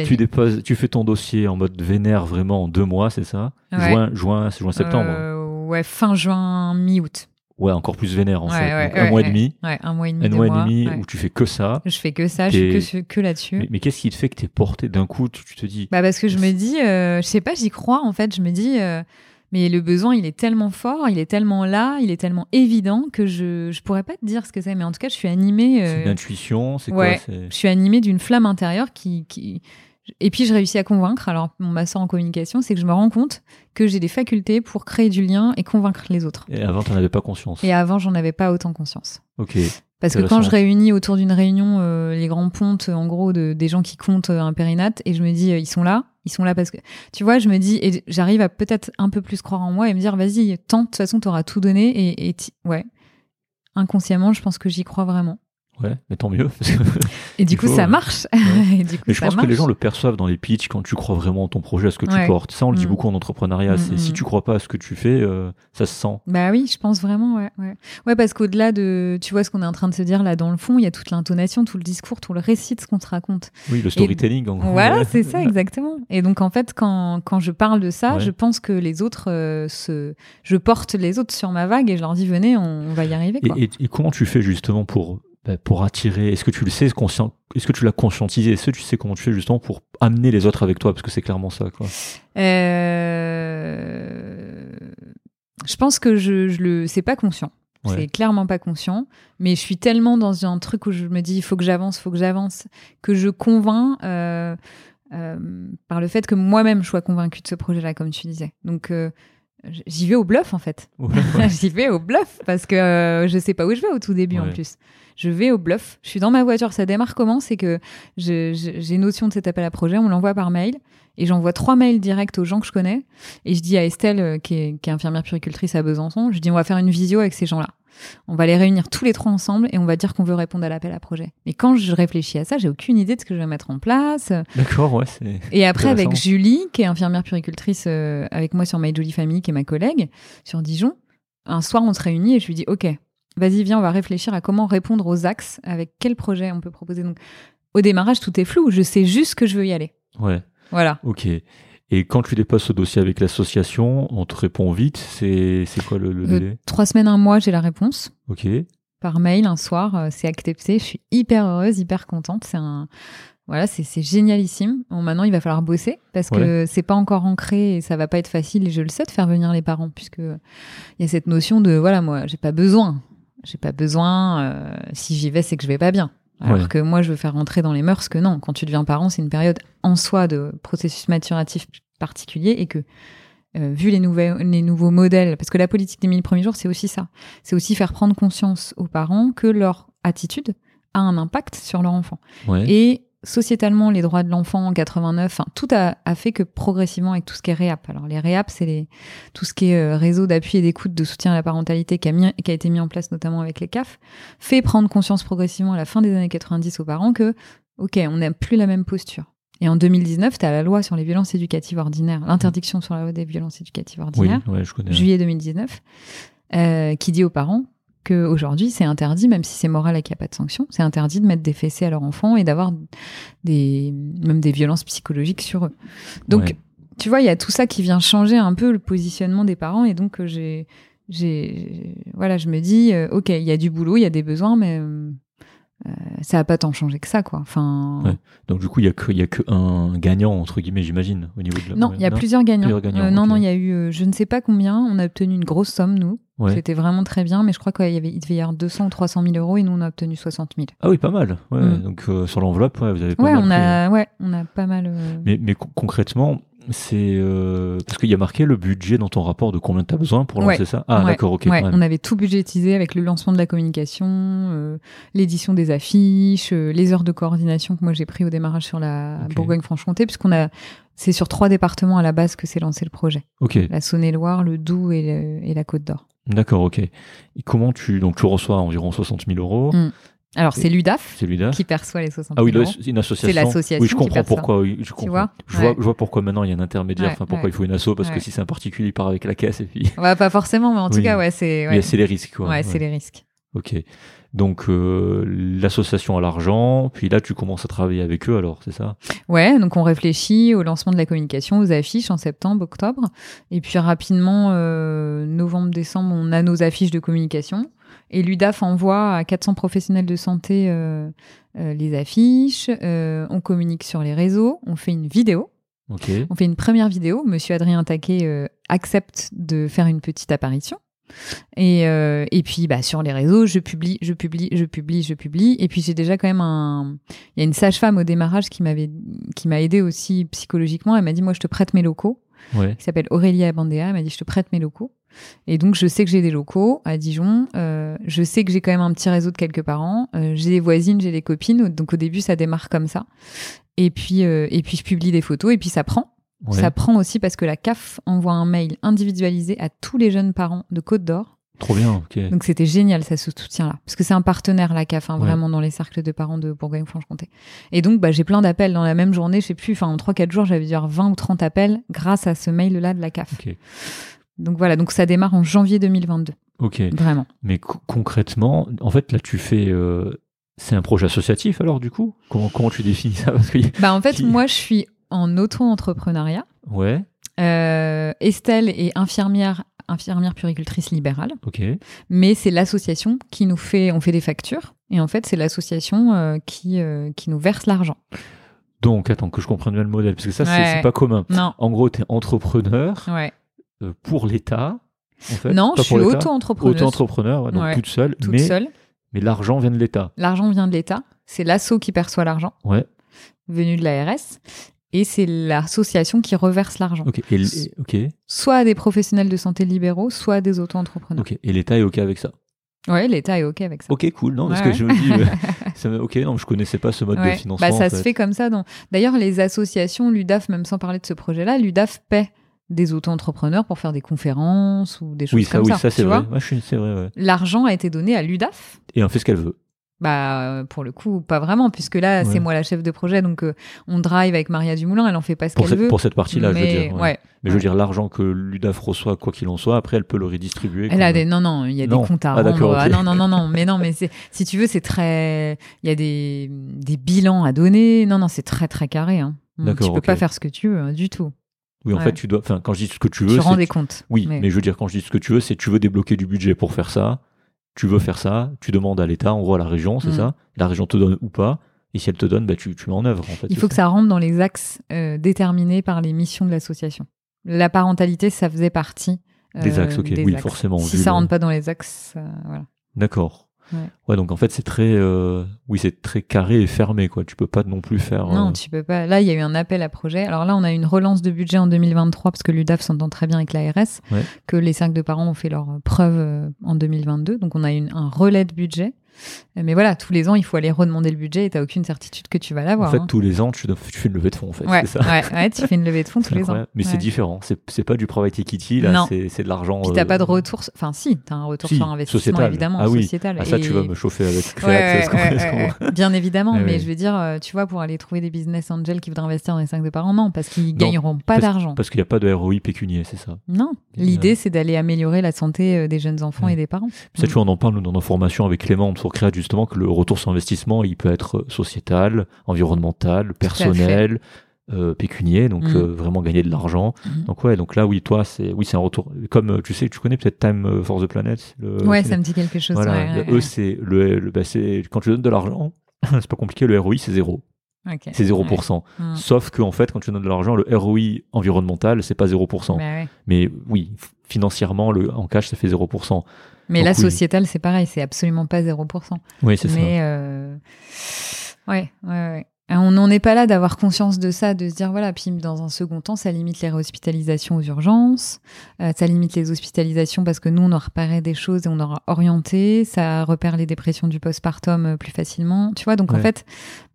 Tu, déposes, tu fais ton dossier en mode vénère vraiment en deux mois, c'est ça?
Ouais.
Juin, juin, c'est juin, septembre.
Euh, ouais, fin juin, mi-août.
Ouais, encore plus vénère en
Ouais,
fait. Donc, un mois et demi,
Ouais, un mois et demi.
un mois et demi où tu fais que ça.
Je fais que ça, je suis
T'es-
que, su- que là-dessus.
Mais, mais qu'est-ce qui te fait que t'es porté? D'un coup tu, tu te dis
Bah parce que je me dis, euh, je sais pas, j'y crois en fait. Je me dis, euh, mais le besoin, il est tellement fort, il est tellement là, il est tellement évident que je je pourrais pas te dire ce que c'est. Mais en tout cas, je suis animée.
c'est
euh,
intuition, c'est
ouais.
quoi c'est-
je suis animée d'une flamme intérieure qui, qui et puis je réussis à convaincre. Alors mon master en communication, c'est que je me rends compte que j'ai des facultés pour créer du lien et convaincre les autres.
Et avant, t'en avais pas conscience.
Et avant, j'en avais pas autant conscience.
Ok.
Parce que quand je réunis autour d'une réunion euh, les grands pontes, en gros, de, des gens qui comptent euh, un périnate, et je me dis, euh, ils sont là, ils sont là parce que, tu vois, je me dis, et j'arrive à peut-être un peu plus croire en moi et me dire, vas-y, tente, de toute façon, t'auras tout donné, et, et ouais. Inconsciemment, je pense que j'y crois vraiment.
Ouais, mais tant mieux. [laughs]
Et du coup,
faut,
ça marche.
Ouais. [laughs]
et du coup,
mais je
ça
pense que les gens le perçoivent dans les pitchs quand tu crois vraiment en ton projet, à ce que tu portes. Ça, on le dit
Mm.
beaucoup en entrepreneuriat.
Mm,
c'est
mm,
si tu crois pas à ce que tu fais, euh, ça se sent.
Bah oui, je pense vraiment, ouais. Ouais, ouais parce qu'au-delà de, tu vois, ce qu'on est en train de se dire là dans le fond, il y a toute l'intonation, tout le discours, tout le récit de ce qu'on se raconte.
Oui, le storytelling. en gros.
Voilà, c'est [laughs] ça, exactement. Et donc, en fait, quand, quand je parle de ça,
Ouais.
je pense que les autres euh, se. Je porte les autres sur ma vague et je leur dis, venez, on, on va y arriver, quoi.
Et, et- et comment tu fais justement pour, bah, pour attirer Est-ce que tu le sais Est-ce que tu l'as conscientisé? Est-ce que tu sais comment tu fais justement pour amener les autres avec toi? Parce que c'est clairement ça. Quoi.
Euh, Je pense que je, je le. C'est pas conscient.
Ouais.
C'est clairement pas conscient, mais je suis tellement dans un truc où je me dis il faut que j'avance, il faut que j'avance, que je convainc. euh, euh, par le fait que moi-même je sois convaincue de ce projet-là, comme tu disais. Donc euh, j'y vais au bluff en fait. [laughs] j'y vais au bluff parce que je sais pas où je vais au tout début en plus. Je vais au bluff. Je suis dans ma voiture. Ça démarre comment? C'est que j'ai notion de cet appel à projet. On l'envoie par mail et j'envoie trois mails directs aux gens que je connais. Et je dis à Estelle, qui est, qui est infirmière puricultrice à Besançon, je dis on va faire une visio avec ces gens-là. On va les réunir tous les trois ensemble et on va dire qu'on veut répondre à l'appel à projet. Mais quand je réfléchis à ça, j'ai aucune idée de ce que je vais mettre en place.
D'accord, ouais.
Et après, avec Julie, qui est infirmière puricultrice euh, avec moi sur My Jolie Family, qui est ma collègue sur Dijon, un soir, on se réunit et je lui dis OK, vas-y, viens, on va réfléchir à comment répondre aux axes, avec quel projet on peut proposer. Donc, au démarrage, tout est flou. Je sais juste que je veux y aller.
Ouais.
Voilà.
Ok. Et quand tu dépasses ce dossier avec l'association, on te répond vite. C'est quoi le, euh, délai?
Trois semaines, un mois, j'ai la réponse.
Ok.
Par mail, un soir, euh, c'est accepté. Je suis hyper heureuse, hyper contente. C'est un voilà, c'est génialissime. Bon, maintenant, il va falloir bosser parce que c'est pas encore ancré et ça va pas être facile. Et je le sais de faire venir les parents puisque il y a cette notion de voilà, moi, j'ai pas besoin. J'ai pas besoin. Euh, si j'y vais, c'est que je vais pas bien. Alors que moi, je veux faire rentrer dans les mœurs que non. Quand tu deviens parent, c'est une période en soi de processus maturatif particulier et que euh, vu les, les nouveaux modèles, parce que la politique des mille premiers jours, c'est aussi ça. C'est aussi faire prendre conscience aux parents que leur attitude a un impact sur leur enfant. Et sociétalement, les droits de l'enfant en 89, tout a, fait que progressivement, avec tout ce qui est réap, alors les réap, c'est les, tout ce qui est euh, réseau d'appui et d'écoute de soutien à la parentalité qui a, qui a été mis en place notamment avec les CAF, fait prendre conscience progressivement à la fin des années 90 aux parents que, ok, on n'a plus la même posture. Et en 2019, tu as la loi sur les violences éducatives ordinaires, l'interdiction sur la loi des violences éducatives ordinaires, juillet 2019, euh, qui dit aux parents qu'aujourd'hui, c'est interdit, même si c'est moral et qu'il n'y a pas de sanction, c'est interdit de mettre des fessées à leur enfant et d'avoir des, même des violences psychologiques sur eux. Donc, tu vois, il y a tout ça qui vient changer un peu le positionnement des parents et donc euh, j'ai, j'ai, voilà, je me dis, euh, ok, il y a du boulot, il y a des besoins, mais euh, ça n'a pas tant changé que ça, quoi. Enfin.
Donc du coup, il y a que il y a que un gagnant entre guillemets, j'imagine, au niveau de. La...
Non, il y a plusieurs gagnants. Euh, non, non, il y a eu, euh, je ne sais pas combien. On a obtenu une grosse somme nous. C'était vraiment très bien, mais je crois qu'il y avait, il devait y avoir 200 ou 300 000 euros et nous on a obtenu 60 000.
Ah oui, pas mal. Ouais, mm. Donc sur l'enveloppe, vous avez pas
ouais,
mal.
On a, ouais, on a pas mal.
Mais, mais concrètement, c'est euh, parce qu'il y a marqué le budget dans ton rapport de combien tu as besoin pour lancer ça. Ah d'accord, ok.
on avait tout budgétisé avec le lancement de la communication, euh, l'édition des affiches, euh, les heures de coordination que moi j'ai pris au démarrage sur la Bourgogne-Franche-Comté, puisqu'on a c'est sur trois départements à la base que s'est lancé le projet.
Ok.
La Saône-et-Loire, le Doubs et, la Côte d'Or.
D'accord, ok. Et comment tu donc tu reçois environ 60 000 euros.
Mm. Alors, c'est l'UDAF
qui
perçoit les 60
Ah oui,
euros.
une association.
C'est l'association.
Oui, je comprends pourquoi. Oui, je comprends.
Tu vois
je, vois, je vois pourquoi maintenant il y a un intermédiaire. enfin, pourquoi il faut une asso Parce que si c'est un particulier, il part avec la caisse et puis.
Ouais, pas forcément, mais en tout cas, ouais, c'est.
Ouais. C'est les risques, quoi.
Ouais, c'est les risques.
Ok. Donc euh, l'association a l'argent, puis là tu commences à travailler avec eux alors, c'est ça?
Ouais, donc on réfléchit au lancement de la communication, aux affiches en septembre, octobre, et puis rapidement, euh, novembre, décembre, on a nos affiches de communication. Et l'UDAF envoie à 400 professionnels de santé euh, euh, les affiches, euh, on communique sur les réseaux, on fait une vidéo. On fait une première vidéo. Monsieur Adrien Taquet accepte de faire une petite apparition. Et, et puis bah, sur les réseaux, je publie, je publie, je publie, je publie. Et puis j'ai déjà quand même un. Il y a une sage-femme au démarrage qui m'avait, qui m'a aidé aussi psychologiquement. Elle m'a dit moi je te prête mes locaux. Qui s'appelle Aurélie Abandéa. Elle m'a dit je te prête mes locaux. Et donc, je sais que j'ai des locaux à Dijon. Euh, je sais que j'ai quand même un petit réseau de quelques parents. Euh, j'ai des voisines, j'ai des copines. Donc, au début, ça démarre comme ça. Et puis, euh, et puis, je publie des photos et puis ça prend. Ça prend aussi parce que la CAF envoie un mail individualisé à tous les jeunes parents de Côte d'Or.
Trop bien, ok.
Donc c'était génial, ça se soutient-là. Parce que c'est un partenaire, la CAF, hein, vraiment dans les cercles de parents de Bourgogne-Franche-Comté. Et donc, bah, j'ai plein d'appels dans la même journée, je sais plus, enfin, en 3-4 jours, j'avais dû avoir 20 ou 30 appels grâce à ce mail-là de la CAF. Donc voilà, donc ça démarre en janvier 2022.
Ok.
Vraiment.
Mais concrètement, en fait, là, tu fais. Euh, c'est un projet associatif alors, du coup? Comment, comment tu définis ça?
Bah, en fait, moi, je suis en auto-entrepreneuriat.
Ouais.
Euh, Estelle est infirmière infirmière puricultrice libérale. Mais c'est l'association qui nous fait, on fait des factures, et en fait c'est l'association euh, qui qui nous verse l'argent.
Donc attends que je comprenne bien le modèle parce que ça c'est pas commun.
Non.
En gros tu es entrepreneur.
Ouais.
Euh, pour l'État. En fait,
non, je suis auto-entrepreneur.
Auto-entrepreneur, donc toute seule.
Toute
mais,
seule.
Mais l'argent vient de l'État.
L'argent vient de l'État. C'est l'assaut qui perçoit l'argent.
Ouais.
Venu de l'ARS. Et c'est l'association qui reverse l'argent.
Ok. Et l- et- ok.
Soit à des professionnels de santé libéraux, soit à des auto-entrepreneurs.
Et l'État est ok avec ça?
Ouais, l'État est OK avec ça.
Ok, cool. Non, parce
Ouais,
que je me dis, euh, [laughs] ça ok, non, je connaissais pas ce mode de financement.
Bah, ça se
fait.
fait comme ça. dans- D'ailleurs, les associations, l'UDAF, même sans parler de ce projet-là, l'UDAF paie des auto-entrepreneurs pour faire des conférences ou des choses
Oui, ça,
comme
oui,
ça.
ça c'est vrai. Ouais, vrai. Ouais.
L'argent a été donné à l'UDAF?
Et on fait ce qu'elle veut.
Bah, euh, pour le coup, pas vraiment, puisque là,
Ouais.
c'est moi la chef de projet, donc euh, on drive avec Maria Dumoulin, elle en fait pas ce qu'elle veut.
pour cette partie-là, je veux
mais,
dire. ouais.
ouais.
Mais je veux dire, l'argent que l'UDAF reçoit, quoi qu'il en soit, après, elle peut le redistribuer.
Elle a des non non, il y a
Non.
des comptes à
Ah,
rendre. Ah, non non non non, mais non mais si tu veux c'est très il y a des des bilans à donner. Non non, c'est très très carré hein.
D'accord,
Tu peux pas faire ce que tu veux hein, du tout.
Oui, en
Ouais.
fait, tu dois. Enfin, quand je dis ce que tu veux,
Tu rends des comptes.
Oui, mais... je veux dire, quand je dis ce que tu veux, c'est tu veux débloquer du budget pour faire ça, tu veux faire ça, tu demandes à l'État, en gros à la région, c'est
Mm.
ça? La région te donne ou pas? Et si elle te donne, bah, tu, tu mets en œuvre, en fait.
Il faut que ça rentre dans les axes euh, déterminés par les missions de l'association. La parentalité, ça faisait partie
Des
euh,
axes, ok.
des
Oui,
axes.
forcément,
Si ça rentre pas dans les axes, euh, voilà.
D'accord.
Ouais.
donc en fait, c'est très. euh, Oui, c'est très carré et fermé, quoi. Tu peux pas non plus faire.
Non,
euh,
tu peux pas. Là, il y a eu un appel à projet. Alors là, on a une relance de budget en 2023 parce que l'UDAF s'entend très bien avec l'ARS,
Ouais.
que les cercles de parents ont fait leur preuve euh, en 2022. Donc on a une, un relais de budget. Euh, Mais voilà, tous les ans, il faut aller redemander le budget et t'as aucune certitude que tu vas
En
l'avoir.
fait,
hein.
tous les ans, tu, fais une levée de fonds, en fait.
ouais,
ça.
ouais, ouais, tu fais une levée de fonds [laughs] tous les ans.
Mais c'est différent. C'est pas du private equity, là. C'est c'est de l'argent.
Puis t'as
euh,
pas de retour. Enfin, si, t'as un retour
si,
sur investissement
sociétal.
évidemment,
Ah oui.
sociétal.
Ah, ça, tu vas me chauffer avec
ouais. Bien évidemment, [laughs] mais je veux dire, euh, tu vois, pour aller trouver des business angels qui voudraient investir dans les 5 de parents, non, parce qu'ils
Non,
gagneront pas d'argent.
Parce qu'il n'y a pas de ROI pécunier, c'est ça.
Non, l'idée c'est d'aller améliorer la santé euh, des jeunes enfants et des parents.
Ça, tu vois, on en parle nous, dans nos formations avec Clément sur Créat, justement, que le retour sur investissement, il peut être sociétal, environnemental, personnel, euh, pécunier, donc
Mhm.
euh, vraiment gagner de l'argent.
Mhm.
Donc ouais, donc là, oui, toi, c'est oui, c'est un retour. Comme euh, tu sais, tu connais peut-être Time for the Planet. le-
ouais, ça me dit quelque chose.
Voilà,
ouais,
le-
ouais,
eux,
ouais.
c'est le, le- bah, c'est quand tu donnes de l'argent, [clears throat] c'est pas compliqué. Le ROI, c'est zéro, c'est 0%.
Ouais. Mhm.
Sauf que en fait, quand tu donnes de l'argent, le ROI environnemental, c'est pas 0%.
Bah ouais.
Mais oui, financièrement, le en cash, ça fait 0%.
Mais
Donc
la
oui.
sociétale, c'est pareil, c'est absolument pas 0%.
Oui, c'est ça.
Mais euh, ouais, ouais, ouais. Et On n'en est pas là d'avoir conscience de ça, de se dire voilà, puis dans un second temps, ça limite les réhospitalisations aux urgences, euh, ça limite les hospitalisations parce que nous, on aura repéré des choses et on aura orienté, ça repère les dépressions du postpartum euh, plus facilement, tu vois. Donc en fait,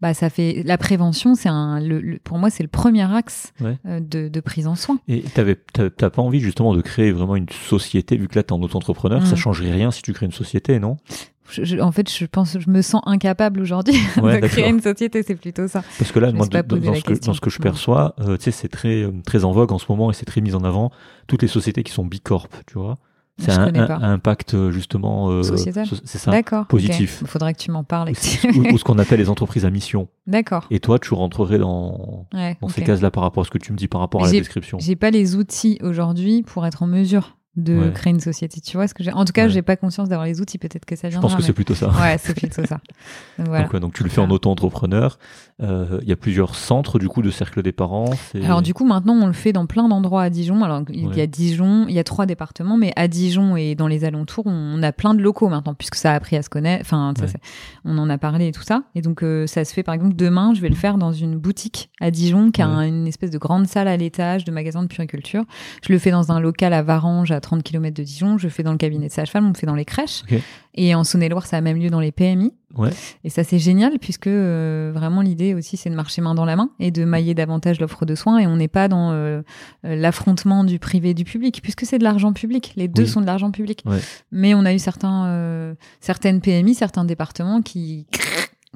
bah ça fait la prévention, c'est un, le, le- pour moi, c'est le premier axe
Ouais.
euh, de, de prise en soin.
Et t'avais, t'as pas envie justement de créer vraiment une société, vu que là t'es en auto-entrepreneur,
Mm.
ça changerait rien si tu crées une société, non?
Je- je- en fait, je pense, je me sens incapable aujourd'hui [laughs]
Ouais,
de créer une société, c'est plutôt ça.
Parce que là, moi, dans, ce que,
question.
dans ce que je
Mm.
perçois, euh, tu sais, c'est très, euh, très en vogue en ce moment et c'est très mis en avant. Toutes les sociétés qui sont bicorp, tu vois. C'est un, impact euh, justement. euh,
Sociétal.
C'est ça. Positif.
Il faudrait que tu m'en parles.
Ou, ce qu'on appelle les entreprises à mission.
D'accord.
Et toi, tu rentrerais dans,
Ouais,
dans
ok.
ces cases-là par rapport à ce que tu me dis par rapport à la description.
J'ai pas les outils aujourd'hui pour être en mesure de
Ouais.
créer une société. Tu vois ce que j'ai En tout cas,
Ouais.
j'ai pas conscience d'avoir les outils. Peut-être que ça
Je
viendra.
pense que
mais-
c'est plutôt ça.
Ouais, c'est plutôt ça. Donc, [laughs] voilà.
Donc, ouais, donc tu le fais en auto-entrepreneur. Euh, Il y a plusieurs centres du coup de cercle des parents.
Alors du coup, maintenant, on le fait dans plein d'endroits à Dijon. Alors il y a Dijon, il y a trois départements, mais à Dijon et dans les alentours, on a plein de locaux maintenant, puisque ça a appris à se connaître. Enfin, ça, on en a parlé et tout ça. Et donc euh, ça se fait, par exemple, demain, je vais le faire dans une boutique à Dijon, qui a une espèce de grande salle à l'étage de magasin de puriculture. Je le fais dans un local à Varanges, à 30 km de Dijon. Je fais dans le cabinet de sage-femme, on le fait dans les crèches. Et en Saône-et-Loire, ça a même lieu dans les PMI.
Ouais.
Et ça, c'est génial puisque euh, vraiment l'idée aussi, c'est de marcher main dans la main et de mailler davantage l'offre de soins. Et on n'est pas dans euh, euh, l'affrontement du privé et du public puisque c'est de l'argent public. Les deux
Oui.
sont de l'argent public.
Ouais.
Mais on a eu certains, euh, certaines PMI, certains départements qui.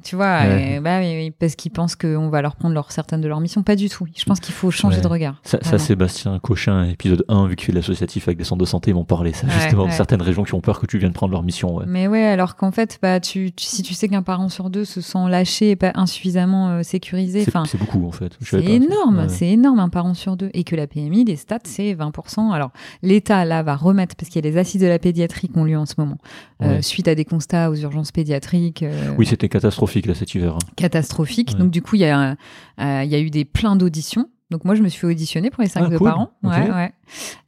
Tu vois,
Ouais.
et bah, parce qu'ils pensent qu'on va leur prendre leur, certaines de leurs missions. Pas du tout. Je pense qu'il faut changer
Ouais.
de regard.
Ça. Sébastien Cochin, épisode 1, vu qu'il fait de l'associatif avec des centres de santé, ils m'ont parlé. Ça,
Ouais,
justement, de
ouais.
certaines régions qui ont peur que tu viennes prendre leur mission. Ouais.
Mais ouais, alors qu'en fait, bah, tu, tu- si tu sais qu'un parent sur deux se sent lâché et pas insuffisamment euh, sécurisé,
C'est beaucoup, en fait.
C'est énorme,
Ouais.
c'est énorme un parent sur deux. Et que la PMI, les stats, c'est 20%. Alors, l'État, là, va remettre, parce qu'il y a les assises de la pédiatrie qui ont lieu en ce moment, euh, suite à des constats aux urgences pédiatriques euh,
Oui, c'était catastrophique, là, cet hiver. hein.
catastrophiques.
Ouais.
Donc, du coup, il y, a, euh, y a eu des pleins d'auditions Donc moi, je me suis fait auditionner pour les
Ah,
de
cool.
parents.
Ok.
Ouais, ouais.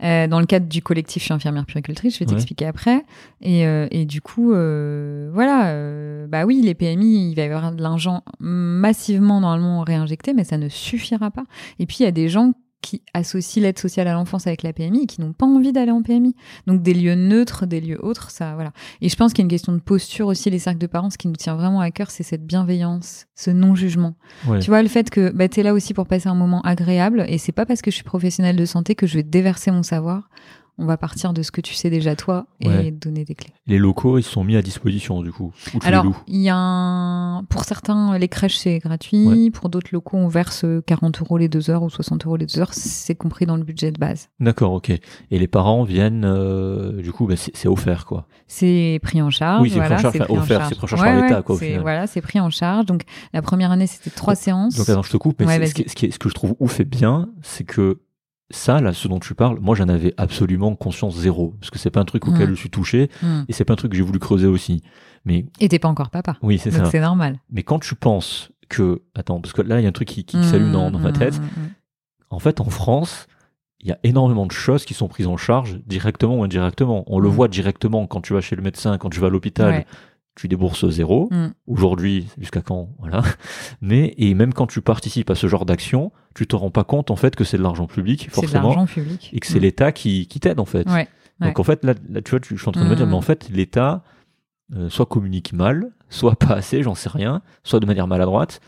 Euh, dans le cadre du collectif Je suis infirmière puricultrice, je vais
Ouais.
t'expliquer après. Et, euh, et du coup, euh, voilà, bah oui, les PMI, il va y avoir de l'argent massivement normalement réinjecté, mais ça ne suffira pas. Et puis il y a des gens qui associent l'aide sociale à l'enfance avec la PMI et qui n'ont pas envie d'aller en PMI. Donc des lieux neutres, des lieux autres, ça, voilà. Et je pense qu'il y a une question de posture aussi, les cercles de parents, ce qui nous tient vraiment à cœur, c'est cette bienveillance, ce non-jugement.
Ouais.
Tu vois, le fait que bah, tu es là aussi pour passer un moment agréable, et c'est pas parce que je suis professionnelle de santé que je vais déverser mon savoir. On va partir de ce que tu sais déjà toi et
Ouais.
donner des clés.
Les locaux, ils sont mis à disposition du coup. Tu
Alors, il y a un... pour certains, les crèches c'est gratuit, pour d'autres locaux on verse 40 euros les deux heures ou 60 euros les deux heures, c'est compris dans le budget de base.
D'accord, ok. Et les parents viennent, euh, du coup, bah, c'est offert quoi.
C'est pris en charge.
Oui, c'est pris en charge, offert, c'est pris en charge par l'État, quoi, au
c'est-
final.
Voilà, c'est pris en charge. Donc la première année c'était trois séances.
Donc attends, je te coupe, mais ce, qui est- ce, qui est- ce que je trouve ouf et bien, c'est que ça, là, ce dont tu parles, moi j'en avais absolument conscience zéro. Parce que c'est pas un truc auquel
Mm.
je suis touché,
Hmm.
et c'est pas un truc que j'ai voulu creuser aussi. Mais
Et t'es pas encore papa.
oui, c'est ça.
c'est normal.
Mais quand tu penses que. Attends, parce que là, il y a un truc qui, qui s'allume dans, dans ma tête. En fait, en France, il y a énormément de choses qui sont prises en charge directement ou indirectement. On le
Mm.
voit directement quand tu vas chez le médecin, quand tu vas à l'hôpital,
Ouais.
tu débourses zéro.
Mm.
Aujourd'hui, jusqu'à quand, voilà. [laughs] Mais et même quand tu participes à ce genre d'action, tu te rends pas compte en fait que c'est de l'argent public forcément
public.
et que c'est
Mm.
l'État qui, qui t'aide en fait.
Ouais.
Donc en fait là, là, tu vois, je suis en train de me dire,
Mm.
mais en fait l'État euh, soit communique mal, soit pas assez, j'en sais rien, soit de manière maladroite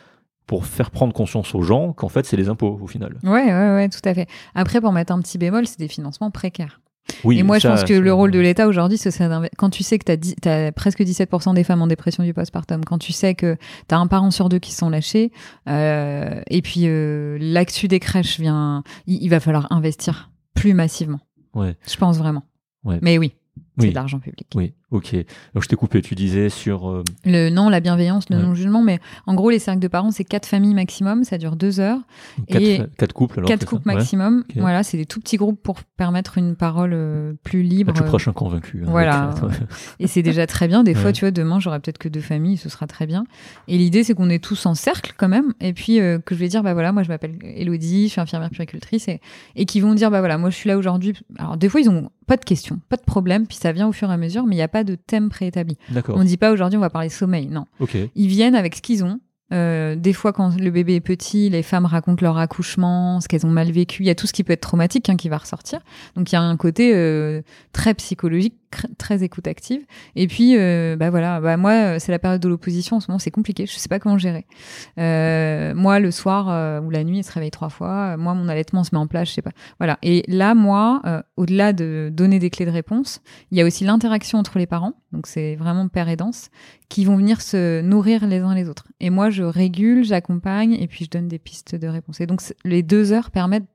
pour faire prendre conscience aux gens qu'en fait c'est les impôts au final.
Ouais, ouais, ouais, tout à fait. Après, pour mettre un petit bémol, c'est des financements précaires.
Oui.
et moi,
ça,
je pense que
c'est-
le rôle de l'État aujourd'hui, ce serait d'inve- quand tu sais que tu as, presque 17% des femmes en dépression du postpartum, quand tu sais que tu as un parent sur deux qui se sont lâchés, euh, et puis euh, l'actu des crèches vient, il, il va falloir investir plus massivement.
Ouais.
Je pense vraiment.
Ouais.
Mais oui, c'est
Oui.
de l'argent public.
Oui, ok. Donc je t'ai coupé, tu disais sur... euh,
Le non, la bienveillance, le
Ouais.
non-jugement, mais en gros, les cercles de parents, c'est quatre familles maximum, ça dure deux heures.
quatre,
Et
quatre couples alors
Quatre couples
Ouais.
maximum. Voilà, c'est des tout petits groupes pour permettre une parole euh, plus libre.
Ah, tu prêches un convaincu. hein,
Voilà.
euh, [laughs]
Et c'est déjà très bien. Des fois,
Ouais.
tu vois, demain, j'aurai peut-être que deux familles, ce sera très bien. Et l'idée, c'est qu'on est tous en cercle quand même. Et puis, euh, que je vais dire, bah voilà, moi, je m'appelle Elodie, je suis infirmière puricultrice. Et, et qui vont dire, bah voilà, moi, je suis là aujourd'hui. Alors, des fois, ils ont pas de questions, pas de problème. Puis ça vient au fur et à mesure, mais il n'y a pas de thème préétabli. On dit pas aujourd'hui, on va parler sommeil. Non.
Ok.
Ils viennent avec ce qu'ils ont. Euh, des fois, quand le bébé est petit, les femmes racontent leur accouchement, ce qu'elles ont mal vécu. Il y a tout ce qui peut être traumatique hein, qui va ressortir. Donc, il y a un côté euh, très psychologique, très écoute active. Et puis, euh, bah voilà, bah moi, euh, c'est la période de l'opposition. En ce moment, c'est compliqué. Je sais pas comment gérer. Euh, moi, le soir euh, ou la nuit, il se réveille trois fois. Moi, mon allaitement se met en place. Je sais pas. Voilà. Et là, moi, au-delà de donner des clés de réponse, il y a aussi l'interaction entre les parents. Donc, c'est vraiment père et danse qui vont venir se nourrir les uns les autres. Et moi, je régule, j'accompagne et puis je donne des pistes de réponse. Et donc, les deux heures permettent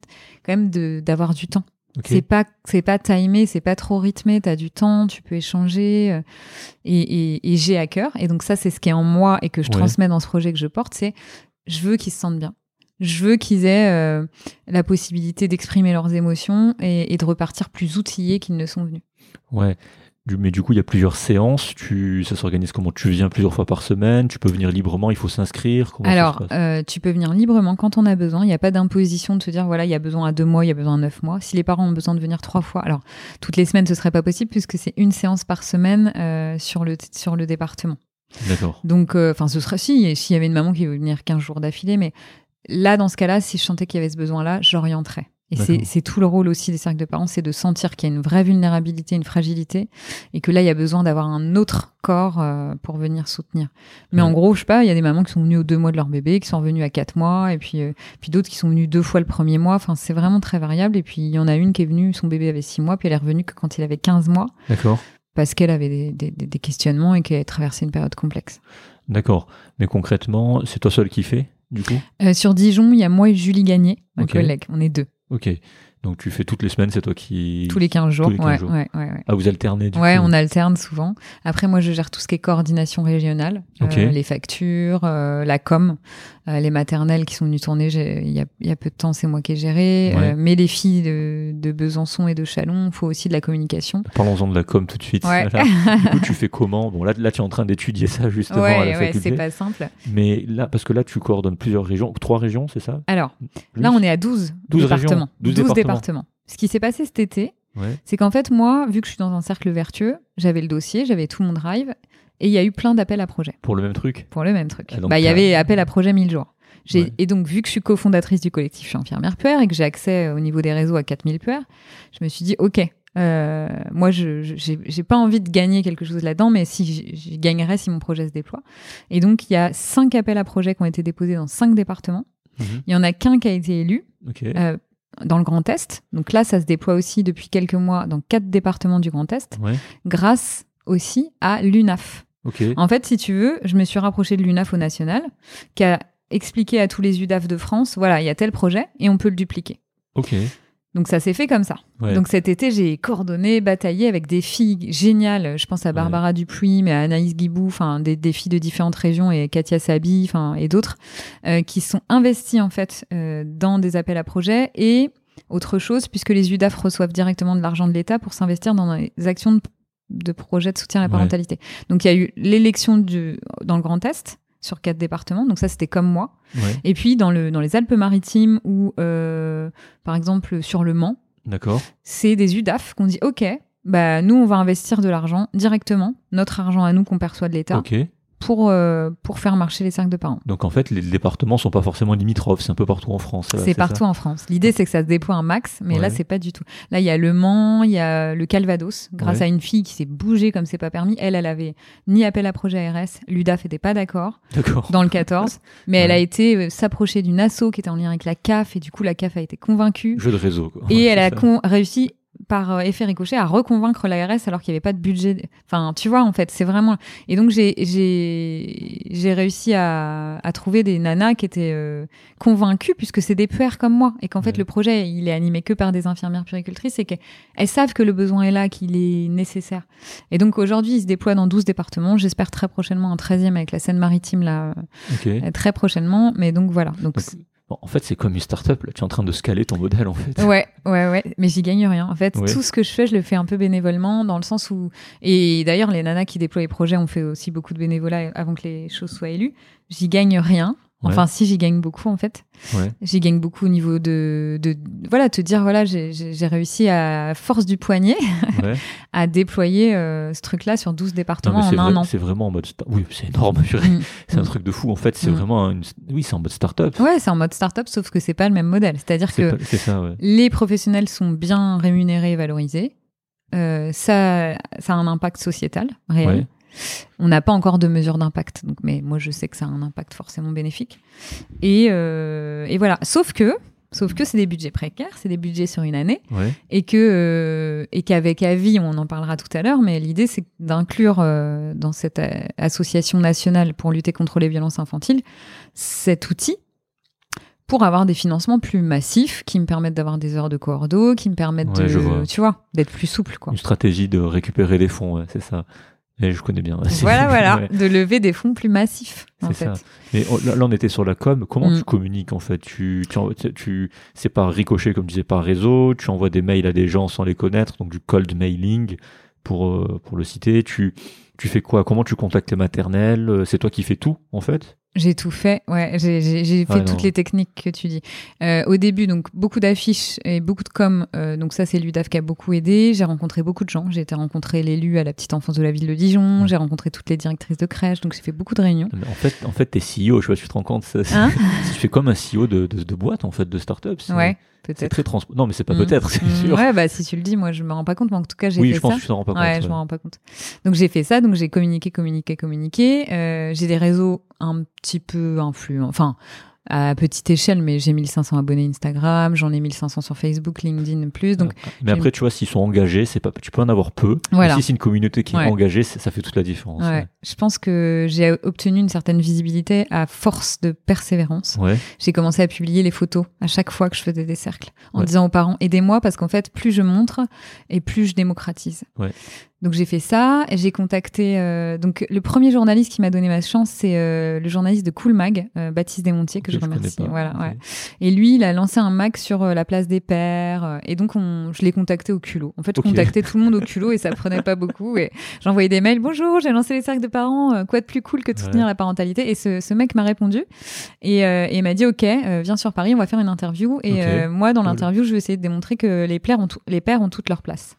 quand même d'avoir du temps. C'est pas c'est pas timé, c'est pas trop rythmé. T'as du temps, tu peux échanger euh, et, et, et j'ai à cœur. Et donc ça, c'est ce qui est en moi et que je
Ouais.
transmets dans ce projet que je porte. C'est je veux qu'ils se sentent bien. Je veux qu'ils aient euh, la possibilité d'exprimer leurs émotions et, et de repartir plus outillés qu'ils ne sont venus.
Ouais. Du- mais du coup, il y a plusieurs séances. Tu, ça s'organise comment? Tu viens plusieurs fois par semaine? Tu peux venir librement? Il faut s'inscrire? Se
Alors, euh, tu peux venir librement quand on a besoin. Il n'y a pas d'imposition de te dire, voilà, il y a besoin à deux mois, il y a besoin à neuf mois. Si les parents ont besoin de venir trois fois, alors toutes les semaines, ce serait pas possible puisque c'est une séance par semaine euh, sur, le, sur le département.
D'accord.
Donc, euh, enfin, ce serait si, s'il y avait une maman qui veut venir 15 jours d'affilée, mais là, dans ce cas-là, si je sentais qu'il y avait ce besoin-là, j'orienterais. Et c'est tout le rôle aussi des cercles de parents, c'est de sentir qu'il y a une vraie vulnérabilité, une fragilité, et que là, il y a besoin d'avoir un autre corps euh, pour venir soutenir. Mais
Ouais.
en gros, je sais pas, il y a des mamans qui sont venues aux deux mois de leur bébé, qui sont venues à quatre mois, et puis, euh, puis d'autres qui sont venues deux fois le premier mois. Enfin, c'est vraiment très variable. Et puis, il y en a une qui est venue, son bébé avait six mois, puis elle est revenue que quand il avait 15 mois,
D'accord.
parce qu'elle avait des, des- des- des questionnements et qu'elle traversé une période complexe.
D'accord. Mais concrètement, c'est toi seul qui fais, du coup?
Euh, sur Dijon, il y a moi et Julie Gagné, ma collègue. On est deux.
Ok. Donc tu fais toutes les semaines, c'est toi qui.
Tous les 15 jours.
Les 15
ouais,
jours.
ouais, ouais, ouais.
Ah, vous alternez du
Ouais,
coup.
on alterne souvent. Après, moi, je gère tout ce qui est coordination régionale. Euh, les factures, euh, la com, euh, les maternelles qui sont venues tourner. Il y a, il y a peu de temps, c'est moi qui ai géré. Mais les filles de, de Besançon et de Chalon, il faut aussi de la communication.
Parlons-en de la com tout de suite. Du coup, tu [laughs] fais comment? Bon, là, là, tu es en train d'étudier ça justement
ouais,
à la faculté.
c'est pas simple.
Mais là, parce que là, tu coordonnes plusieurs régions, trois régions, c'est ça?
Alors,
Plus
là, on est à 12,
12
départements.
régions, 12
départements. Ce qui s'est passé cet été,
Ouais.
c'est qu'en fait, moi, vu que je suis dans un cercle vertueux, j'avais le dossier, j'avais tout mon drive, et il y a eu plein d'appels à projets.
Pour le même truc
pour le même truc.
Ah, donc
bah, il y avait appel à projet 1000 jours.
Ouais.
Et donc, vu que je suis cofondatrice du collectif Je suis infirmière puère et que j'ai accès euh, au niveau des réseaux à 4000 puères, je me suis dit, OK, euh, moi, je je- j'ai j'ai pas envie de gagner quelque chose là-dedans, mais si j'y gagnerais si mon projet se déploie. Et donc, il y a cinq appels à projets qui ont été déposés dans cinq départements.
Mhm.
Il y en a qu'un qui a été élu
Ok.
euh, dans le Grand Est. Donc là, ça se déploie aussi depuis quelques mois dans quatre départements du Grand Est,
Ouais.
grâce aussi à l'UNAF.
Ok.
En fait, si tu veux, je me suis rapprochée de l'UNAF au national, qui a expliqué à tous les UDAF de France, voilà, il y a tel projet et on peut le dupliquer.
Ok.
Donc ça s'est fait comme ça.
Ouais.
Donc cet été, j'ai coordonné, bataillé avec des filles géniales. Je pense à Barbara Dupuis, mais à Anaïs Guibou, enfin des, des filles de différentes régions et Katia Sabi, enfin et d'autres, euh, qui sont investies en fait euh, dans des appels à projets et autre chose, puisque les UDAF reçoivent directement de l'argent de l'État pour s'investir dans les actions de, de projets de soutien à la
Ouais.
parentalité. Donc il y a eu l'élection du- dans le Grand Est sur quatre départements. Donc ça, c'était comme moi.
Ouais.
Et puis dans, le, dans les Alpes-Maritimes ou euh, par exemple sur le Mans,
D'accord.
c'est des UDAF qu'on dit OK, bah nous on va investir de l'argent directement, notre argent à nous qu'on perçoit de l'État,
Ok.
Pour euh, pour faire marcher les cercles de parents.
Donc en fait, les départements sont pas forcément limitrophes, c'est un peu partout en France.
C'est partout en France. L'idée c'est que ça se déploie un max, mais là c'est pas du tout. Là il y a le Mans, il y a le Calvados, grâce
Ouais.
à une fille qui s'est bougée comme c'est pas permis. Elle, elle avait ni appel à projet ARS, l'UDAF était pas d'accord dans le 14, [laughs] mais elle a été euh, s'approcher d'une asso qui était en lien avec la CAF et du coup la CAF a été convaincue.
Jeu de réseau. Quoi.
Et elle a [laughs] réussi par euh, effet ricochet à reconvaincre l'ARS alors qu'il n'y avait pas de budget. Enfin, tu vois, en fait, c'est vraiment. Et donc j'ai réussi à, à trouver des nanas qui étaient euh, convaincues puisque c'est des puères comme moi et qu'en fait le projet il est animé que par des infirmières puéricultrices et qu'elles savent que le besoin est là, qu'il est nécessaire. Et donc aujourd'hui, il se déploie dans 12 départements. J'espère très prochainement un 13e avec la Seine-Maritime là,
Ok.
euh, très prochainement. Mais donc voilà. Donc
Donc, bon, en fait, c'est comme une start-up. Là, tu es en train de scaler ton modèle, en fait.
Ouais, ouais, ouais, mais j'y gagne rien. En fait,
Ouais.
tout ce que je fais, je le fais un peu bénévolement, dans le sens où. Et d'ailleurs, les nanas qui déploient les projets ont fait aussi beaucoup de bénévolat avant que les choses soient élues. J'y gagne rien.
Ouais.
Enfin, si j'y gagne beaucoup, en fait.
Ouais.
J'y gagne beaucoup au niveau de, de voilà, te dire voilà, j'ai- réussi à force du poignet [laughs]
Ouais.
à déployer euh, ce truc-là sur 12
Non,
départements en
c'est
un
vrai-
an.
c'est vraiment en mode. Oui, c'est énorme.
Mm.
C'est un truc de fou. En fait, c'est
Mm.
vraiment une. Oui, c'est en mode start-up.
Ouais, c'est en mode start-up, sauf que c'est pas le même modèle. C'est-à-dire
C'est
que
pas- ça,
les professionnels sont bien rémunérés et valorisés. Euh, ça, ça a un impact sociétal réel. On n'a pas encore de mesure d'impact, donc, mais moi je sais que ça a un impact forcément bénéfique. Et, euh, et voilà. Sauf que, sauf que c'est des budgets précaires, c'est des budgets sur une année,
Ouais.
et que euh, et qu'avec Avis, on en parlera tout à l'heure, mais l'idée c'est d'inclure euh, dans cette association nationale pour lutter contre les violences infantiles cet outil pour avoir des financements plus massifs qui me permettent d'avoir des heures de cordeau, qui me permettent
Ouais, je vois.
de, tu vois, d'être plus souple, quoi.
Une stratégie de récupérer des fonds, ouais, c'est ça. Et je connais bien. [laughs]
Voilà, voilà,
ouais,
de lever des fonds plus massifs, en
c'est
fait.
ça. Mais on- là, là, on était sur la com. Comment
Mm.
tu communiques en fait? Tu, tu, tu, c'est par ricochet comme tu disais par réseau. Tu envoies des mails à des gens sans les connaître, donc du cold mailing pour euh, pour le citer. Tu tu fais quoi? Comment tu contactes les maternelles? Euh, C'est toi qui fais tout en fait?
J'ai tout fait, ouais, j'ai j'ai- j'ai fait
Ouais,
toutes
non.
les techniques que tu dis. Euh, au début, donc beaucoup d'affiches et beaucoup de com, euh, donc ça c'est l'UDAF qui a beaucoup aidé. J'ai rencontré beaucoup de gens. J'ai été rencontrer l'élu à la petite enfance de la ville de Dijon. J'ai rencontré toutes les directrices de crèche, donc j'ai fait beaucoup de réunions.
En fait, en fait, t'es CEO. Je sais pas si tu te rends compte. ça-
Hein [laughs]
tu fais comme un CEO de, de, de boîte en fait, de start-up. C'est-
Ouais,
C'est très trans. Non, mais c'est pas
Mm.
peut-être, c'est
Mm,
sûr.
Ouais, bah si tu le dis, moi je me rends pas compte, mais en tout cas j'ai
oui,
fait
je pense
ça.
que tu t'en rends pas compte.
Ouais, je
ouais.
me rends pas compte. Donc j'ai fait ça, donc j'ai communiqué, communiqué, communiqué. Euh, j'ai des réseaux un petit peu influents, enfin à petite échelle, mais j'ai 1500 abonnés Instagram, j'en ai 1500 sur Facebook, LinkedIn plus. Donc,
mais après, tu vois, s'ils sont engagés, c'est pas, tu peux en avoir peu.
Voilà.
Mais si c'est une communauté qui
Ouais.
est engagée, ça fait toute la différence.
ouais, je pense que j'ai obtenu une certaine visibilité à force de persévérance. J'ai commencé à publier les photos à chaque fois que je faisais des cercles, en disant aux parents aidez-moi parce qu'en fait, plus je montre et plus je démocratise. Donc j'ai fait ça j'ai contacté. euh, donc le premier journaliste qui m'a donné ma chance, c'est euh, le journaliste de Cool Mag, euh, Baptiste Desmontiers, que je remercie. Voilà, ouais. Et lui, il a lancé un mag sur euh, la place des pères. euh, et donc, on, je l'ai contacté au culot. En fait, je
Ok.
contactais tout le monde au culot et ça prenait pas beaucoup. Et j'envoyais des mails. Bonjour, j'ai lancé les cercles de parents. euh, Quoi de plus cool que de soutenir
Ouais.
la parentalité? Et ce, ce mec m'a répondu et, euh, et m'a dit Ok, euh, viens sur Paris, on va faire une interview. Et
Ok,
euh, moi, dans
cool.
l'interview, je vais essayer de démontrer que les pères ont, les pères ont toute leur place.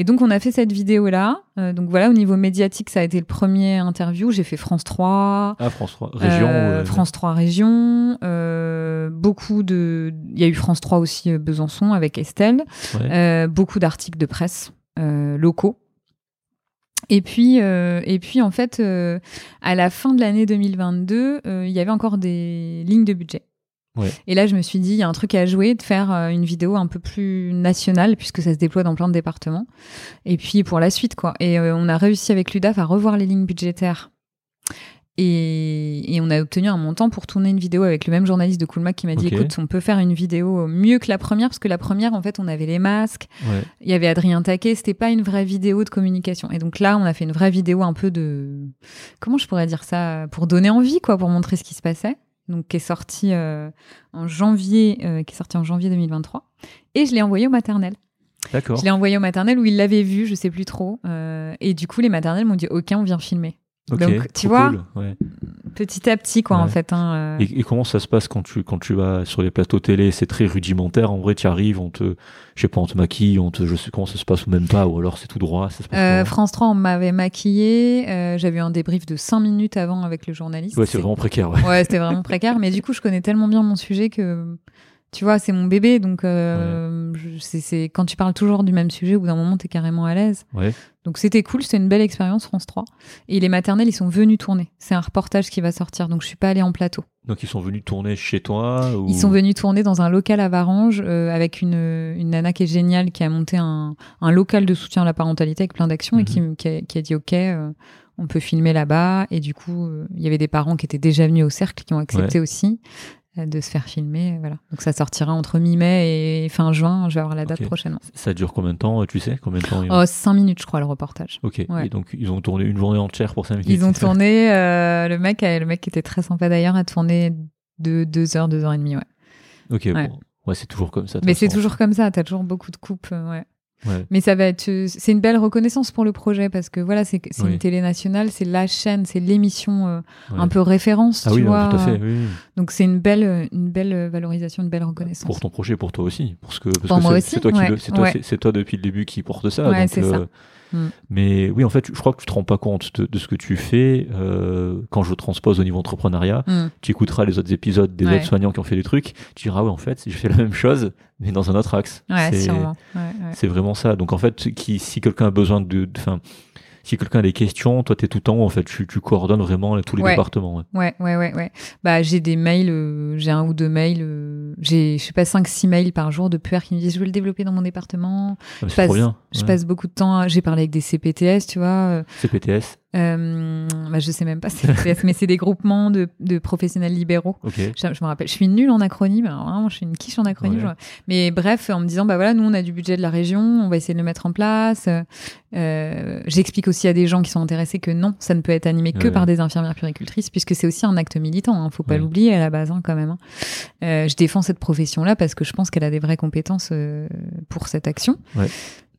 Et donc, on a fait cette vidéo-là. Euh, donc voilà, au niveau médiatique, ça a été le premier interview. J'ai fait France 3,
Ah, France 3, région.
euh,
euh,
France 3 région, euh, beaucoup de, il y a eu France 3 aussi Besançon avec Estelle,
ouais.
beaucoup d'articles de presse locaux. Et puis, et puis en fait, à la fin de l'année 2022, euh, il y avait encore des lignes de budget.
Ouais.
Et là, je me suis dit, il y a un truc à jouer, de faire euh, une vidéo un peu plus nationale, puisque ça se déploie dans plein de départements. Et puis pour la suite, quoi. Et euh, on a réussi avec l'UDAF à revoir les lignes budgétaires. Et, et on a obtenu un montant pour tourner une vidéo avec le même journaliste de Coolmac qui m'a dit écoute, on peut faire une vidéo mieux que la première, parce que la première, en fait, on avait les masques,
ouais.
il y avait Adrien Taquet, c'était pas une vraie vidéo de communication. Et donc là, on a fait une vraie vidéo un peu de. Comment je pourrais dire ça Pour donner envie, quoi, pour montrer ce qui se passait. Donc, qui est sorti euh, en janvier, euh, qui est sorti en janvier 2023. Et je l'ai envoyé au maternel.
D'accord.
Je l'ai envoyé au maternel où ils l'avaient vu, je sais plus trop. Euh, et du coup, les maternelles m'ont dit OK, on vient filmer. Donc, tu vois,
cool, ouais.
Petit à petit, quoi,
Ouais.
en fait. hein, euh.
Et, et comment ça se passe quand tu, quand tu vas sur les plateaux télé? C'est très rudimentaire. En vrai, tu arrives, on te, je sais pas, on te maquille, on te, je sais comment ça se passe ou même pas, ou alors c'est tout droit. Ça se passe
Euh, France 3, on m'avait maquillé. euh, J'avais eu un débrief de 5 minutes avant avec le journaliste.
Ouais, c'est vraiment précaire. Ouais.
Ouais, c'était vraiment précaire. Mais du coup, je connais tellement bien mon sujet que, tu vois, c'est mon bébé. Donc, euh, c'est quand tu parles toujours du même sujet, au bout d'un moment, t'es carrément à l'aise.
Ouais.
Donc, c'était cool. C'était une belle expérience, France 3. Et les maternelles, ils sont venus tourner. C'est un reportage qui va sortir. Donc, je suis pas allée en plateau.
Donc ils sont venus tourner chez toi ou...
Ils sont venus tourner dans un local à Varanges euh, avec une, une nana qui est géniale, qui a monté un, un local de soutien à la parentalité avec plein d'actions et qui, qui, a, qui a dit OK, euh, on peut filmer là-bas. Et du coup, euh, il y avait des parents qui étaient déjà venus au cercle qui ont accepté aussi de se faire filmer. Voilà. Donc ça sortira entre mi-mai et fin juin. Je vais avoir la date
Ok.
prochainement.
Ça dure combien de temps, tu sais Combien de temps
Oh, cinq minutes, je crois, le reportage.
Ok.
ouais.
Et donc ils ont tourné une journée entière pour 5 minutes.
Ils ont [laughs] tourné, euh, le mec, le mec qui était très sympa d'ailleurs, a tourné de deux heures, deux heures et demie, ouais.
Ok.
Ouais.
Bon. Ouais, c'est toujours comme ça.
Mais c'est toujours comme ça, t'as toujours beaucoup de coupes, euh, ouais.
Ouais.
Mais ça va être, euh, c'est une belle reconnaissance pour le projet parce que voilà, c'est
Oui.
une télé nationale, c'est la chaîne, c'est l'émission euh,
Ouais.
un peu référence,
Ah
tu
oui,
vois.
tout à fait. Oui. oui.
Donc c'est une belle, euh, une belle valorisation, une belle reconnaissance.
Pour ton projet, pour toi aussi, parce que c'est-
aussi,
c'est toi
ouais,
toi, toi depuis le début qui porte donc,
ça. Mm.
Mais oui, en fait, je crois que tu te rends pas compte de, de ce que tu fais euh, quand je transpose au niveau entrepreneuriat.
Mm.
Tu écouteras les autres épisodes des
Ouais.
autres soignants qui ont fait des trucs. Tu diras ouais, en fait, j'ai fait la même chose, mais dans un autre axe.
Ouais,
C'est- vraiment ça. Donc en fait, qui, si quelqu'un a besoin de, de- si quelqu'un a des questions, toi, tu es tout le temps, en fait, tu, tu coordonnes vraiment tous les
Ouais.
départements. ouais.
Ouais, ouais, ouais, ouais. Bah, j'ai des mails, euh, j'ai un ou deux mails, euh, j'ai, je sais pas, cinq, six mails par jour de pères qui me disent je veux le développer dans mon département.
Ah,
Je
trop
passe-
bien.
Je passe beaucoup de temps, j'ai parlé avec des CPTS, tu vois. euh,
CPTS.
Euh, bah, je sais même pas [laughs] mais c'est des groupements de, de professionnels libéraux.
Ok.
Je, je me rappelle, je suis nulle en acronyme, alors vraiment, je suis une quiche en acronyme.
Ouais.
genre. Mais bref, en me disant, bah voilà, nous, on a du budget de la région, on va essayer de le mettre en place. Euh, J'explique aussi à des gens qui sont intéressés que non, ça ne peut être animé que
Ouais.
par des infirmières puéricultrices, puisque c'est aussi un acte militant, hein, faut pas
Ouais.
l'oublier à la base, hein, quand même. hein. Euh, je défends cette profession-là parce que je pense qu'elle a des vraies compétences euh, pour cette action.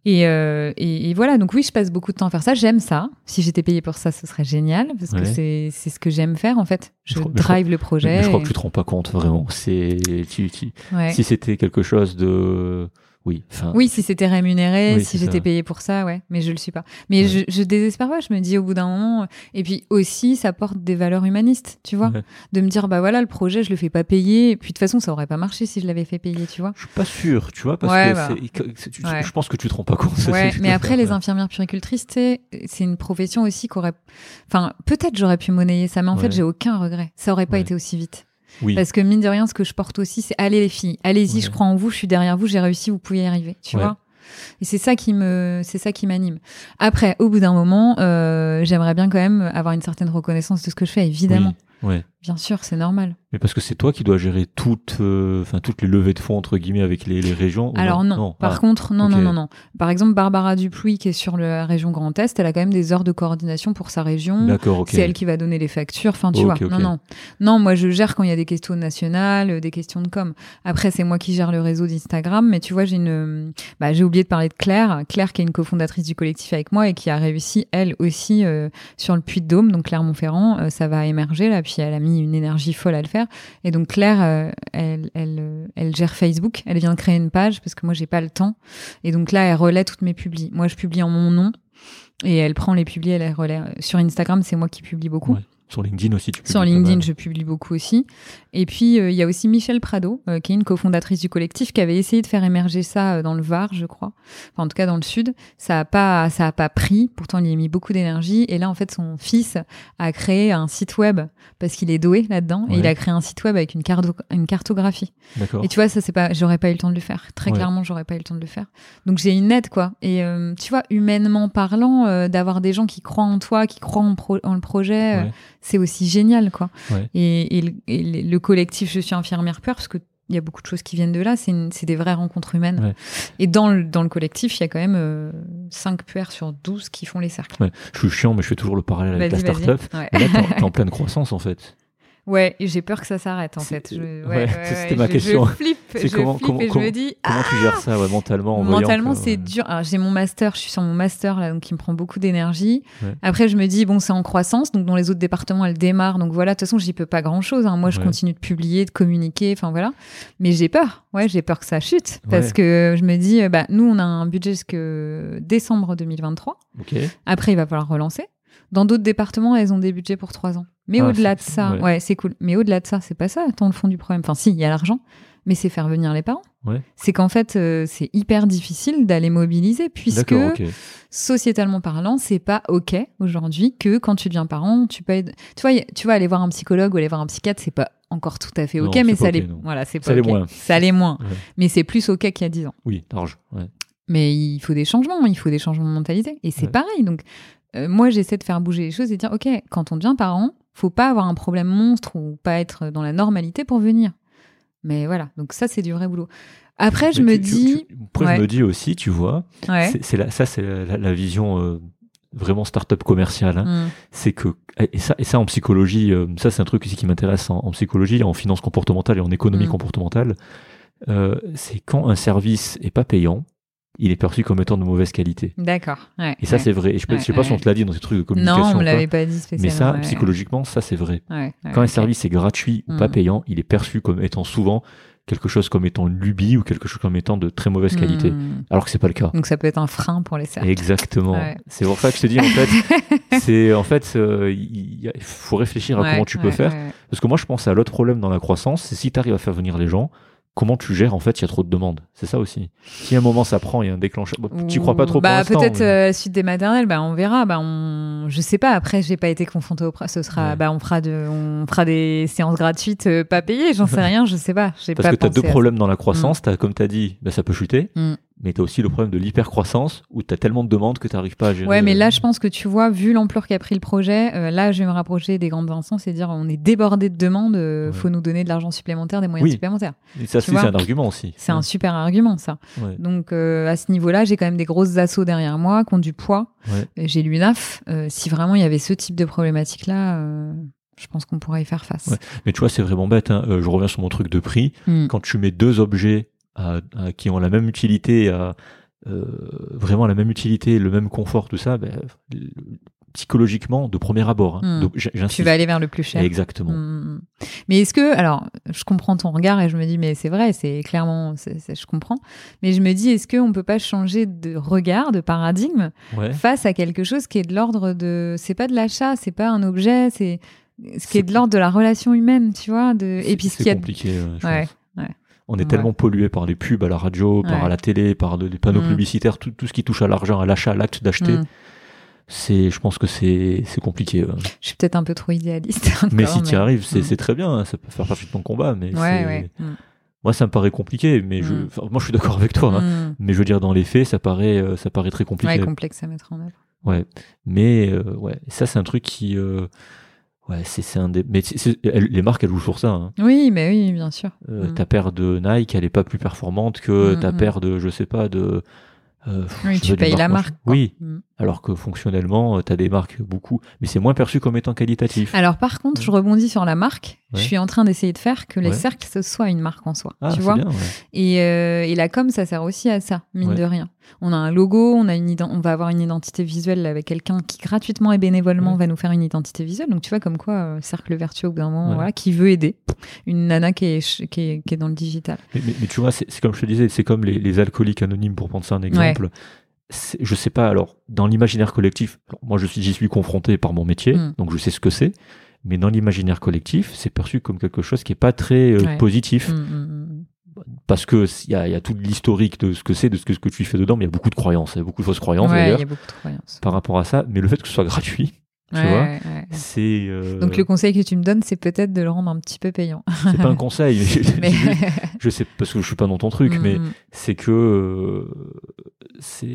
Et, euh, et, et voilà, donc oui, je passe beaucoup de temps à faire ça. J'aime ça. Si j'étais payée pour ça, ce serait génial, parce
Ouais.
que c'est c'est ce que j'aime faire, en fait. Je, drive le projet.
mais je crois que tu te rends pas compte vraiment. C'est tu, tu-
ouais.
si c'était quelque chose de oui. Enfin.
Oui, si c'était rémunéré,
Oui,
si j'étais
ça.
payée pour ça, ouais. Mais je le suis pas. Mais
Ouais.
je, je désespère pas. Je me dis au bout d'un moment. Et puis aussi, ça porte des valeurs humanistes, tu vois.
Ouais.
De me dire, bah voilà, le projet, je le fais pas payer. Et puis de toute façon, ça aurait pas marché si je l'avais fait payer, tu vois.
Je suis pas sûr, tu vois, parce
Ouais,
que
bah.
c'est- tu- je pense que tu te rends pas compte.
Ouais, mais après, les infirmières sais, c'est une profession aussi qu'aurait. Enfin, peut-être j'aurais pu monnayer ça, mais en fait, j'ai aucun regret. Ça aurait pas été aussi vite.
Oui.
Parce que mine de rien, ce que je porte aussi, c'est allez les filles, allez-y,
Ouais.
je crois en vous, je suis derrière vous, j'ai réussi, vous pouvez y arriver. Tu
Ouais.
vois Et c'est ça qui me, c'est ça qui m'anime. Après, au bout d'un moment, euh, j'aimerais bien quand même avoir une certaine reconnaissance de ce que je fais, évidemment.
Oui. Ouais.
Bien sûr, c'est normal.
Mais parce que c'est toi qui dois gérer toutes, euh, enfin toutes les levées de fonds entre guillemets avec les, les régions.
Alors non. Par
Ah,
contre, non, non, non, non. Par exemple, Barbara Duplouy, qui est sur la région Grand Est, elle a quand même des heures de coordination pour sa région.
D'accord, ok.
C'est elle qui va donner les factures. Enfin, tu vois. Non, non. Non, moi, je gère quand il y a des questions nationales, euh, des questions de com. Après, c'est moi qui gère le réseau d'Instagram. Mais tu vois, j'ai une, bah, j'ai oublié de parler de Claire. Claire, qui est une cofondatrice du collectif avec moi et qui a réussi, elle aussi, euh, sur le Puy de Dôme, donc Clermont-Ferrand, euh, ça va émerger là. Puis elle a mis une énergie folle à le faire. Et donc Claire, euh, elle, elle, euh, elle gère Facebook. Elle vient de créer une page parce que moi, j'ai pas le temps. Et donc là, elle relaie toutes mes publis. Moi, je publie en mon nom. Et elle prend les publis, elle les relaie. Sur Instagram, c'est moi qui publie beaucoup.
Sur LinkedIn aussi, tu
Sur LinkedIn, je publie beaucoup aussi. Et puis, euh, il y a aussi Michel Prado, euh, qui est une cofondatrice du collectif, qui avait essayé de faire émerger ça euh, dans le Var, je crois. Enfin, en tout cas, dans le Sud. Ça a pas, ça a pas pris. Pourtant, il y a mis beaucoup d'énergie. Et là, en fait, son fils a créé un site web parce qu'il est doué là-dedans. Et il a créé un site web avec une, carto- une cartographie.
D'accord.
Et tu vois, ça, c'est pas, j'aurais pas eu le temps de le faire. Très
Ouais.
clairement, j'aurais pas eu le temps de le faire. Donc, j'ai une aide, quoi. Et, tu vois, humainement parlant, d'avoir des gens qui croient en toi, qui croient en, pro- en le projet,
Ouais.
C'est aussi génial, quoi.
Ouais.
Et, et le- et le le collectif Je suis infirmière peur, parce que il y a beaucoup de choses qui viennent de là, c'est des vraies rencontres humaines.
Ouais.
Et dans le, dans le collectif, il y a quand même euh, 5 puères sur 12 qui font les cercles.
Ouais. Je suis chiant, mais je fais toujours le parallèle avec la start-up.
Ouais.
Et là, t'es en [laughs] pleine croissance en fait.
Ouais, j'ai peur que ça s'arrête en fait. Je, [laughs] ouais,
c'était
ouais,
ma
je-
question.
Je flippe, je
comment-
flippe
comment-
et je
comment-
me dis,
Comment tu gères ça ouais, mentalement en
Mentalement, c'est dur. J'ai mon master, je suis sur mon master là, donc qui me prend beaucoup d'énergie. Après, je me dis bon, c'est en croissance, donc dans les autres départements, elle démarre. Donc voilà, de toute façon, j'y peux pas grand chose. Moi, je continue de publier, de communiquer, enfin voilà. Mais j'ai peur. Ouais, j'ai peur que ça chute parce que je me dis, bah, nous, on a un budget jusque décembre 2023.
Ok.
Après, il va falloir relancer. Dans d'autres départements, elles ont des budgets pour trois ans. Mais
Ah,
au-delà de ça,
ouais.
ouais, c'est cool. Mais au-delà de ça, c'est pas ça, tant le fond du problème. Enfin, si, il y a l'argent, mais c'est faire venir les parents.
Ouais.
C'est qu'en fait, euh, c'est hyper difficile d'aller mobiliser puisque, sociétalement parlant, c'est pas OK aujourd'hui que quand tu deviens parent, tu peux être- Tu vois, tu vas aller voir un psychologue ou aller voir un psychiatre, c'est pas encore tout à fait OK,
Non,
mais ça l'est. Voilà, c'est pas
Ça moins.
Ça l'est moins.
Ouais.
Mais c'est plus OK qu'il y a 10 ans.
Oui, large. Ouais.
Mais il faut des changements, il faut des changements de mentalité. Et c'est pareil. Donc, euh, moi, j'essaie de faire bouger les choses et de dire, OK, quand on devient parent, faut pas avoir un problème monstre ou pas être dans la normalité pour venir. Mais voilà. Donc, ça, c'est du vrai boulot. Après, je
Mais
me
tu-
dis,
tu- Après,
Ouais.
je me dis aussi, tu vois,
ouais.
c'est- ça, c'est la, la vision euh, vraiment start-up commerciale. hein.
Hmm.
c'est que et ça, et ça en psychologie, euh, ça c'est un truc aussi qui m'intéresse en, en psychologie, en finance comportementale et en économie
Mm.
comportementale. euh, c'est quand un service est pas payant, il est perçu comme étant de mauvaise qualité.
D'accord. Ouais,
Et ça
ouais.
c'est vrai. Et je,
Ouais,
je sais pas si on te l'a dit dans ces trucs de communication.
Non, on
pas,
l'avait pas dit spécialement.
mais ça, psychologiquement, ça c'est vrai. Quand un service est gratuit ou pas
Mm.
payant, il est perçu comme étant souvent quelque chose comme étant une lubie ou quelque chose comme étant de très mauvaise qualité.
Hmm.
Alors que c'est pas le cas.
Donc, ça peut être un frein pour les cercles.
Exactement.
Ouais.
C'est pour ça que je te dis en fait, [laughs] c'est en fait, euh, il faut réfléchir à
Ouais,
comment tu peux faire. Parce que moi, je pense à l'autre problème dans la croissance, c'est si tu arrives à faire venir les gens, comment tu gères en fait, il y a trop de demandes. C'est ça aussi. Si à un moment ça prend, il y a un déclencheur. Bon, tu crois pas trop
bah, peut-être
mais-
euh, la suite des maternelles bah on verra bah on je sais pas après j'ai pas été confrontée au ce sera
Ouais.
bah on fera de on fera des séances gratuites euh, pas payées j'en sais [laughs] rien je sais pas j'ai
Parce
pas
que tu as deux problèmes dans la croissance. T'as, comme tu as dit, bah, ça peut chuter.
Mm.
Mais tu as aussi le problème de l'hypercroissance où tu as tellement de demandes que tu n'arrives pas à gérer.
Ouais, mais
euh,
là, je pense que tu vois, vu l'ampleur qu'a pris le projet, euh, là, je vais me rapprocher des grandes instances et dire on est débordé de demandes, euh,
Ouais.
faut nous donner de l'argent supplémentaire, des moyens
Oui.
supplémentaires.
et ça, c'est un argument aussi.
C'est un super argument, ça.
Ouais.
Donc, euh, à ce niveau-là, j'ai quand même des grosses assauts derrière moi qui ont du poids. J'ai l'UNAF. Euh, si vraiment il y avait ce type de problématique-là, euh, je pense qu'on pourrait y faire face.
Ouais. Mais tu vois, c'est vraiment bête. hein. Euh, je reviens sur mon truc de prix.
Hmm.
Quand tu mets deux objets qui ont la même utilité, euh, vraiment la même utilité, le même confort, tout ça, ben, psychologiquement, de premier abord. hein.
Hmm.
Donc.
Tu vas aller vers le plus cher.
Exactement.
Mm. Mais est-ce que, alors, je comprends ton regard et je me dis, mais c'est vrai, c'est clairement, je comprends. Mais je me dis, est-ce qu'on peut pas changer de regard, de paradigme
Ouais.
face à quelque chose qui est de l'ordre de, c'est pas de l'achat, c'est pas un objet, c'est ce qui est de l'ordre de la relation humaine, tu vois. De... Et puis ce y a,
compliqué. ouais, je
ouais,
pense.
ouais.
On est
Ouais.
tellement pollué par les pubs à la radio, par
Ouais.
la télé, par les panneaux
Mm.
publicitaires, tout, tout ce qui touche à l'argent, à l'achat, à l'acte d'acheter.
Mm.
c'est, je pense que c'est, c'est compliqué. ouais.
Je suis peut-être un peu trop idéaliste. [laughs]
mais si tu y arrives, c'est,
Mm.
c'est très bien. hein, Ça peut faire partie de ton combat. Mais
Ouais, ouais.
Moi, ça me paraît compliqué. Mais je, enfin, moi, je suis d'accord avec toi. hein. Mais je veux dire, dans les faits, ça paraît, euh, ça paraît très compliqué.
Ouais, complexe à mettre en œuvre.
Ouais, mais euh, ouais, ça c'est un truc qui, euh, ouais, c'est un des, mais les marques elles jouent sur ça. Hein.
Oui, mais oui, bien sûr.
Euh,
Mm.
Ta paire de Nike, elle est pas plus performante que
Mm,
ta
mm.
paire de, je sais pas, de. euh,
Oui, tu payes la
marque,
quoi.
Oui. Alors que fonctionnellement, tu as des marques beaucoup, mais c'est moins perçu comme étant qualitatif.
Alors par contre, je rebondis sur la marque.
Ouais.
Je suis en train d'essayer de faire que les
Ouais.
cercles ce soit une marque en soi.
ah,
tu vois
bien. ouais.
Et, euh, et la com, ça sert aussi à ça, mine de rien. On a un logo, on a une on va avoir une identité visuelle avec quelqu'un qui gratuitement et bénévolement va nous faire une identité visuelle. Donc tu vois comme quoi euh, cercle vertueux au bout d'un moment,
Ouais.
voilà, qui veut aider une nana qui est, qui est, qui est dans le digital.
Mais, mais- mais tu vois, c'est c'est comme je te disais, c'est comme les, les alcooliques anonymes pour prendre ça un exemple. Je sais pas, alors, dans l'imaginaire collectif, alors, moi je suis- j'y suis confronté par mon métier,
Mm.
donc je sais ce que c'est, mais dans l'imaginaire collectif, c'est perçu comme quelque chose qui est pas très euh,
Ouais.
positif,
Mm, mm,
parce que il y y a tout l'historique de ce que c'est, de ce que, ce que tu fais dedans, mais il y a beaucoup de croyances, il y a beaucoup de fausses croyances
Ouais,
d'ailleurs par rapport à ça, mais le fait que ce soit [laughs] gratuit, tu
Ouais,
vois,
ouais, ouais.
c'est... euh,
Donc le conseil que tu me donnes, c'est peut-être de le rendre un petit peu payant.
c'est pas un [laughs] conseil, mais
Mais... [laughs] [laughs]
je sais parce que je suis pas dans ton truc,
Mm,
mais
mm.
c'est que euh,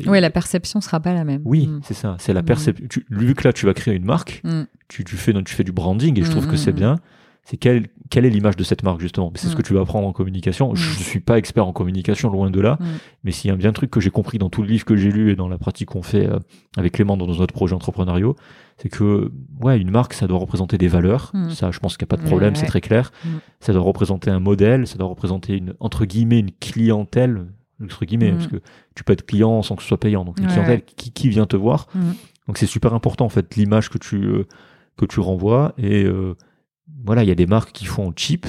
ouais, la perception sera pas la même.
Oui,
Mm.
c'est ça. C'est la
Mm.
perception. tu- Vu que là, tu vas créer une marque,
Mm.
tu, tu fais, tu fais du branding et je
Mm,
trouve que
mm,
c'est
mm.
bien. C'est quelle, quelle est l'image de cette marque, justement? C'est ce
Mm.
que tu vas apprendre en communication. Je
Mm.
ne suis pas expert en communication, loin de là.
Mm.
Mais s'il y a bien un truc que j'ai compris dans tout le livre que j'ai lu et dans la pratique qu'on fait euh, avec Clément dans notre projet entrepreneuriaux, c'est que ouais, une marque, ça doit représenter des valeurs.
Mm.
Ça, je pense qu'il n'y a pas de problème,
Ouais,
c'est très clair.
Mm.
Ça doit représenter un modèle, ça doit représenter une, entre guillemets, une clientèle, entre guillemets,
Mm.
parce que tu peux être client sans que ce soit payant. Donc une
Ouais,
clientèle qui, qui vient te voir.
Mm.
Donc c'est super important en fait l'image que tu euh, que tu renvoies et euh, voilà il y a des marques qui font cheap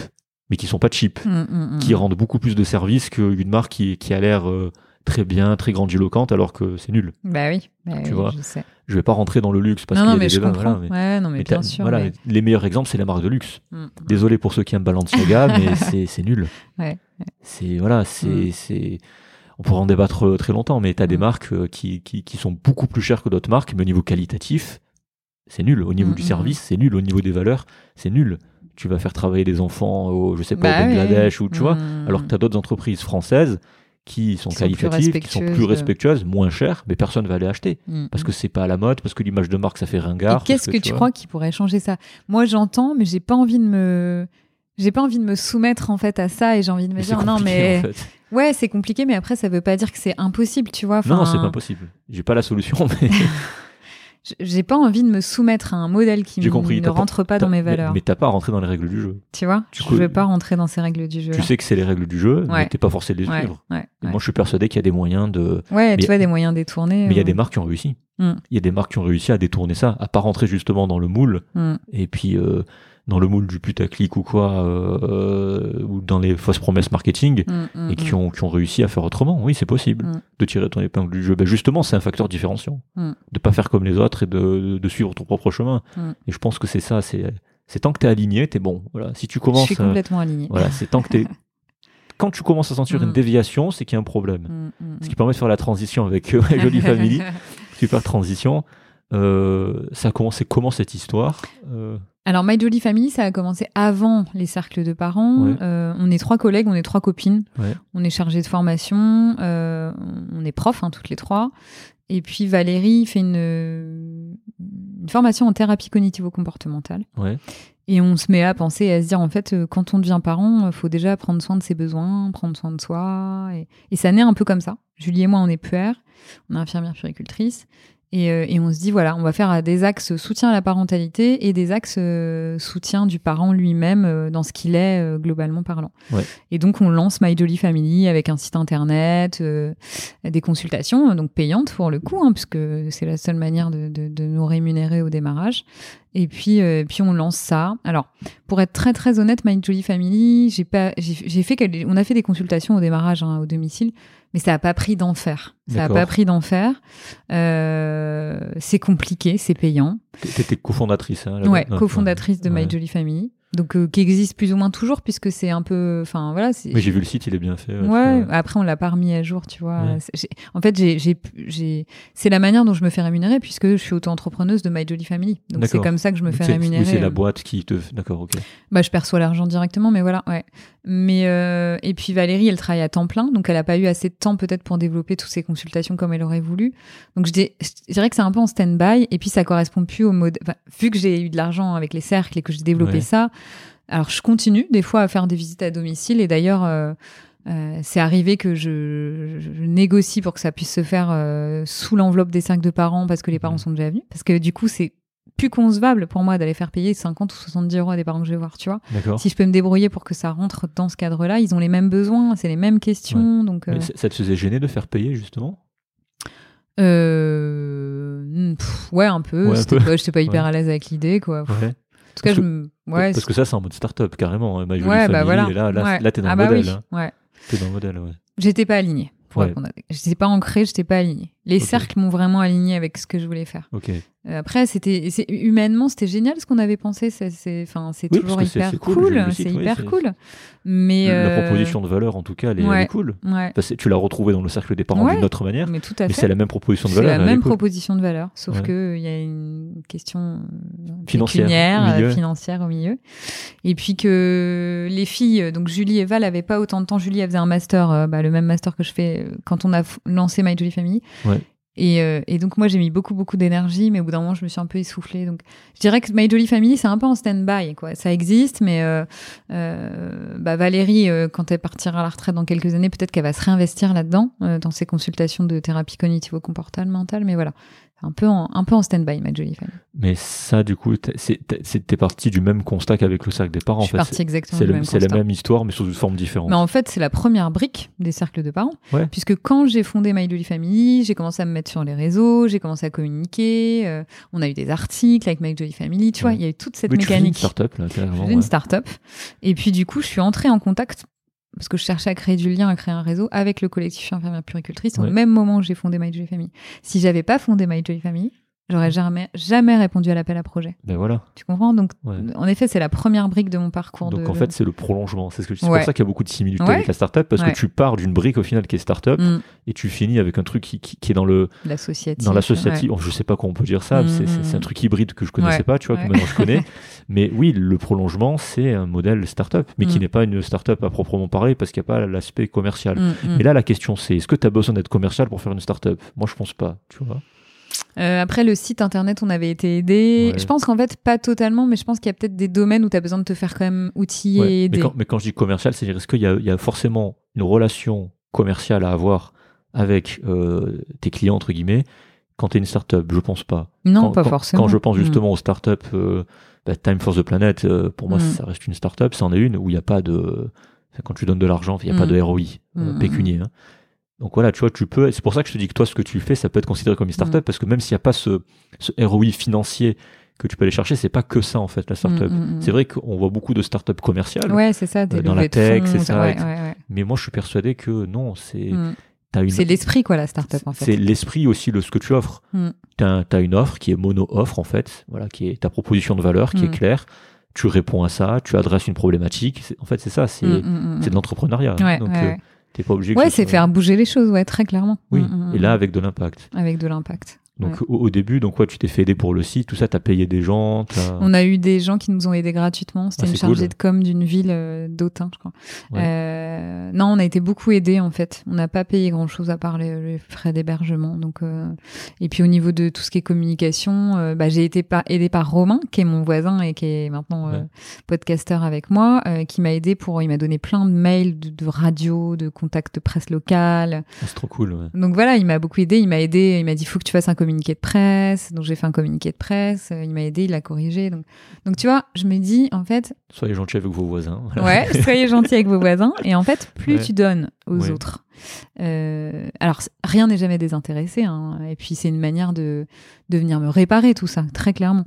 mais qui sont pas cheap
Mm, mm, mm.
qui rendent beaucoup plus de services qu'une marque qui, qui a l'air euh, très bien très grandiloquente alors que c'est nul
Bah oui, bah
Tu
oui,
vois,
je sais.
je vais pas rentrer dans le luxe parce qu'il y a
mais
des
je
débats,
comprends.
voilà, mais-
Ouais, non, mais,
mais
bien sûr.
voilà,
mais-
les meilleurs exemples c'est les marques de luxe désolé pour ceux qui aiment Balenciaga mais [laughs] c'est c'est nul
Ouais,
c'est voilà c'est c'est on pourra en débattre euh, très longtemps mais tu as des marques euh, qui, qui, qui sont beaucoup plus chères que d'autres marques mais au niveau qualitatif c'est nul au niveau
Mm,
du
mm,
service c'est nul au niveau des valeurs c'est nul tu vas faire travailler des enfants au je sais pas
Bah
au
oui.
Bangladesh ou tu vois
Mm.
alors que tu as d'autres entreprises françaises qui sont
Qui sont
qualitatives qui sont plus
respectueuses.
moins chères mais personne va les acheter
Mm,
parce
mm.
que c'est pas à la mode parce que l'image de marque ça fait ringard
qu'est-ce que tu crois qui pourrait changer ça? Moi, j'entends, mais j'ai pas envie de me. J'ai pas envie de me soumettre en fait à ça et j'ai envie de me
mais
dire non mais
en fait.
ouais c'est compliqué mais après ça veut pas dire que c'est impossible tu vois
non
Enfin,
c'est pas possible j'ai pas la solution [laughs] mais
j'ai pas envie de me soumettre à un modèle qui
compris,
ne
pas-
rentre pas dans mes valeurs
mais t'as pas rentré dans les règles du jeu
tu vois
Du
je veux pas rentrer dans ces règles du jeu
tu sais que c'est les règles du jeu, mais t'es pas forcé de les
ouais,
suivre.
ouais,
moi, je suis persuadé qu'il y a des moyens de.
Ouais,
mais-
tu vois des moyens détournés
Mais il y a
euh,
des marques qui ont réussi.
Mm.
Il y a des marques qui ont réussi à détourner ça, à pas rentrer justement dans le moule,
mm,
et puis euh, dans le moule du putaclic ou quoi, euh, ou dans les fausses promesses marketing,
mm, mm,
et qui
mm.
ont, qui ont réussi à faire autrement. Oui, c'est possible
Mm.
de tirer ton épingle du jeu. Ben justement, c'est un facteur différenciant. De pas faire comme les autres et de, de suivre ton propre chemin. Et je pense que c'est ça. C'est c'est tant que t'es aligné, t'es bon. Voilà. Si tu
je
commences.
suis
euh,
complètement alignée
Voilà, c'est tant que t'es. [laughs] Quand tu commences à sentir une déviation, c'est qu'il y a un problème. Ce qui permet de faire la transition avec euh, [laughs] Jolie Family. [laughs] Super transition. Euh, ça a commencé comment cette histoire Euh,
Alors, My Jolly Family, ça a commencé avant les cercles de parents.
Ouais.
Euh, on est trois collègues, on est trois copines.
Ouais.
On est chargés de formation, euh, on est profs, hein, toutes les trois. Et puis Valérie fait une, une formation en thérapie cognitivo-comportementale.
Ouais.
Et on se met à penser, à se dire, en fait, euh, quand on devient parent, il faut déjà prendre soin de ses besoins, prendre soin de soi. Et, et ça naît un peu comme ça. Julie et moi, on est puère, on est infirmière puéricultrice. Et, euh, et on se dit, voilà, on va faire euh, des axes soutien à la parentalité et des axes euh, soutien du parent lui-même dans ce qu'il est euh, globalement parlant.
Ouais.
Et donc, on lance My Jolly Family avec un site internet, euh, des consultations, donc payantes pour le coup, hein, puisque c'est la seule manière de, de, de nous rémunérer au démarrage. Et puis, euh, puis on lance ça. Alors, pour être très très honnête, My Jolly Family, j'ai pas, j'ai fait, on a fait des consultations au démarrage hein, au domicile, mais ça a pas pris d'enfer. Ça a
D'accord.
pas pris d'enfer. Euh, c'est compliqué, c'est payant.
T'étais cofondatrice. Hein.
Ouais,
Ouais,
cofondatrice de
ouais.
My Jolly Family. Donc euh, qui existe plus ou moins toujours puisque c'est un peu, enfin voilà.
Mais j'ai vu le site, il est bien fait.
Ouais,
vois.
après on l'a pas remis à jour, tu vois.
Ouais.
En fait, j'ai, c'est la manière dont je me fais rémunérer puisque je suis auto-entrepreneuse de My Jolly Family. Donc c'est comme ça que je me fais rémunérer.
Oui, c'est la
euh.
boîte qui te. D'accord, ok.
Bah, je perçois l'argent directement, mais voilà, ouais. Mais euh, et puis Valérie, elle travaille à temps plein, donc elle a pas eu assez de temps peut-être pour développer toutes ses consultations comme elle aurait voulu. Donc je, dis- je dirais que c'est un peu en stand-by. Et puis ça correspond plus au mode. enfin, vu que j'ai eu de l'argent avec les cercles et que j'ai développé
Ouais.
ça, alors je continue des fois à faire des visites à domicile. Et d'ailleurs, euh, euh, c'est arrivé que je, je négocie pour que ça puisse se faire euh, sous l'enveloppe des cercles de parents parce que les parents
Mhm.
sont déjà venus. Parce que du coup, c'est plus concevable pour moi d'aller faire payer 50 ou 70 euros à des parents que je vais voir, tu vois. Si je peux me débrouiller pour que ça rentre dans ce cadre-là, ils ont les mêmes besoins, c'est les mêmes questions, donc. euh,
Mais ça te faisait gêner de faire payer, justement?
Euh, hmm, pff, ouais, un peu.
Ouais, un
C'était
peu.
pas- J'étais pas [laughs] hyper
Ouais.
à l'aise avec l'idée, quoi.
Ouais.
Tout cas,
Parce
je
que-
me. Ouais,
Parce que ça, c'est en mode start-up, carrément. hein, jolie
ouais, bah voilà.
et là, là,
Ouais.
là t'es dans
ah
le
bah
modèle.
oui,
hein.
ouais.
T'es dans le modèle, ouais.
J'étais pas alignée. Pour répondre J'étais pas ancrée, j'étais pas alignée. Les cercles m'ont vraiment alignée avec ce que je voulais faire. Euh, Après, c'était c'est- humainement, c'était génial ce qu'on avait pensé. C'est c'est- enfin, c'est
Oui,
toujours
c'est-
hyper
c'est cool,
C'est hyper
c'est-
cool. Mais
La
euh,
proposition de valeur, en tout cas, elle est, elle est
ouais.
cool.
Ouais.
C'est- tu l'as retrouvée dans le cercle des parents
Ouais.
d'une autre manière,
Mais tout à
mais
fait.
c'est la même proposition de
C'est
valeur.
la
elle est
même
cool.
proposition de valeur, sauf que il y a une question euh,
Financière, au milieu.
financière au milieu. Et puis que les filles, donc Julie et Val, n'avaient pas autant de temps. Julie, elle faisait un master, bah, le même master que je fais quand on a lancé My Jolie Family. Et, euh, et donc moi j'ai mis beaucoup beaucoup d'énergie, mais au bout d'un moment je me suis un peu essoufflée. Donc je dirais que My Jolie Family c'est un peu en stand-by quoi. Ça existe, mais euh, euh, bah, Valérie euh, quand elle partira à la retraite dans quelques années, peut-être qu'elle va se réinvestir là-dedans euh, dans ses consultations de thérapie cognitivo-comportementale. Mais voilà, un peu en, un peu en stand-by My Jolie Family.
Mais ça, du coup, t'es- parti du même constat qu'avec le cercle des parents.
je
En fait,
exactement
c'est la même histoire, mais sous une forme différente.
Mais en fait, c'est la première brique des cercles de parents.
Ouais.
Puisque quand j'ai fondé My Jolie Family, j'ai commencé à me mettre sur les réseaux, j'ai commencé à communiquer, euh, on a eu des articles avec My Jolie Family, tu vois, il y a eu toute cette
Oui, tu fais une
mécanique.
start-up, là,
Je
carrément.
faisais une start-up. Et puis, du coup, je suis entrée en contact parce que je cherchais à créer du lien, à créer un réseau avec le collectif infirmière puricultrice au même moment où j'ai fondé My Jolie Family. Si j'avais pas fondé My Jolie Family, j'aurais jamais, jamais répondu à l'appel à projet.
Ben voilà.
Tu comprends? Donc,
Ouais.
en effet, c'est la première brique de mon parcours.
Donc
de...
en fait, c'est le prolongement. C'est ce que c'est
Ouais.
pour ça qu'il y a beaucoup de similitudes
Ouais.
avec la startup parce que tu pars d'une brique au final qui est startup
Mm,
et tu finis avec un truc qui, qui, qui est dans le
l'associatif.
dans l'associatif. Oh, je sais pas comment on peut dire ça.
Mm,
c'est, c'est-
mm,
un
mm.
truc hybride que je connaissais pas, tu vois, que maintenant je connais. [laughs] Mais oui, le prolongement, c'est un modèle startup, mais qui
Mm.
n'est pas une startup à proprement parler parce qu'il n'y a pas l'aspect commercial.
Mm, mm.
Mais là, la question, c'est est-ce que tu as besoin d'être commercial pour faire une startup? Moi, je pense pas. Tu vois
Euh, après, le site internet, on avait été aidé.
Ouais.
Je pense qu'en fait, pas totalement, mais je pense qu'il y a peut-être des domaines où tu as besoin de te faire quand même outiller
Ouais. mais, quand, mais quand je dis commercial, c'est-à-dire est-ce qu'il y a, il y a forcément une relation commerciale à avoir avec euh, tes clients, entre guillemets, quand tu es une startup? Je pense pas.
Non,
quand,
pas
quand-
forcément.
Quand je pense
Mm.
justement aux startups, euh, bah, Time for the Planet, euh, pour moi,
Mm.
ça reste une startup. C'en est une où il n'y a pas de. Quand tu donnes de l'argent, il n'y a pas
Mm.
de ROI pécunier. hein. Donc voilà, tu vois, tu peux. C'est pour ça que je te dis que toi, ce que tu fais, ça peut être considéré comme une startup
Mm.
parce que même s'il n'y a pas ce, ce ROI financier que tu peux aller chercher, c'est pas que ça en fait la startup.
Mm, mm, mm.
C'est vrai qu'on voit beaucoup de startups commerciales,
Ouais, c'est ça. des
Euh, dans la tech, c'est ça,
Ouais,
et-
ouais, ouais.
mais moi je suis persuadé que non, c'est une
C'est l'esprit, quoi, la start-up, en
c'est
fait.
l'esprit aussi de ce que tu offres. Tu as, une offre qui est mono-offre, en fait, voilà, qui est ta proposition de valeur, qui est claire. Tu réponds à ça, tu adresses une problématique. C'est- En fait, c'est ça, c'est c'est de l'entrepreneuriat. Donc, euh. T'es pas obligé
Ouais,
ce
c'est
soit-
faire bouger les choses, ouais, très clairement.
Oui,
Mm, mm,
et là,
mm.
avec de l'impact.
Avec de l'impact.
Donc,
Ouais.
au, au début, donc, ouais, tu t'es fait aider pour le site, tout ça, tu as payé des gens. t'as-
On a eu des gens qui nous ont aidés gratuitement. C'était
Ah,
une chargée
cool.
de com d'une ville euh, d'Autun, je crois.
Ouais.
Euh, non, on a été beaucoup aidés en fait. On n'a pas payé grand chose à part les, les frais d'hébergement. Donc, euh, et puis au niveau de tout ce qui est communication, euh, bah, j'ai été pas aidée par Romain, qui est mon voisin et qui est maintenant
Ouais.
podcasteur avec moi, qui m'a aidé pour. Il m'a donné plein de mails de, de radio, de contacts de presse locale.
Ah, c'est trop cool.
Donc voilà, il m'a beaucoup aidé. Il m'a aidé. Il m'a dit faut que tu fasses un communiqué de presse. Donc j'ai fait un communiqué de presse. Euh, Il m'a aidé, il l'a corrigé. Donc donc tu vois, je me dis en fait,
Soyez gentils avec vos voisins. voilà. [laughs]
ouais, soyez gentils avec vos voisins. Et en fait, plus
Ouais.
tu donnes aux
Ouais.
autres. euh, alors rien n'est jamais désintéressé. Hein, et puis c'est une manière de de venir me réparer tout ça, très clairement.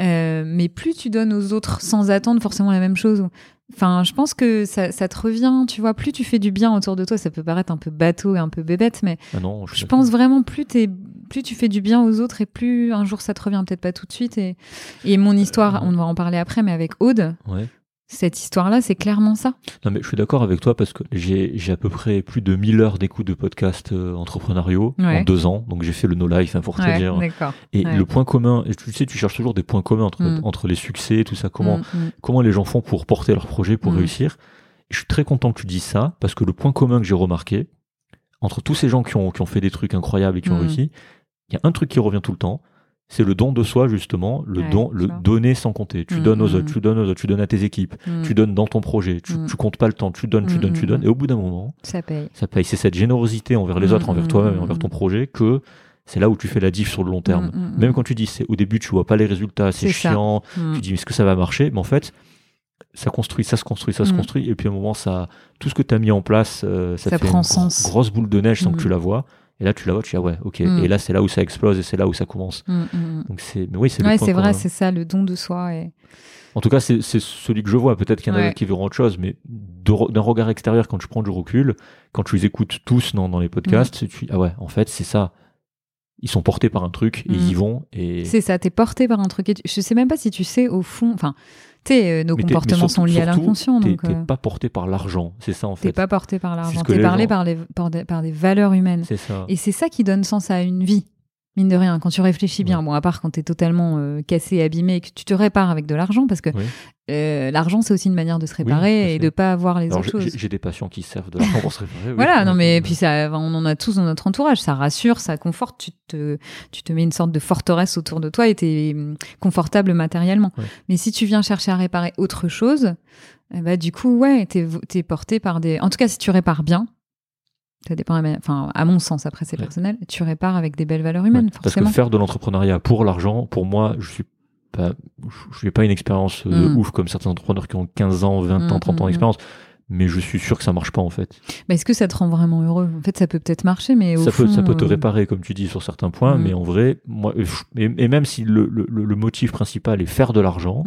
Euh, mais plus tu donnes aux autres sans attendre forcément la même chose. Enfin, je pense que ça, ça te revient, tu vois. Plus tu fais du bien autour de toi, ça peut paraître un peu bateau et un peu bébête, mais
Ah non, je,
pense vraiment plus t'es plus tu fais du bien aux autres et plus un jour ça te revient peut-être pas tout de suite et, et mon histoire
Euh,
on va en parler après mais avec Aude
Ouais.
Cette histoire-là, c'est clairement ça.
Non, mais je suis d'accord avec toi parce que j'ai j'ai à peu près plus de 1000 heures d'écoute de podcasts euh, entrepreneuriaux
Ouais.
en deux ans. Donc j'ai fait le no life, hein, pour te dire. Et
Ouais.
le point commun, tu sais, tu cherches toujours des points communs entre,
Mm.
entre les succès, tout ça. Comment,
Mm, mm.
comment les gens font pour porter leur projet, pour réussir. Et je suis très content que tu dises ça parce que le point commun que j'ai remarqué entre tous ces gens qui ont, qui ont fait des trucs incroyables et qui ont réussi, il y a un truc qui revient tout le temps. C'est le don de soi, justement, le
Ouais,
don, le donner sans compter. Tu
Mm,
donnes aux
mm,
autres, tu donnes aux autres, tu donnes à tes équipes,
Mm.
tu donnes dans ton projet, tu, tu comptes pas le temps, tu donnes, tu donnes, tu donnes. Et au bout d'un moment,
Ça paye.
ça paye. C'est cette générosité envers les autres, envers toi-même, envers ton projet que c'est là où tu fais la diff sur le long terme. Même quand tu dis c'est au début tu vois pas les résultats, c'est chiant, tu dis mais est-ce que ça va marcher? Mais en fait, ça construit, ça se construit, ça se construit, et puis à un moment ça, tout ce que tu as mis en place, euh, ça,
Ça
fait
prend
une
sens.
grosse boule de neige sans que tu la vois. Et là tu la vois, tu dis ah ouais, ok.
Mm.
Et là c'est là où ça explose et c'est là où ça commence.
Mm, mm,
Donc c'est, mais oui c'est. le
Ouais, c'est vrai, c'est ça, le don de soi. Et...
En tout cas, c'est celui que je vois. Peut-être qu'il y en a
Ouais.
qui verront autre chose, mais d'un regard extérieur, quand tu prends du recul, quand tu les écoutes tous dans, dans les podcasts, tu dis, ah ouais, en fait, c'est ça. Ils sont portés par un truc, et ils y vont. Et...
C'est ça, t'es porté par un truc. Et tu- Je sais même pas si tu sais au fond. Enfin, sais, euh, nos
t'es-
comportements
surtout-
sont liés à l'inconscient.
T'es
Donc,
t'es
euh,
pas porté par l'argent, c'est ça en
t'es
fait.
pas porté par l'argent. T'es parlé
gens-
par, les, par, des, par des valeurs humaines.
C'est ça.
Et c'est ça qui donne sens à une vie. Mine de rien, quand tu réfléchis bien, bon, à part quand t'es totalement euh, cassé, abîmé, et que tu te répares avec de l'argent, parce que
Oui.
euh, l'argent, c'est aussi une manière de se réparer et de pas avoir les
Alors,
autres
j'ai-
choses.
j'ai des patients qui servent de l'argent pour se réparer. oui.
Voilà, non mais puis ça, on en a tous dans notre entourage. Ça rassure, ça conforte. Tu te, tu te mets une sorte de forteresse autour de toi et t'es hum, confortable matériellement.
Ouais.
Mais si tu viens chercher à réparer autre chose, bah du coup ouais, t'es es porté par des. En tout cas, si tu répares bien, ça dépend. Enfin, à mon sens, après c'est
Ouais.
personnel. Tu répares avec des belles valeurs humaines,
Ouais, Parce que
forcément.
faire de l'entrepreneuriat pour l'argent, pour moi, je suis pas, je n'ai pas une expérience euh, de
Mm.
ouf comme certains entrepreneurs qui ont 15 ans, 20 ans,
Mm,
30 ans
mm,
d'expérience. Mais je suis sûr que ça marche pas en fait.
Mais est-ce que ça te rend vraiment heureux? En fait, ça peut peut-être marcher, mais au
ça, peut, ça peut te
euh,
réparer, comme tu dis, sur certains points,
Mm.
mais en vrai, moi, et, et même si le, le, le motif principal est faire de l'argent.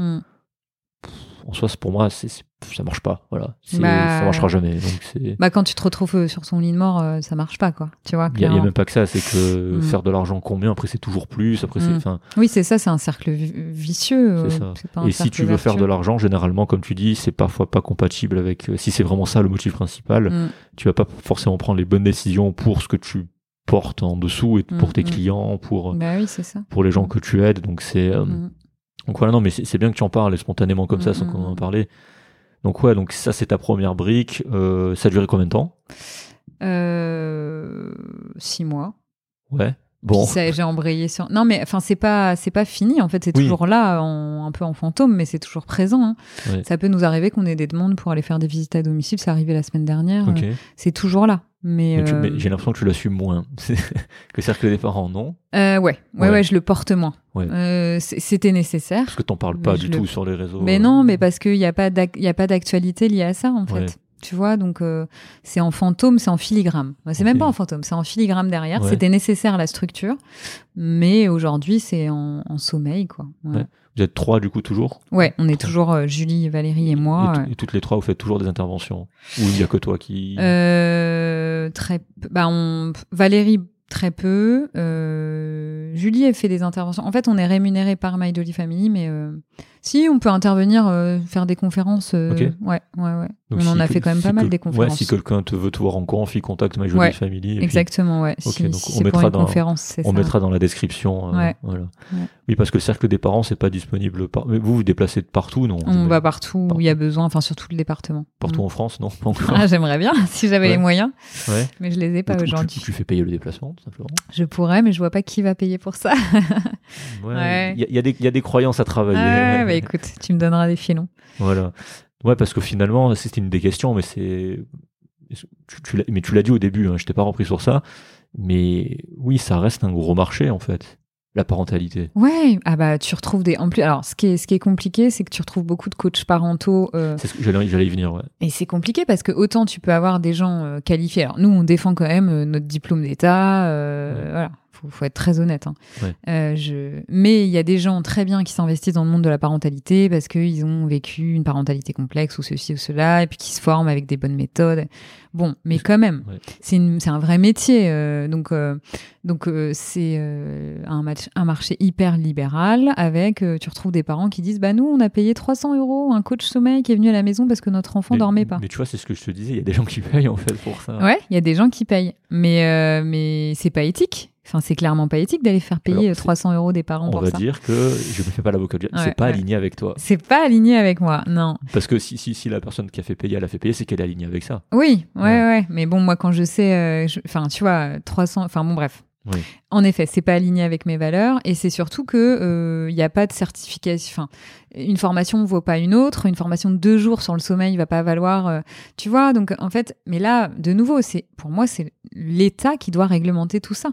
En soi, c'est- pour moi, c'est, c'est- ça marche pas. Voilà, C'est-
Bah,
ça marchera jamais. Donc c'est,
Bah, quand tu te retrouves euh, sur son lit de mort, euh, ça marche pas, quoi. Tu vois
il y, a- même pas que ça, c'est que
Mm.
faire de l'argent combien, après c'est toujours plus, après c'est,
Mm.
enfin,
Oui, c'est ça, c'est un cercle vi- vicieux. euh,
C'est ça.
pas un
Et si tu veux faire de l'argent, généralement, comme tu dis, c'est parfois pas compatible avec. Si c'est vraiment ça le motif principal,
Mm.
tu vas pas forcément prendre les bonnes décisions pour ce que tu portes en dessous et pour
Mm,
tes clients, pour
Bah oui, c'est ça.
pour les gens que tu aides. Donc c'est euh. Donc voilà non, mais c'est bien que tu en parles spontanément comme ça sans qu'on en parle. Donc ouais, donc ça c'est ta première brique. Euh, ça a duré combien de temps?
Euh, six mois.
Ouais. Bon.
J'ai embrayé sur. Non, mais enfin, c'est pas, c'est pas fini. En fait, c'est
Oui.
toujours là, en- un peu en fantôme, mais c'est toujours présent. hein. Ça peut nous arriver qu'on ait des demandes pour aller faire des visites à domicile. C'est arrivé la semaine dernière. Euh, C'est toujours là. Mais, euh,
mais j'ai l'impression que tu l'assumes moins [laughs] que cercle des parents, non
euh, ouais, ouais,
Ouais.
ouais, je le porte moins.
Ouais.
Euh, C'était nécessaire.
Parce que t'en parles pas du tout sur les réseaux.
Mais non, mais parce qu'il n'y a pas d'ac- il y a pas d'actualité liée à ça, en fait. Tu vois, donc euh, c'est en fantôme, c'est en filigrane. C'est
Ok.
même pas en fantôme, c'est en filigrane derrière.
Ouais.
C'était nécessaire la structure, mais aujourd'hui c'est en, en sommeil, quoi. Ouais,
Ouais. Vous êtes trois du coup toujours?
Ouais, on est
Trois.
toujours euh, Julie, Valérie et moi.
et, toutes les trois, vous faites toujours des interventions? Ou il y a que toi qui.
Euh, très. Bah, on... Valérie, très peu. Julie, elle fait des interventions. En fait, on est rémunéré par My Dolly Family, mais si, on peut intervenir, euh, faire des conférences. euh. Ouais, ouais, ouais.
Donc,
on en a fait quand même
si
pas mal des conférences.
Ouais, si quelqu'un te veut te voir en conf, il contacte My Jolie
Ouais,
Family. et puis
Exactement, ouais. Si
donc
si
on mettra dans-
conférence, c'est
On
ça.
mettra dans la description. euh, voilà. Oui, parce que le cercle des parents, c'est pas disponible. Par... Mais vous, vous déplacez de partout, non?
On va partout où il y a besoin, enfin sur tout le département.
Partout
Mm.
en France, non Pas encore?
Ah, j'aimerais bien, [laughs] si j'avais les moyens,
Ouais.
mais je les ai pas
Ou tu- tu,
aujourd'hui.
tu fais payer le déplacement, tout simplement?
Je pourrais, mais je vois pas qui va payer pour ça. [laughs]
Il y a des croyances à travailler.
Ah, bah écoute, tu me donneras des filons.
Voilà. Ouais, parce que finalement, c'était une des questions, mais c'est. Tu, mais tu l'as dit au début, hein, je t'ai pas repris sur ça. Mais oui, ça reste un gros marché, en fait, la parentalité.
Ouais, ah bah tu retrouves des. En plus, alors ce qui est, ce qui est compliqué, c'est que tu retrouves beaucoup de coachs parentaux. euh,
C'est ce que j'allais, j'allais y venir, ouais.
Et c'est compliqué parce que autant tu peux avoir des gens euh, qualifiés. Alors nous, on défend quand même euh, notre diplôme d'État.
Ouais.
Voilà, faut, faut être très honnête. hein.
Ouais.
Euh, je... Mais il y a des gens très bien qui s'investissent dans le monde de la parentalité parce qu'ils ont vécu une parentalité complexe ou ceci ou cela, et puis qui se forment avec des bonnes méthodes. Bon, mais quand même,
Ouais.
c'est un vrai métier. euh, donc, euh, donc c'est un, marché hyper libéral avec, tu retrouves des parents qui disent, bah nous, on a payé 300 euros un coach sommeil qui est venu à la maison parce que notre enfant
mais,
dormait pas.
Mais tu vois, c'est ce que je te disais, il y a des gens qui payent en fait pour ça.
Ouais, il y a des gens qui payent, mais mais c'est pas éthique. Enfin, c'est clairement pas éthique d'aller faire payer
Alors,
euh,
c'est-
300 euros des parents
On
pour
va dire que je me fais pas l'avocat
Ouais,
c'est pas
ouais.
aligné avec toi.
C'est pas aligné avec moi, non.
Parce que si, si, si la personne qui a fait payer, elle a fait payer, c'est qu'elle est alignée avec ça.
Oui, ouais, ouais.
Ouais.
Mais bon, moi, quand je sais, euh, enfin, tu vois, 300, enfin, bon, bref.
Oui.
En effet, c'est pas aligné avec mes valeurs et c'est surtout que il n'y a pas de certification. Enfin, une formation vaut pas une autre. Une formation de deux jours sur le sommeil va pas valoir. euh, tu vois, donc en fait, mais là, de nouveau, c'est pour moi, c'est l'État qui doit réglementer tout ça.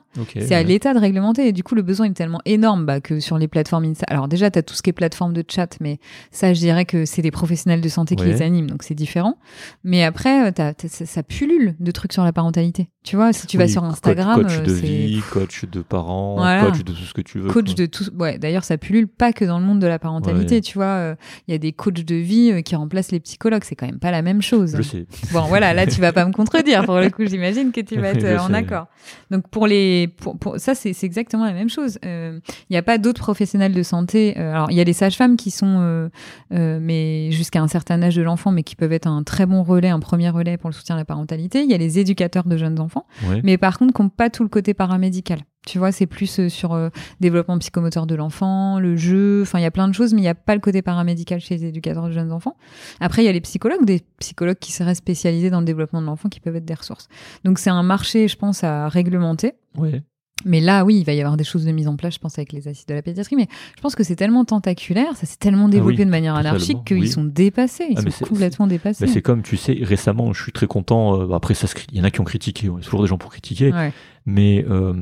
C'est à l'État de réglementer. Et du coup, le besoin est tellement énorme bah, que sur les plateformes Insta. Alors, déjà, tu as tout ce qui est plateforme de chat, mais ça, je dirais que c'est des professionnels de santé qui les animent, donc c'est différent. Mais après, euh, t'as- t'as- ça, ça pullule de trucs sur la parentalité. Tu vois, si tu vas sur Instagram,
Coach
euh,
de
c'est
vie, coach de parents,
Voilà.
coach de tout ce que tu veux.
coach
quoi.
de tout. Ouais, d'ailleurs, ça pullule pas que dans le monde de la parentalité.
Ouais.
Tu vois, euh, il y a des coachs de vie euh, qui remplacent les psychologues. C'est quand même pas la même chose.
Je sais.
Bon, voilà, là, tu vas pas me [laughs] contredire. Pour le coup, j'imagine que tu vas être euh, en accord. Donc, pour les, pour, pour- ça, c'est exactement la même chose. Euh, Il n'y a pas d'autres professionnels de santé. euh, alors, il y a les sages-femmes qui sont, euh, euh, mais jusqu'à un certain âge de l'enfant, mais qui peuvent être un très bon relais, un premier relais pour le soutien à la parentalité. Il y a les éducateurs de jeunes enfants,
Ouais.
mais par contre, qui n'ont pas tout le côté paramédical. Tu vois, c'est plus euh, sur euh, développement psychomoteur de l'enfant, le jeu. Enfin, il y a plein de choses, mais il n'y a pas le côté paramédical chez les éducateurs de jeunes enfants. Après, il y a les psychologues, des psychologues qui seraient spécialisés dans le développement de l'enfant, qui peuvent être des ressources. Donc, c'est un marché, je pense, à réglementer.
Ouais.
Mais là, oui, il va y avoir des choses de mise en place, je pense, avec les assises de la pédiatrie. Mais je pense que c'est tellement tentaculaire, ça s'est tellement développé
Ah oui,
de manière anarchique qu'ils
oui.
sont dépassés. Ils
Ah,
sont complètement dépassés.
Mais c'est comme, tu sais, récemment, je suis très content. euh, après, ça, se cri- il y en a qui ont critiqué. Il y a toujours des gens pour critiquer.
Ouais.
Mais euh,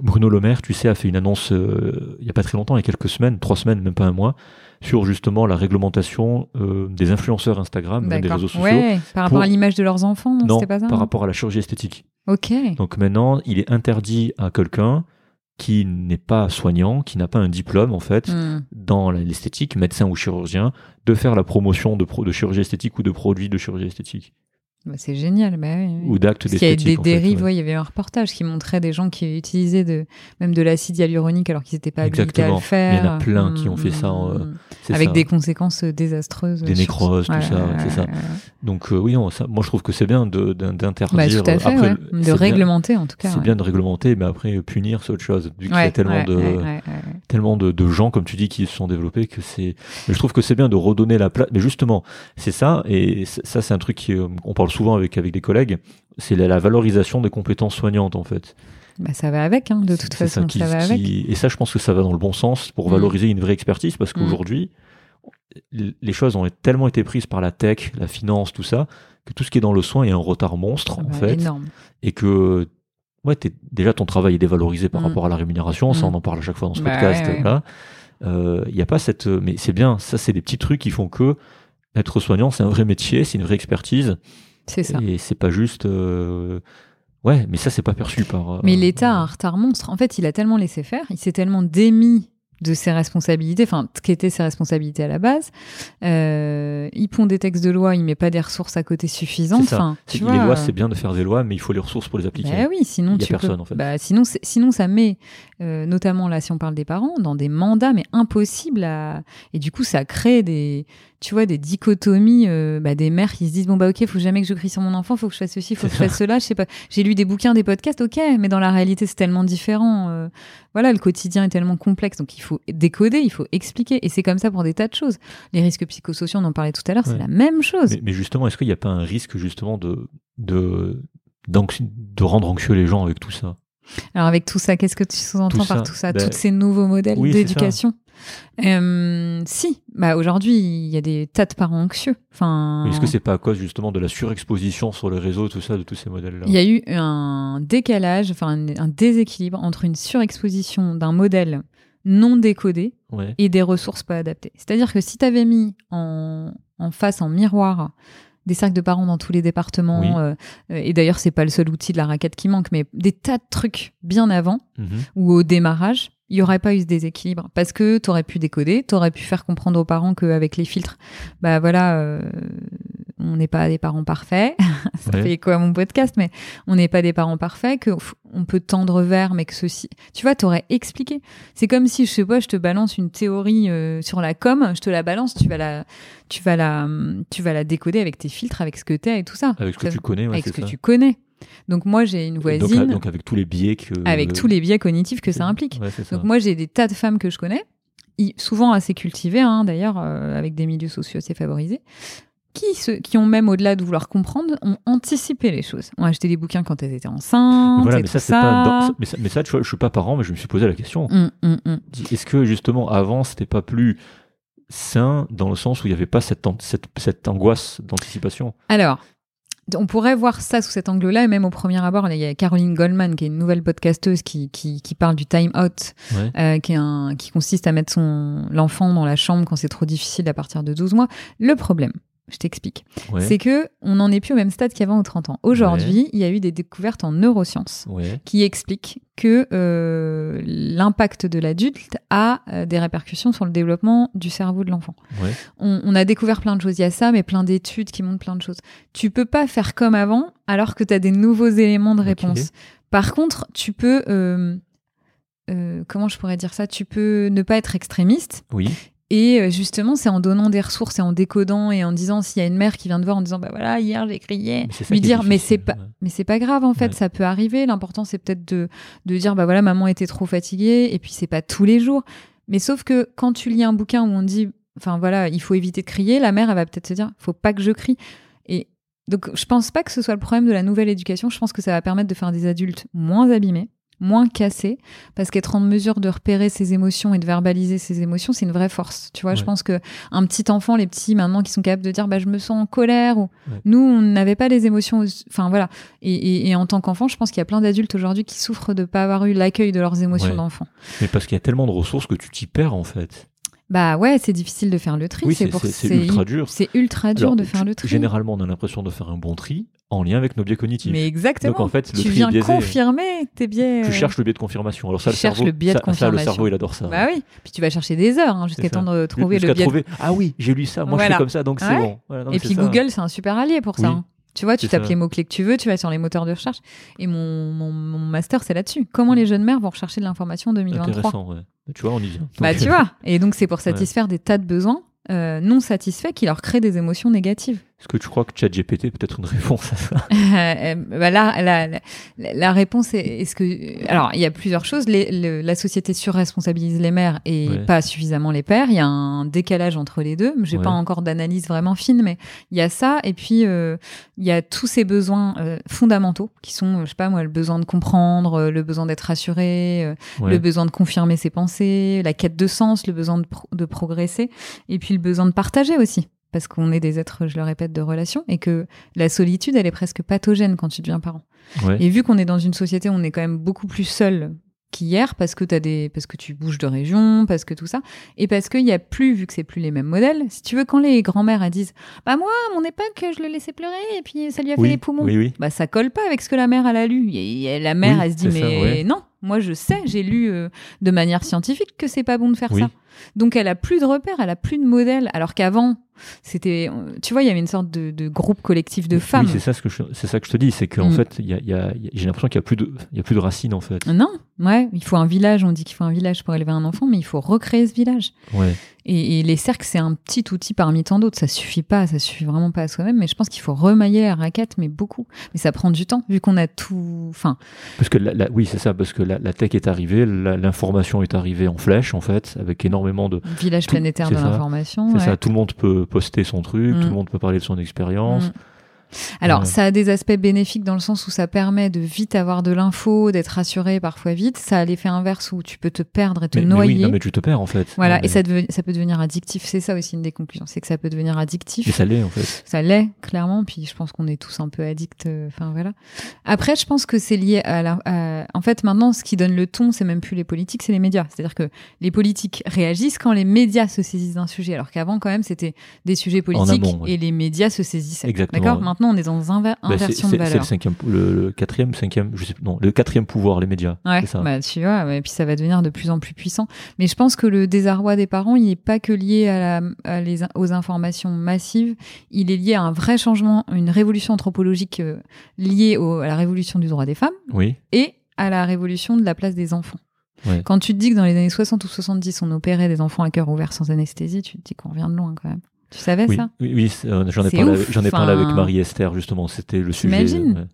Bruno Le Maire, tu sais, a fait une annonce euh, il y a pas très longtemps, il y a quelques semaines, trois semaines, même pas un mois, sur justement la réglementation euh, des influenceurs Instagram, même des réseaux sociaux.
Ouais, par rapport
pour-
à l'image de leurs enfants, non, pas ça
par
non
rapport à la chirurgie esthétique.
Ok.
Donc maintenant, il est interdit à quelqu'un qui n'est pas soignant, qui n'a pas un diplôme en fait
Hmm.
dans l'esthétique, médecin ou chirurgien, de faire la promotion de, pro- de chirurgie esthétique ou de produits de chirurgie esthétique
c'est génial. Bah, oui, oui.
ou d'actes
Parce qu'il y a des
en fait,
dérives,
ouais.
ouais, il y avait un reportage qui montrait des gens qui utilisaient de, même de l'acide hyaluronique alors qu'ils n'étaient pas habilités à le faire.
Il y en a plein qui ont fait ça,
Mm,
euh,
mm.
C'est
Avec
ça.
des conséquences euh, désastreuses.
Des nécroses, tout ça, c'est. Donc euh, oui, non, ça, moi je trouve que c'est bien de- d'in- d'interdire.
Bah,
après,
de
bien-
réglementer en tout cas.
C'est bien de réglementer, mais après punir, c'est autre chose. Vu qu'il y a tellement de tellement gens, comme tu dis, qui se sont développés que c'est. Mais je trouve que c'est bien de redonner la place. Mais justement, c'est ça, et ça c'est un truc qu'on parle souvent avec avec des collègues. C'est la, la valorisation des compétences soignantes en fait.
Bah, ça va avec, hein, de toute façon,
qui-
ça va avec.
qui- Et ça, je pense que ça va dans le bon sens pour
Mm.
valoriser une vraie expertise, parce
Mm.
qu'aujourd'hui, les choses ont tellement été prises par la tech, la finance, tout ça, que tout ce qui est dans le soin est un retard monstre, en fait,
Énorme.
et que ouais, déjà ton travail est dévalorisé par
Mm.
rapport à la rémunération, ça on en parle à chaque fois dans ce
Bah,
podcast.
ouais, ouais.
là. Euh, Il n'y a pas cette, mais c'est bien, ça c'est des petits trucs qui font que être soignant, c'est un vrai métier, c'est une vraie expertise,
C'est ça.
et c'est pas juste, euh, ouais, mais ça c'est pas perçu par. euh,
Mais l'État a un retard monstre. En fait, il a tellement laissé faire, il s'est tellement démis de ses responsabilités, enfin, qui était ses responsabilités à la base. Euh, il pond des textes de loi, il met pas des ressources à côté suffisantes. Enfin,
les lois, c'est bien de faire des lois, mais il faut les ressources pour les appliquer.
Bah oui, sinon
Il y a
tu
personne,
peux...
en fait.
bah, sinon, sinon ça met, euh, notamment là, si on parle des parents, dans des mandats mais impossibles à. Et du coup, ça crée des, tu vois, des dichotomies, euh, bah, des mères qui se disent bon bah ok, faut jamais que je crie sur mon enfant, faut que je fasse ceci, faut que je fasse cela. Je sais pas. J'ai lu des bouquins, des podcasts, ok, mais dans la réalité, c'est tellement différent. euh, voilà, le quotidien est tellement complexe, donc il faut décoder, il faut expliquer, et c'est comme ça pour des tas de choses. Les risques psychosociaux, on en parlait tout à l'heure,
Ouais.
c'est la même chose.
Mais, mais justement, est-ce qu'il n'y a pas un risque justement de de d'anxi- de rendre anxieux les gens avec tout ça?
Alors avec tout ça, qu'est-ce que tu sous-entends par tout ça?
ben,
Tous ces nouveaux modèles
oui,
d'éducation? Euh, Si, bah aujourd'hui il y a des tas de parents anxieux. Enfin,
Est-ce que c'est pas à cause justement de la surexposition sur les réseaux, tout ça, de tous ces modèles-là?
Il y a eu un décalage, enfin un, déséquilibre entre une surexposition d'un modèle non décodé
Ouais.
et des ressources pas adaptées. C'est-à-dire que si tu avais mis en, en face, en miroir, des cercles de parents dans tous les départements.
Oui.
euh, et d'ailleurs, c'est pas le seul outil de la raquette qui manque, mais des tas de trucs bien avant
Mhm.
ou au démarrage, il y aurait pas eu ce déséquilibre parce que tu aurais pu décoder, tu aurais pu faire comprendre aux parents qu'avec les filtres, bah voilà, euh, on n'est pas des parents parfaits. [laughs] Ça
Ouais.
fait écho à mon podcast, mais on n'est pas des parents parfaits, que on peut tendre vers, mais que ceci, tu vois, t'aurais expliqué. C'est comme si, je sais pas, je te balance une théorie euh, sur la com, je te la balance, tu vas la, tu vas la, tu vas la décoder avec tes filtres, avec ce que t'es et tout ça.
Avec ce que tu connais, ouais,
avec ce que tu connais. Donc moi, j'ai une voisine
donc avec tous les biais que.
avec tous les biais cognitifs que ça implique.
Ouais, ça.
Donc moi, j'ai des tas de femmes que je connais, souvent assez cultivées, hein, d'ailleurs, euh, avec des milieux sociaux assez favorisés, qui, se, qui ont même, au-delà de vouloir comprendre, ont anticipé les choses. Ont acheté des bouquins quand elles étaient enceintes.
Voilà,
et
mais
tout
ça, c'est pas. Mais ça, mais ça, tu vois, je suis pas parent, mais je me suis posé la question.
Hum, hum, hum.
Est-ce que justement avant c'était pas plus sain dans le sens où il n'y avait pas cette, cette, cette angoisse d'anticipation?
Alors, on pourrait voir ça sous cet angle-là, et même au premier abord, il y a Caroline Goldman, qui est une nouvelle podcasteuse qui, qui, qui parle du time out,
Ouais.
euh, qui, est un, qui consiste à mettre son l'enfant dans la chambre quand c'est trop difficile à partir de 12 mois. Le problème, je t'explique,
Ouais.
c'est que on n'en est plus au même stade qu'avant aux 30 ans. Aujourd'hui, il y a eu des découvertes en neurosciences
Ouais.
qui expliquent que euh, l'impact de l'adulte a euh, des répercussions sur le développement du cerveau de l'enfant. On, on a découvert plein de choses, il y a ça, mais plein d'études qui montrent plein de choses. Tu peux pas faire comme avant alors que tu as des nouveaux éléments de réponse. Par contre, tu peux... euh, comment je pourrais dire ça? Tu peux ne pas être extrémiste
Oui.
Et euh, justement, c'est en donnant des ressources et en décodant et en disant s'il y a une mère qui vient te voir en disant bah voilà hier j'ai crié, lui dire mais c'est pas
ouais.
mais c'est pas grave en fait,
Ouais.
ça peut arriver. L'important c'est peut-être de de dire bah voilà maman était trop fatiguée et puis c'est pas tous les jours. Mais sauf que quand tu lis un bouquin où on dit enfin voilà il faut éviter de crier, la mère elle va peut-être se dire faut pas que je crie et donc je pense pas que ce soit le problème de la nouvelle éducation. Je pense que ça va permettre de faire des adultes moins abîmés moins cassés parce qu'être en mesure de repérer ses émotions et de verbaliser ses émotions c'est une vraie force tu vois je pense que un petit enfant les petits maintenant qui sont capables de dire bah je me sens en colère ou
Ouais.
nous on n'avait pas les émotions enfin voilà et, et- et en tant qu'enfant je pense qu'il y a plein d'adultes aujourd'hui qui souffrent de pas avoir eu l'accueil de leurs émotions
Ouais.
d'enfant
Mais parce qu'il y a tellement de ressources que tu t'y perds en fait.
bah ouais c'est difficile de faire le tri
Oui,
c'est
ultra dur.
c'est ultra dur
Alors,
de faire le tri
Généralement, on a l'impression de faire un bon tri en lien avec nos biais cognitifs.
mais exactement
Donc en fait, le
tu viens
biaisé.
confirmer tes biais
Tu
euh,
cherches le biais de confirmation. Alors ça,
Tu
le
cherches
cerveau,
le biais de
ça- ça, le cerveau, il adore ça.
bah oui puis tu vas chercher des heures hein, jusqu'à temps de trouver le biais de
trouver. Ah oui, j'ai lu ça. Moi, je fais comme ça, donc c'est bon. Voilà, non, mais
Et puis
ça.
Google, c'est un super allié pour ça.
Oui.
hein. Tu vois, tu tapes
ça.
les mots-clés que tu veux, tu vas sur les moteurs de recherche. Et mon, mon, mon master, c'est là-dessus. Comment les jeunes mères vont rechercher de l'information en 2023
Intéressant, ouais. Tu vois, on y vient.
Bah, tu [laughs] vois. Et donc, c'est pour satisfaire des tas de besoins euh, non satisfaits qui leur créent des émotions négatives.
Est-ce que tu crois que ChatGPT est peut-être une réponse à ça? [laughs]
Euh, bah là, la, la, la réponse est, est-ce que alors il y a plusieurs choses. Les- le- la société surresponsabilise les mères et
Ouais.
pas suffisamment les pères. Il y a un décalage entre les deux. J'ai
Ouais.
pas encore d'analyse vraiment fine, mais il y a ça. Et puis euh, il y a tous ces besoins euh, fondamentaux qui sont, euh, je sais pas moi, le besoin de comprendre, euh, le besoin d'être rassuré, euh,
Ouais.
le besoin de confirmer ses pensées, la quête de sens, le besoin de, pro- de progresser, et puis le besoin de partager aussi. Parce qu'on est des êtres, je le répète, de relations, et que la solitude, elle est presque pathogène quand tu deviens parent.
Ouais.
Et vu qu'on est dans une société où on est quand même beaucoup plus seul qu'hier, parce que t'as des, parce que tu bouges de région, parce que tout ça, et parce qu'il y a plus, vu que c'est plus les mêmes modèles. Si tu veux, quand les grands-mères disent, bah moi, à mon époque, je le laissais pleurer, et puis ça lui a
oui,
fait les poumons.
oui, oui.
Bah ça colle pas avec ce que la mère elle a lu. Et- la mère elle se dit
ça,
mais
ouais.
non, moi je sais, j'ai lu euh, de manière scientifique que c'est pas bon de faire
Oui.
ça. Donc elle a plus de repères, elle a plus de modèles. Alors qu'avant c'était, euh, tu vois, il y avait une sorte de, de groupe collectif de femmes.
Oui, c'est ça, ce que je, c'est ça que je te dis, c'est qu'en
Mm.
fait, il y a, il y a- il y a- j'ai l'impression qu'il n'y a, plus de- il y a plus de racines, en fait.
non, ouais, il faut un village. On dit qu'il faut un village pour élever un enfant, mais il faut recréer ce village.
Ouais.
Et, et les cercles, c'est un petit outil parmi tant d'autres. Ça suffit pas, ça suffit vraiment pas à soi-même. Mais je pense qu'il faut remailler la raquette, mais beaucoup. Mais ça prend du temps, vu qu'on a tout. Enfin,
Parce que la- la- oui, c'est ça, parce que la, la tech est arrivée, l'information est arrivée en flèche, en fait, avec énormément de.
village
Tout-
planétaire de l'information.
C'est
ouais.
ça, tout le monde peut poster son truc,
Mm.
tout le monde peut parler de son expérience.
Mm. Alors, ça a des aspects bénéfiques dans le sens où ça permet de vite avoir de l'info, d'être rassuré parfois vite. Ça a l'effet inverse où tu peux te perdre et te
Mais, mais
noyer.
oui, non, mais tu te perds en fait.
Voilà,
mais-
et ça, peut devenir addictif. C'est ça aussi une des conclusions, c'est que ça peut devenir addictif.
Et ça l'est en fait.
Ça l'est, clairement. Puis je pense qu'on est tous un peu addicts. euh, Enfin, voilà. Après, je pense que c'est lié à la. à- En fait, maintenant, ce qui donne le ton, c'est même plus les politiques, c'est les médias. C'est-à-dire que les politiques réagissent quand les médias se saisissent d'un sujet. Alors qu'avant, quand même, c'était des sujets politiques
amont, ouais.
et les médias se saisissaient.
Exactement,
D'accord? Maintenant, on est dans inver-
Bah, c'est-
inversion
c'est
de
c'est le
valeur.
cinquième, le, le quatrième, cinquième, je sais non, le quatrième pouvoir, les médias.
Ouais,
c'est ça.
bah tu vois, et puis ça va devenir de plus en plus puissant. Mais je pense que le désarroi des parents, il n'est pas que lié à la, à les, aux informations massives, il est lié à un vrai changement, une révolution anthropologique euh, liée au- à la révolution du droit des femmes
Oui.
et à la révolution de la place des enfants.
Ouais.
Quand tu te dis que dans les années 60 ou 70, on opérait des enfants à cœur ouvert sans anesthésie, tu te dis qu'on revient de loin quand même. Tu savais
Oui,
ça
oui, euh, j'en ai parlé, j'en ai parlé
enfin-
avec Marie-Esther justement. C'était le sujet. Ouais.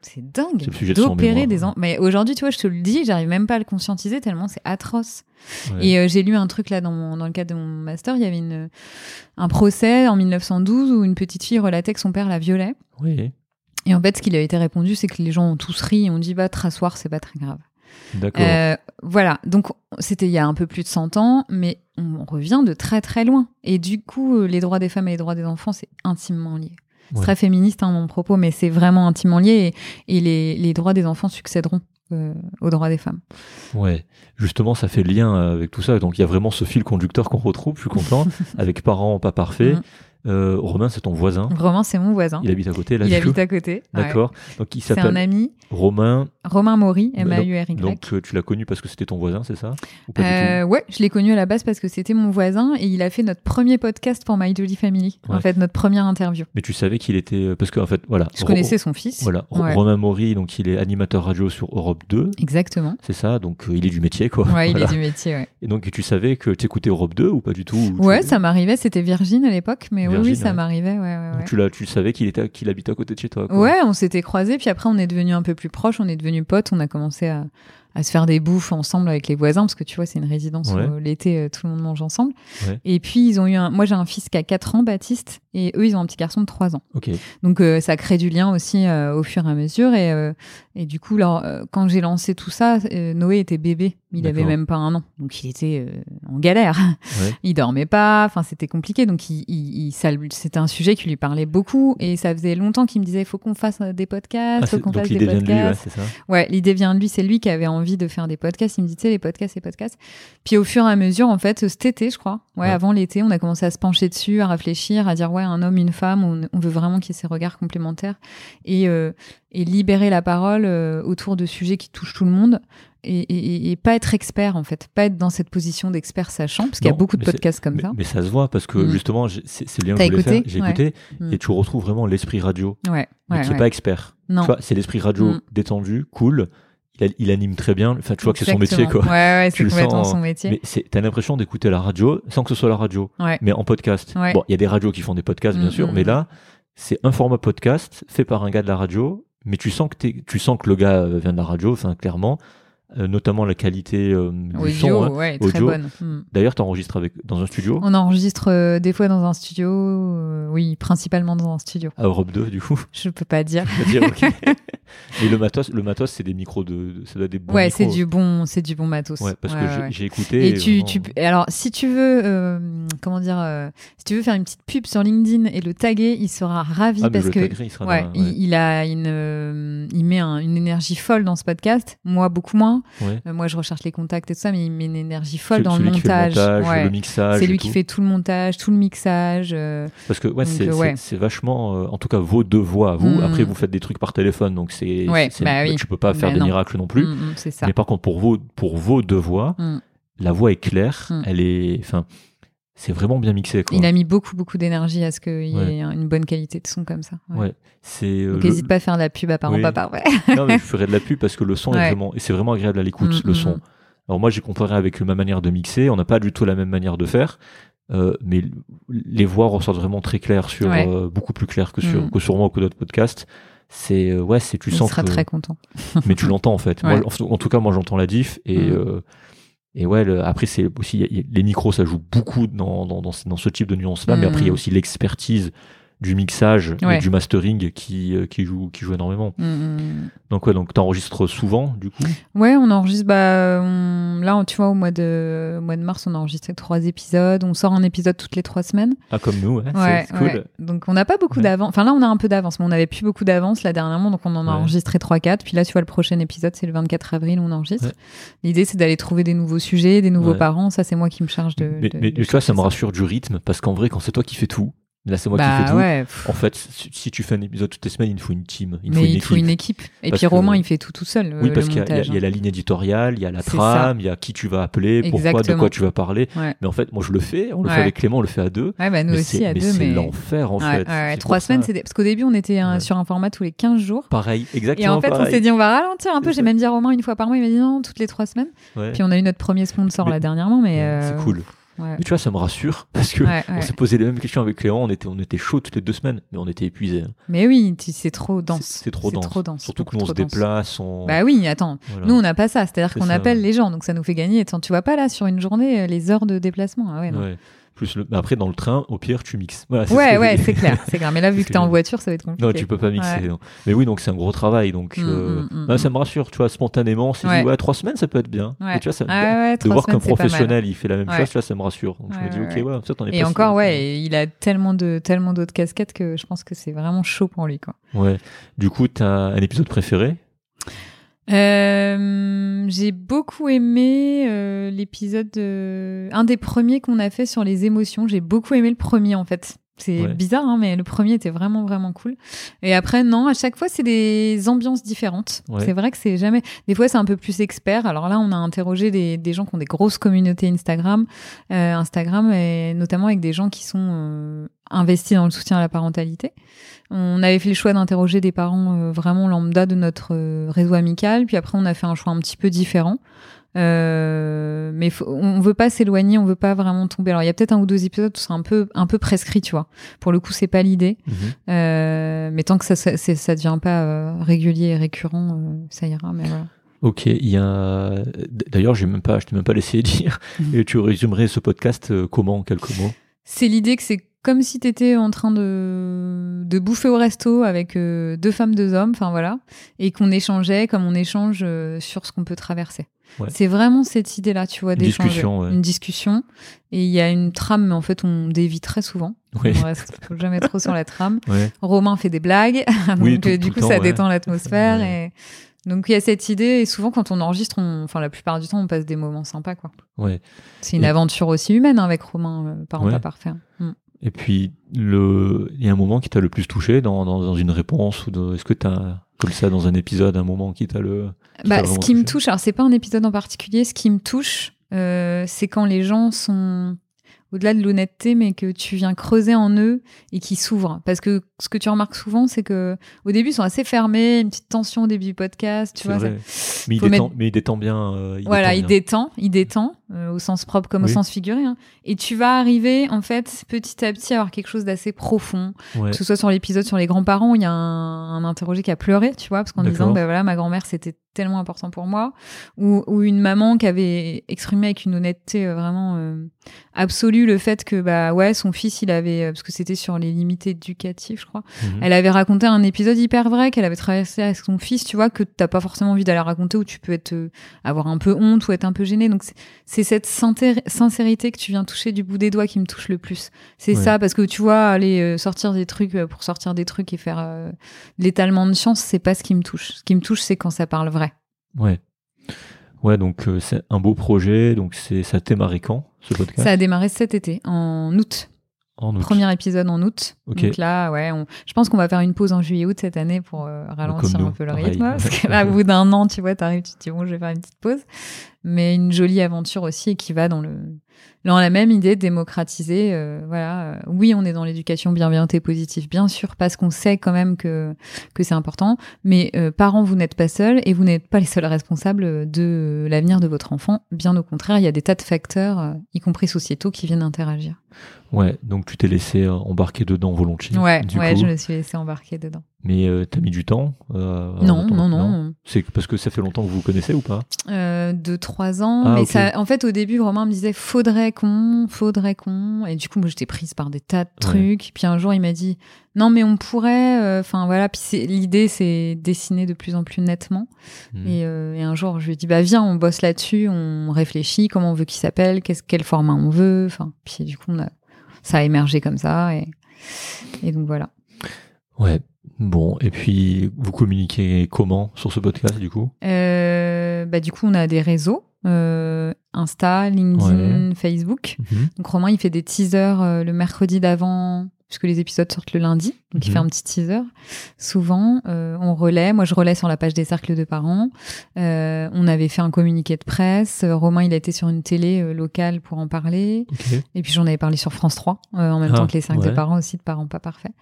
C'est dingue
de
d'opérer des enfants. Mais aujourd'hui, tu vois, je te le dis, j'arrive même pas à le conscientiser tellement c'est atroce.
Ouais.
Et euh, j'ai lu un truc là dans, mon, dans le cadre de mon master, il y avait une, un procès en 1912 où une petite fille relatait que son père la violait.
Oui,
Et en fait, ce qui lui a été répondu, c'est que les gens ont tous ri et ont dit, bah, te rasseoir, c'est pas très grave.
D'accord.
Euh, voilà, donc c'était il y a un peu plus de 100 ans, mais on revient de très très loin. Et du coup, euh, les droits des femmes et les droits des enfants, c'est intimement lié. C'est
Ouais.
très féministe, hein, mon propos, mais c'est vraiment intimement lié. Et, et les, les droits des enfants succéderont euh, aux droits des femmes.
Ouais, justement, ça fait lien avec tout ça. Donc, il y a vraiment ce fil conducteur qu'on retrouve, je suis content, [laughs] avec parents pas parfaits. Euh, Romain, c'est ton voisin.
Vraiment, c'est mon voisin.
Il habite à côté, là,
Il habite à côté. ouais.
D'accord. Donc, il
C'est un
s'appelle
ami,
Romain.
Romain Maury, M-A-U-R-Y.
Donc, euh, tu l'as connu parce que c'était ton voisin, c'est ça? Ou pas du
Euh, ouais, je l'ai connu à la base parce que c'était mon voisin et il a fait notre premier podcast pour My Jolly Family. En
Ouais.
fait, notre première interview.
Mais tu savais qu'il était. Parce qu'en fait, voilà.
Je
Ro-
connaissais son fils.
Voilà. Ro-
Ouais.
Romain Maury, donc, il est animateur radio sur Europe 2.
Exactement.
C'est ça. Donc, il est du métier, quoi.
Ouais, il est du métier, ouais.
Et donc, tu savais que tu écoutais Europe 2 ou pas du tout tu-
Ouais, ça m'arrivait, c'était Virgin à l'époque, mais oui,
Virgin,
oui, ça
ouais.
m'arrivait, ouais, ouais,
donc tu, tu savais qu'il était, qu'il habitait à côté de chez toi. quoi.
Ouais, on s'était croisés, puis après on est devenus un peu plus proches, on est devenus potes, on a commencé à, à se faire des bouffes ensemble avec les voisins, parce que tu vois, c'est une résidence
Ouais.
où euh, l'été, euh, tout le monde mange ensemble.
Ouais.
Et puis ils ont eu un... Moi j'ai un fils qui a 4 ans, Baptiste, et eux ils ont un petit garçon de 3 ans. Donc euh, ça crée du lien aussi euh, au fur et à mesure. Et, euh, et du coup, alors, quand j'ai lancé tout ça, Noé était bébé. Il avait
D'accord.
même pas un an. Donc il était en galère.
Ouais. [laughs]
Il dormait pas. Enfin, c'était compliqué. Donc il, il, c'était un sujet qui lui parlait beaucoup. Et ça faisait longtemps qu'il me disait il faut qu'on fasse des podcasts.
Ah,
faut qu'on fasse des
de lui,
podcasts. Ouais, l'idée vient de lui. C'est lui qui avait envie de faire des podcasts. Il me dit, tu sais, les podcasts, les podcasts. Puis au fur et à mesure, en fait, cet été, je crois, ouais,
Ouais.
avant l'été, on a commencé à se pencher dessus, à réfléchir, à dire, ouais, un homme, une femme, on, on veut vraiment qu'il y ait ces regards complémentaires et, euh, et libérer la parole euh, autour de sujets qui touchent tout le monde. Et, et- et pas être expert en fait, pas être dans cette position d'expert sachant, parce qu'il y a beaucoup de podcasts comme
mais,
ça.
mais ça se voit parce que
Mm.
justement, c'est lien que je voulais
écouté
faire. J'ai
Ouais.
écouté et tu retrouves vraiment l'esprit radio,
Ouais,
mais
ouais,
qui n'est pas expert.
Non.
C'est l'esprit radio
Mm.
détendu, cool. Il, anime très bien. Enfin, tu vois que c'est son métier, quoi.
Ouais, ouais, c'est complètement
sens,
son métier.
Mais c'est- t'as l'impression d'écouter la radio sans que ce soit la radio,
Ouais.
mais en podcast.
Ouais.
Bon, il y a des radios qui font des podcasts, bien
Mm,
sûr,
mm,
mais
mm.
là, c'est un format podcast fait par un gars de la radio, mais tu sens que, tu sens que le gars euh, vient de la radio, enfin, clairement, notamment la qualité euh, du
Audio,
son. hein.
ouais, très bonne. Mm.
D'ailleurs, tu enregistres avec, dans un studio,
On enregistre euh, des fois dans un studio, euh, oui, principalement dans un studio.
à Europe 2, du coup.
Je peux pas dire. [laughs]
Je dire. Mais [laughs] le matos, le matos, c'est des micros de, ça doit des bons
ouais, c'est du bon, c'est du bon matos.
Ouais, parce
Ouais,
que
ouais,
j'ai- écouté.
Et tu, tu, et alors, si tu veux, euh, comment dire, euh, si tu veux faire une petite pub sur LinkedIn et le taguer, il sera ravi
Ah,
parce
le
que
il sera
Ouais,
dans-
Il, il a une, euh, il met un- une énergie folle dans ce podcast. Moi, beaucoup moins.
Ouais.
Euh, moi, je recherche les contacts et tout ça, mais il met une énergie folle dans le
celui qui fait
montage.
montage,
Ouais.
le mixage.
C'est lui qui fait tout le montage, tout le mixage. euh,
Parce que ouais,
Donc,
c'est
euh,
c'est-
ouais.
vachement, euh, en tout cas, vos deux voix à vous.
Mm.
Après, vous faites des trucs par téléphone, donc c'est,
bah oui.
tu peux pas faire
Bah
des
non.
miracles non plus.
mm, mm, ça.
Mais par contre, pour vos, pour vos deux voix, la voix est claire, elle est, enfin, c'est vraiment bien mixé. Quoi.
Il a mis beaucoup, beaucoup d'énergie à ce qu'il y ait une bonne qualité de son comme ça. Ouais.
Ouais, c'est. euh,
Donc,
le-
n'hésite pas à faire de la pub à parents
Oui.
pas parfait. [laughs]
non, mais je ferai de la pub parce que le son est vraiment, et c'est vraiment agréable à l'écoute,
Mm,
le
mm,
son.
mm.
Alors moi, j'ai comparé avec ma manière de mixer. On n'a pas du tout la même manière de faire. Euh, mais les voix ressortent vraiment très claires sur euh, beaucoup plus claires que sur que sur moi ou que d'autres podcasts. C'est ouais, c'est tu
Il
sens
sera
que
très content.
mais tu [laughs] l'entends en fait.
Ouais.
Moi, en, en tout cas, moi j'entends la diff et euh, et ouais. le- après, c'est aussi il y a- il y a- les micros, ça joue beaucoup dans dans, dans, ce- dans ce type de nuances là. Mais
Mm.
après, il y a aussi l'expertise du mixage
Ouais.
et du mastering qui, euh, qui, joue, qui joue énormément.
Mm, mm.
Donc, ouais, donc t'enregistres souvent, du coup?
Ouais, on enregistre. Bah, on- là, tu vois, au mois de, au mois de mars, on a enregistré trois épisodes. On sort un épisode toutes les trois semaines.
Ah, comme nous, ouais, c'est-
Ouais,
c'est cool.
Donc, on n'a pas beaucoup d'avance. Enfin, là, on a un peu d'avance, mais on n'avait plus beaucoup d'avance là dernièrement. Donc, on en a enregistré 3-4. Puis là, tu vois, le prochain épisode, c'est le 24 avril, on enregistre. L'idée, c'est d'aller trouver des nouveaux sujets, des nouveaux parents. Ça, c'est moi qui me charge de.
mais
de-
mais
de
tu vois, ça
chercher
me rassure du rythme parce qu'en vrai, quand c'est toi qui fais tout, là, c'est moi qui
Bah
fais tout.
ouais.
En fait, si, tu fais un épisode toutes les semaines, il te faut une team. Il
mais
faut une
il faut
équipe.
une équipe. Et
Parce
puis
que-
Romain, il fait tout tout seul.
Oui, parce qu'il y, a- y la ligne éditoriale, il y a la
C'est
trame, il y a qui tu vas appeler, pourquoi, de quoi tu vas parler.
hein. Ouais.
Mais en fait, moi, je le fais. On le fait avec Clément, on le fait à deux.
Bah nous
mais
aussi
c'est-
à
mais
deux,
c'est
mais.
l'enfer, en fait. C'est
Trois semaines, c'était parce qu'au début on était sur un format tous les 15 jours.
Pareil,
Et
exactement
en fait, on s'est dit, on va ralentir un peu.
C'est
J'ai même dit à Romain une fois par mois. Il m'a dit non, toutes les trois semaines. Puis on a eu notre premier sponsor là dernièrement, mais.
Ouais,
euh,
C'est cool.
Ouais.
Mais tu vois, ça me rassure [laughs] parce que
Ouais,
on s'est posé les mêmes questions avec Clément. On était, on était chaud toutes les deux semaines, mais on était épuisés. hein.
Mais oui, c'est trop dense.
C'est trop, dense.
trop dense.
Surtout que nous, on se déplace. On...
Bah oui, attends.
voilà.
Nous, on n'a pas ça. C'est-à-dire
C'est
qu'on appelle les gens, donc ça nous fait gagner. Attends, tu vois pas là sur une journée euh, les heures de déplacement. Ah ouais, non.
Plus le... après, dans le train, au pire, tu mixes. Voilà, c'est ce
Ouais, ouais, c'est clair, [laughs] c'est clair. Mais là, vu
C'est
que t'es en voiture, ça va être compliqué.
Non, tu peux pas mixer.
Ouais.
non. Mais oui, donc c'est un gros travail. Donc,
Mm,
euh,
mm, mm,
bah, ça me rassure. Tu vois, spontanément, on s'est
Ouais.
dit, ouais, trois semaines, ça peut être bien. Et tu vois, ça me
Ah
de voir qu'un
c'est
professionnel il fait la même chose, tu vois, ça me rassure. Donc je me dis, ok,
ouais.
peut-être on est
Et
pas
encore, ouais, il a tellement de tellement d'autres casquettes que je pense que c'est vraiment chaud pour lui, quoi.
Ouais. Du coup, t'as un épisode préféré?
Euh, j'ai beaucoup aimé euh, l'épisode, de- un des premiers qu'on a fait sur les émotions. J'ai beaucoup aimé le premier en fait. C'est
Ouais.
bizarre, hein, mais le premier était vraiment vraiment cool. Et après, non, à chaque fois c'est des ambiances différentes.
Ouais.
C'est vrai que c'est jamais. Des fois c'est un peu plus expert. Alors là, on a interrogé des, des gens qui ont des grosses communautés Instagram, euh, Instagram et notamment avec des gens qui sont euh, investis dans le soutien à la parentalité. On avait fait le choix d'interroger des parents euh, vraiment lambda de notre réseau amical, puis après on a fait un choix un petit peu différent. Euh, mais faut- on veut pas s'éloigner, on veut pas vraiment tomber. Alors il y a peut-être un ou deux épisodes où c'est un peu un peu prescrit, tu vois. Pour le coup, c'est pas l'idée.
Mhm.
Euh, mais tant que ça ça, ça devient pas euh, régulier et récurrent, ça ira. Mais voilà.
Ok, il y a. D'ailleurs, j'ai même pas, je t'ai même pas laissé [laughs] dire.
Mhm.
Et tu résumerais ce podcast comment en quelques mots?
C'est l'idée que c'est comme si tu étais en train de, de bouffer au resto avec euh, deux femmes, deux hommes, enfin voilà, et qu'on échangeait comme on échange euh, sur ce qu'on peut traverser.
Ouais.
C'est vraiment cette idée-là, tu vois, d'échanger.
ouais.
Une discussion. Et il y a une trame, mais en fait, on dévie très souvent.
Oui.
On reste [laughs] jamais trop sur la trame.
Ouais.
Romain fait des blagues, [laughs] donc euh,
tout
du coup
temps,
ça détend l'atmosphère. Et... Donc il y a cette idée, et souvent quand on enregistre, on... enfin la plupart du temps, on passe des moments sympas. quoi.
Ouais.
C'est une
Et-
aventure aussi humaine hein, avec Romain, euh, parent pas parfait. Mm.
Et puis, le... il y a un moment qui t'a le plus touché dans, dans, dans une réponse ou. Est-ce que t'as, comme ça, dans un épisode, un moment qui t'a le. qui
Bah, ce qui me touche, alors c'est pas un épisode en particulier, ce qui me touche, euh, c'est quand les gens sont au-delà de l'honnêteté, mais que tu viens creuser en eux et qui s'ouvrent. Parce que ce que tu remarques souvent, c'est que au début, ils sont assez fermés, une petite tension au début du podcast, tu vois. ça-
Mais il, détend,
mettre-
mais il détend bien. euh, il
voilà,
détend
il détend, il détend, euh, au sens propre comme au sens figuré. hein. Et tu vas arriver, en fait, petit à petit, à avoir quelque chose d'assez profond.
Ouais.
Que ce soit sur l'épisode sur les grands-parents, où il y a un, un interrogé qui a pleuré, tu vois, parce qu'en disant, bah voilà, ma grand-mère, c'était tellement important pour moi. Ou, ou une maman qui avait exprimé avec une honnêteté euh, vraiment euh, absolue le fait que, bah ouais, son fils, il avait, euh, parce que c'était sur les limites éducatives, je crois,
Mhm.
elle avait raconté un épisode hyper vrai qu'elle avait traversé avec son fils, tu vois, que t'as pas forcément envie d'aller raconter, où tu peux être, euh, avoir un peu honte ou être un peu gêné. Donc c'est- c'est cette sincéri- sincérité que tu viens toucher du bout des doigts qui me touche le plus. C'est
Ouais.
ça, parce que tu vois, aller euh, sortir des trucs euh, pour sortir des trucs et faire euh, de l'étalement de chance, c'est pas ce qui me touche. Ce qui me touche, c'est quand ça parle vrai.
Ouais. Ouais, donc euh, c'est un beau projet. Donc c'est ça a démarré quand ce podcast?
Ça a démarré cet été, en août.
En août.
Premier épisode en août.
Ok.
Donc là, ouais, on... je pense qu'on va faire une pause en juillet-août cette année pour euh, ralentir un peu le
pareil.
rythme. Parce que là, [laughs] au bout d'un an, tu vois, t'arrives, tu te dis, bon, je vais faire une petite pause. Mais une jolie aventure aussi qui va dans le dans la même idée de démocratiser. euh, voilà, euh, oui, on est dans l'éducation bienveillante et positive, bien sûr, parce qu'on sait quand même que que c'est important. Mais euh, parents, vous n'êtes pas seuls et vous n'êtes pas les seuls responsables de l'avenir de votre enfant. Bien au contraire, il y a des tas de facteurs, euh, y compris sociétaux, qui viennent interagir.
Ouais, donc tu t'es laissé euh, embarquer dedans volontiers.
Ouais, ouais,
coup.
je me suis laissée embarquer dedans.
Mais euh, t'as mis du temps euh,
Non, non, non.
C'est parce que ça fait longtemps que vous vous connaissez ou pas?
Euh, deux, trois ans.
Ah,
mais ça, en fait, au début, Romain me disait faudrait qu'on, faudrait qu'on. Et du coup, moi, j'étais prise par des tas de trucs. Puis un jour, il m'a dit non, mais on pourrait. euh, Enfin, voilà. Puis l'idée, c'est dessiner de plus en plus nettement.
Hmm.
Et, euh, et un jour, je lui ai dit bah viens, on bosse là-dessus, on réfléchit, comment on veut qu'il s'appelle, qu'est-ce, quel format on veut. Enfin, puis du coup, on a, ça a émergé comme ça. Et, et donc voilà.
Ouais. Bon, et puis vous communiquez comment sur ce podcast du coup?
Euh, bah, du coup, on a des réseaux. euh, Insta, LinkedIn, Facebook.
Mhm.
Donc Romain, il fait des teasers euh, le mercredi d'avant, puisque les épisodes sortent le lundi. Donc il
Mhm.
fait un petit teaser. Souvent, euh, on relaie. Moi, je relaie sur la page des cercles de parents. Euh, on avait fait un communiqué de presse. Euh, Romain, il a été sur une télé euh, locale pour en parler. Et puis j'en avais parlé sur France 3, euh, en même
Ah,
temps que les cercles de parents aussi, de parents pas parfaits.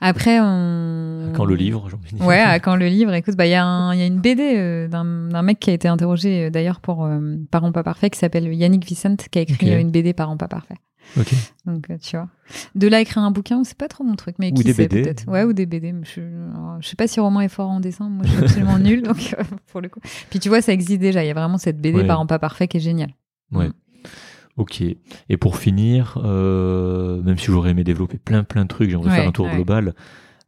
Après, on...
Quand le livre, dire.
Ouais, à quand le livre, écoute, bah il y, y a une BD d'un mec qui a été interrogé d'ailleurs pour Parents pas parfaits qui s'appelle Yannick Vicente qui a écrit une BD Parents pas parfaits.
Ok.
Donc euh, tu vois, de là écrire un bouquin, c'est pas trop mon truc, mais
Ou
qui
des
sait
BD.
peut-être. Ouais, ou des BD. Je, alors, je sais pas si Romain est fort en dessin, moi je suis absolument [laughs] nulle donc euh, pour le coup. Puis tu vois, ça existe déjà. Il y a vraiment cette BD
Ouais.
Parents pas parfaits qui est géniale.
Ouais. Ok. Et pour finir, euh, même si j'aurais aimé développer plein plein de trucs, j'aimerais
Ouais,
faire un tour
ouais.
global.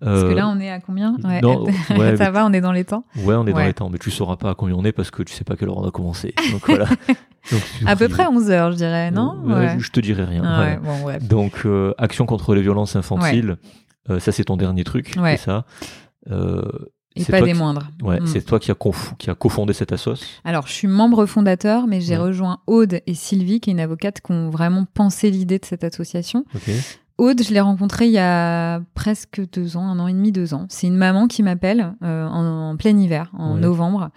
Parce que
Euh,
là, on est à combien Ouais,
non, [laughs] ouais,
ça va, on est dans les temps.
Ouais, on est dans les temps, mais tu sauras pas à combien on est parce que tu sais pas quelle heure on a commencé. Donc voilà. [laughs] Donc,
À peu près 11 heures, je dirais, non
Ouais, je- te dirais rien.
Ah bon.
Donc, euh, action contre les violences infantiles, euh, ça c'est ton dernier truc, c'est ça. Euh,
Et pas des
qui-
moindres.
Ouais,
Mm.
c'est toi qui a, conf- qui a cofondé cette assos.
Alors, je suis membre fondateur, mais j'ai
Ouais.
rejoint Aude et Sylvie, qui est une avocate, qui ont vraiment pensé l'idée de cette association.
Ok.
Aude, je l'ai rencontrée il y a presque deux ans, un an et demi, deux ans. C'est une maman qui m'appelle euh, en, en plein hiver, en
Ouais.
novembre.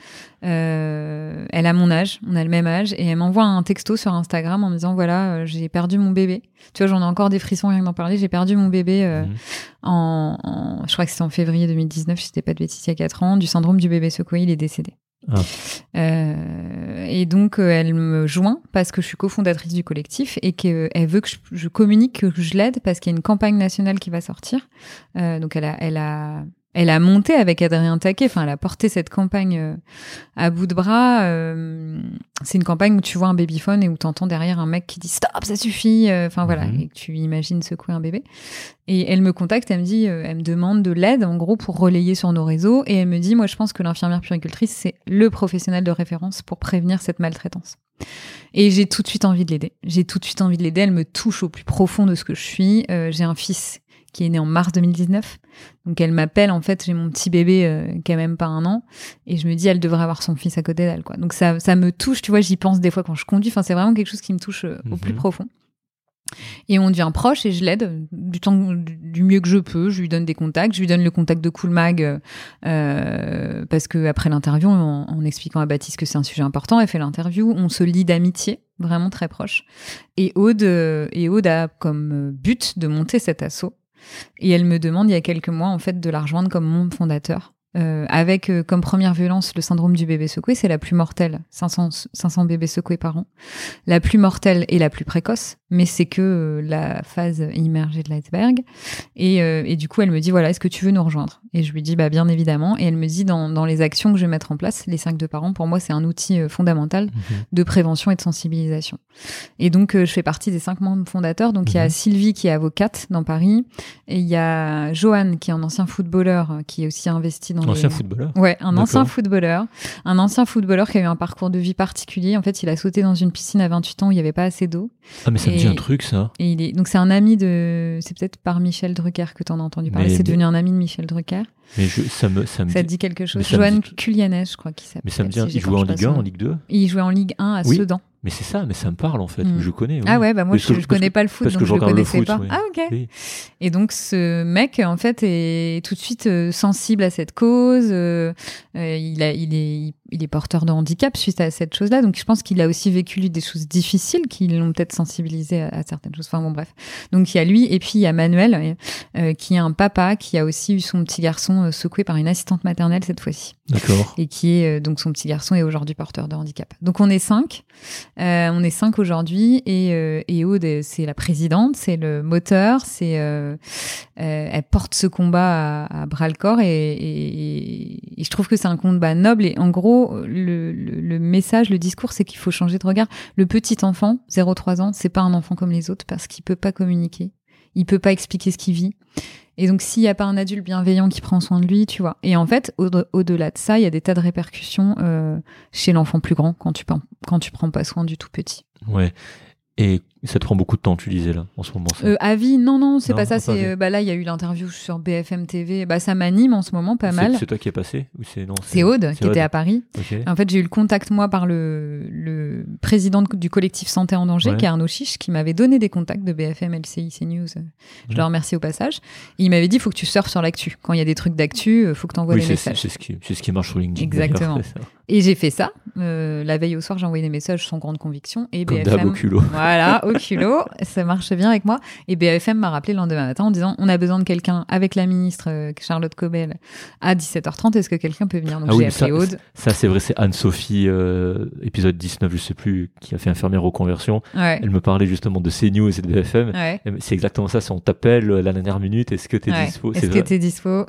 Euh, elle a mon âge, on a le même âge, et elle m'envoie un texto sur Instagram en me disant voilà, euh, j'ai perdu mon bébé. Tu vois, j'en ai encore des frissons rien que d'en parler. J'ai perdu mon bébé euh,
Mhm.
en, en- je crois que c'était en février 2019, si c'était pas de bêtises, il y a quatre ans, du syndrome du bébé secoué. Il est décédé.
Ah.
Euh, et donc, euh, elle me joint parce que je suis cofondatrice du collectif et qu'elle veut que je, communique, que je l'aide parce qu'il y a une campagne nationale qui va sortir. Euh, donc, elle a, elle a, elle a monté avec Adrien Taquet, enfin, elle a porté cette campagne euh, à bout de bras. Euh, c'est une campagne où tu vois un babyphone et où tu entends derrière un mec qui dit stop, ça suffit. Euh, Enfin, voilà,
Mhm.
et que tu imagines secouer un bébé. Et elle me contacte, elle me dit, elle me demande de l'aide en gros pour relayer sur nos réseaux. Et elle me dit, moi je pense que l'infirmière puricultrice c'est le professionnel de référence pour prévenir cette maltraitance. Et j'ai tout de suite envie de l'aider. J'ai tout de suite envie de l'aider. Elle me touche au plus profond de ce que je suis. J'ai un fils qui est né en mars 2019. Donc elle m'appelle, en fait, j'ai mon petit bébé euh, qui a même pas un an, et je me dis, elle devrait avoir son fils à côté d'elle, quoi. Donc ça, ça me touche, tu vois, j'y pense des fois quand je conduis, enfin c'est vraiment quelque chose qui me touche euh, au plus
Mhm.
profond. Et on devient proche et je l'aide du temps du- mieux que je peux. Je lui donne des contacts, je lui donne le contact de Cool Mag euh, euh, parce que après l'interview, en, en expliquant à Baptiste que c'est un sujet important, elle fait l'interview. On se lie d'amitié, vraiment très proche. Et Aude, euh, et Aude a comme but de monter cet assaut. Et elle me demande il y a quelques mois en fait de la rejoindre comme mon fondateur. Euh, avec euh, comme première violence le syndrome du bébé secoué, c'est la plus mortelle, 500, 500 bébés secoués par an. La plus mortelle et la plus précoce, mais c'est que euh, la phase immergée de l'iceberg. Et, euh, et du coup, elle me dit, voilà, est-ce que tu veux nous rejoindre? Et je lui dis, bah bien évidemment. Et elle me dit, dans, dans les actions que je vais mettre en place, les cinq de parents, pour moi, c'est un outil euh, fondamental
Mhm.
de prévention et de sensibilisation. Et donc, euh, je fais partie des cinq membres fondateurs. Donc, il y a
Mhm.
Sylvie qui est avocate dans Paris, et il y a Johan qui est un ancien footballeur qui est aussi investi dans
Ancien
les...
footballeur.
Ouais, un ancien footballeur. Un ancien footballeur qui a eu un parcours de vie particulier. En fait, il a sauté dans une piscine à 28 ans où il n'y avait pas assez d'eau.
Ah, mais ça me dit un truc, ça.
Et il est donc c'est un ami de c'est peut-être par Michel Drucker que tu en as entendu parler.
Mais-
C'est devenu un ami de Michel Drucker.
Mais je, ça me, ça me
Ça
dit.
dit quelque chose Johan
dit-
Kulianes, je crois qu'il s'appelle.
Mais ça me dit.
si
il jouait en Ligue
son
1,
nom.
en Ligue 2.
Il jouait en Ligue 1 à
Oui.
Sedan.
Mais c'est ça, mais ça me parle en fait.
Mm.
Je connais. oui.
Ah ouais, bah moi
Parce
je,
parce
connais pas le foot
parce que
donc
je
je le connaissais
foot,
pas. Ah OK.
Oui.
Et donc ce mec en fait est tout de suite euh, sensible à cette cause, euh, euh, il a il est il est porteur de handicap suite à cette chose-là. Donc je pense qu'il a aussi vécu lui des choses difficiles qui l'ont peut-être sensibilisé à, à certaines choses. Enfin bon bref. Donc il y a lui et puis il y a Manuel euh, qui est un papa qui a aussi eu son petit garçon euh, secoué par une assistante maternelle cette fois-ci
D'accord.
et qui est euh, donc son petit garçon est aujourd'hui porteur de handicap. Donc on est cinq, Euh, on est cinq aujourd'hui et, et Aude c'est la présidente, c'est le moteur, c'est elle porte ce combat à, à bras le corps et, et- et je trouve que c'est un combat noble et en gros gros, le, message, le discours, c'est qu'il faut changer de regard. Le petit enfant, 0-3 ans, c'est pas un enfant comme les autres parce qu'il peut pas communiquer. Il peut pas expliquer ce qu'il vit. Et donc, s'il n'y a pas un adulte bienveillant qui prend soin de lui, tu vois. Et en fait, au- au-delà de ça, il y a des tas de répercussions euh, chez l'enfant plus grand quand tu, quand tu prends pas soin du tout petit.
Ouais. Et ça te prend beaucoup de temps, tu disais là, en ce moment. Ça.
Euh, avis, non, non, c'est pas ça. C'est
avis.
euh, bah là, il y a eu l'interview sur BFM TV. Bah ça m'anime en ce moment pas mal.
C'est toi qui es passé ou c'est non
C'est Aude qui était à Paris. En fait, j'ai eu le contact, moi, par le, le président de- du collectif Santé en danger,
Ouais.
qui est Arnaud Chiche, qui m'avait donné des contacts de BFM, LCI, CNews. Je
Mhm.
le remercie au passage. Et il m'avait dit, faut que tu surfes sur l'actu. Quand il y a des trucs d'actu, euh, faut que tu envoies
Oui,
des
c'est
messages.
ce qui c'est ce qui marche sur LinkedIn.
Exactement. Et j'ai fait ça. Euh, la veille au soir, j'ai envoyé des messages sans grande conviction. Et
Comme
BFM,
au culot.
voilà, [laughs] au culot. Ça marchait bien avec moi. Et BFM m'a rappelé le lendemain matin en disant on a besoin de quelqu'un avec la ministre euh, Charlotte Cobel à 17h30. Est-ce que quelqu'un peut venir? Donc
ah oui,
j'ai Aude.
Ça, c'est vrai, c'est Anne-Sophie, euh, épisode 19, je sais plus, qui a fait infirmière reconversion.
Ouais.
Elle me parlait justement de CNews et de BFM. C'est exactement ça. Si on t'appelle euh, la dernière minute, est-ce que t'es
ouais.
dispo?
Est-ce
est
que t'es dispo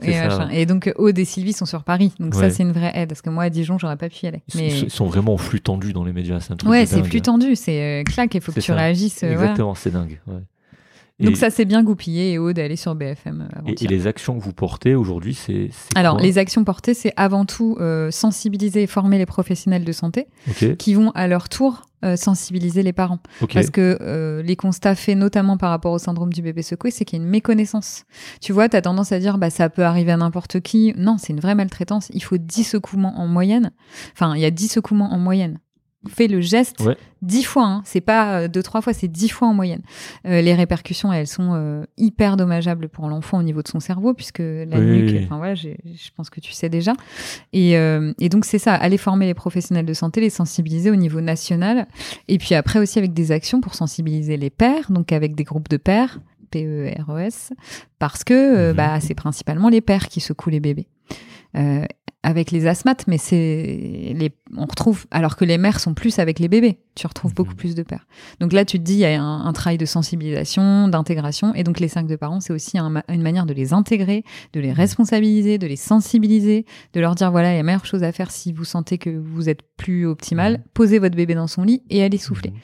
et, donc Aude et Sylvie sont sur Paris. Donc ça, c'est une vraie aide. Parce que moi, à Dijon, j'aurais pas pu y aller.
Ils sont vraiment en flux tendu dans les médias. C'est un truc
ouais, c'est flux tendu. C'est claque. Il faut que tu réagisses
Exactement, euh, c'est dingue.
Donc ça s'est bien goupillé et Aude, elle est sur BFM. Euh,
et, et, les actions que vous portez aujourd'hui, c'est...
Alors les actions portées, c'est avant tout euh, sensibiliser et former les professionnels de santé qui vont à leur tour sensibiliser les parents. Parce que les constats faits notamment par rapport au syndrome du bébé secoué, c'est qu'il y a une méconnaissance. Tu vois, tu as tendance à dire bah ça peut arriver à n'importe qui. Non, c'est une vraie maltraitance. Il faut 10 secouements en moyenne. Enfin, il y a 10 secouements en moyenne. Fais le geste
Ouais.
10 fois, hein. c'est pas euh, deux, trois fois, c'est 10 fois en moyenne. Euh, les répercussions, elles sont euh, hyper dommageables pour l'enfant au niveau de son cerveau, puisque la
Oui.
nuque, enfin voilà, je pense que tu sais déjà. Et, euh, et donc c'est ça, aller former les professionnels de santé, les sensibiliser au niveau national, et puis après aussi avec des actions pour sensibiliser les pères, donc avec des groupes de pères, PERES, parce que
Mhm.
bah, c'est principalement les pères qui secouent les bébés. Euh, avec les asthmates, mais c'est les on retrouve alors que les mères sont plus avec les bébés. Tu retrouves
Mhm.
beaucoup plus de pères. Donc là, tu te dis il y a un, un travail de sensibilisation, d'intégration, et donc les cinq de parents, c'est aussi un une manière de les intégrer, de les responsabiliser, de les sensibiliser, de leur dire voilà, la meilleure chose à faire si vous sentez que vous êtes plus optimal,
Mhm.
posez votre bébé dans son lit et allez souffler.
Mhm.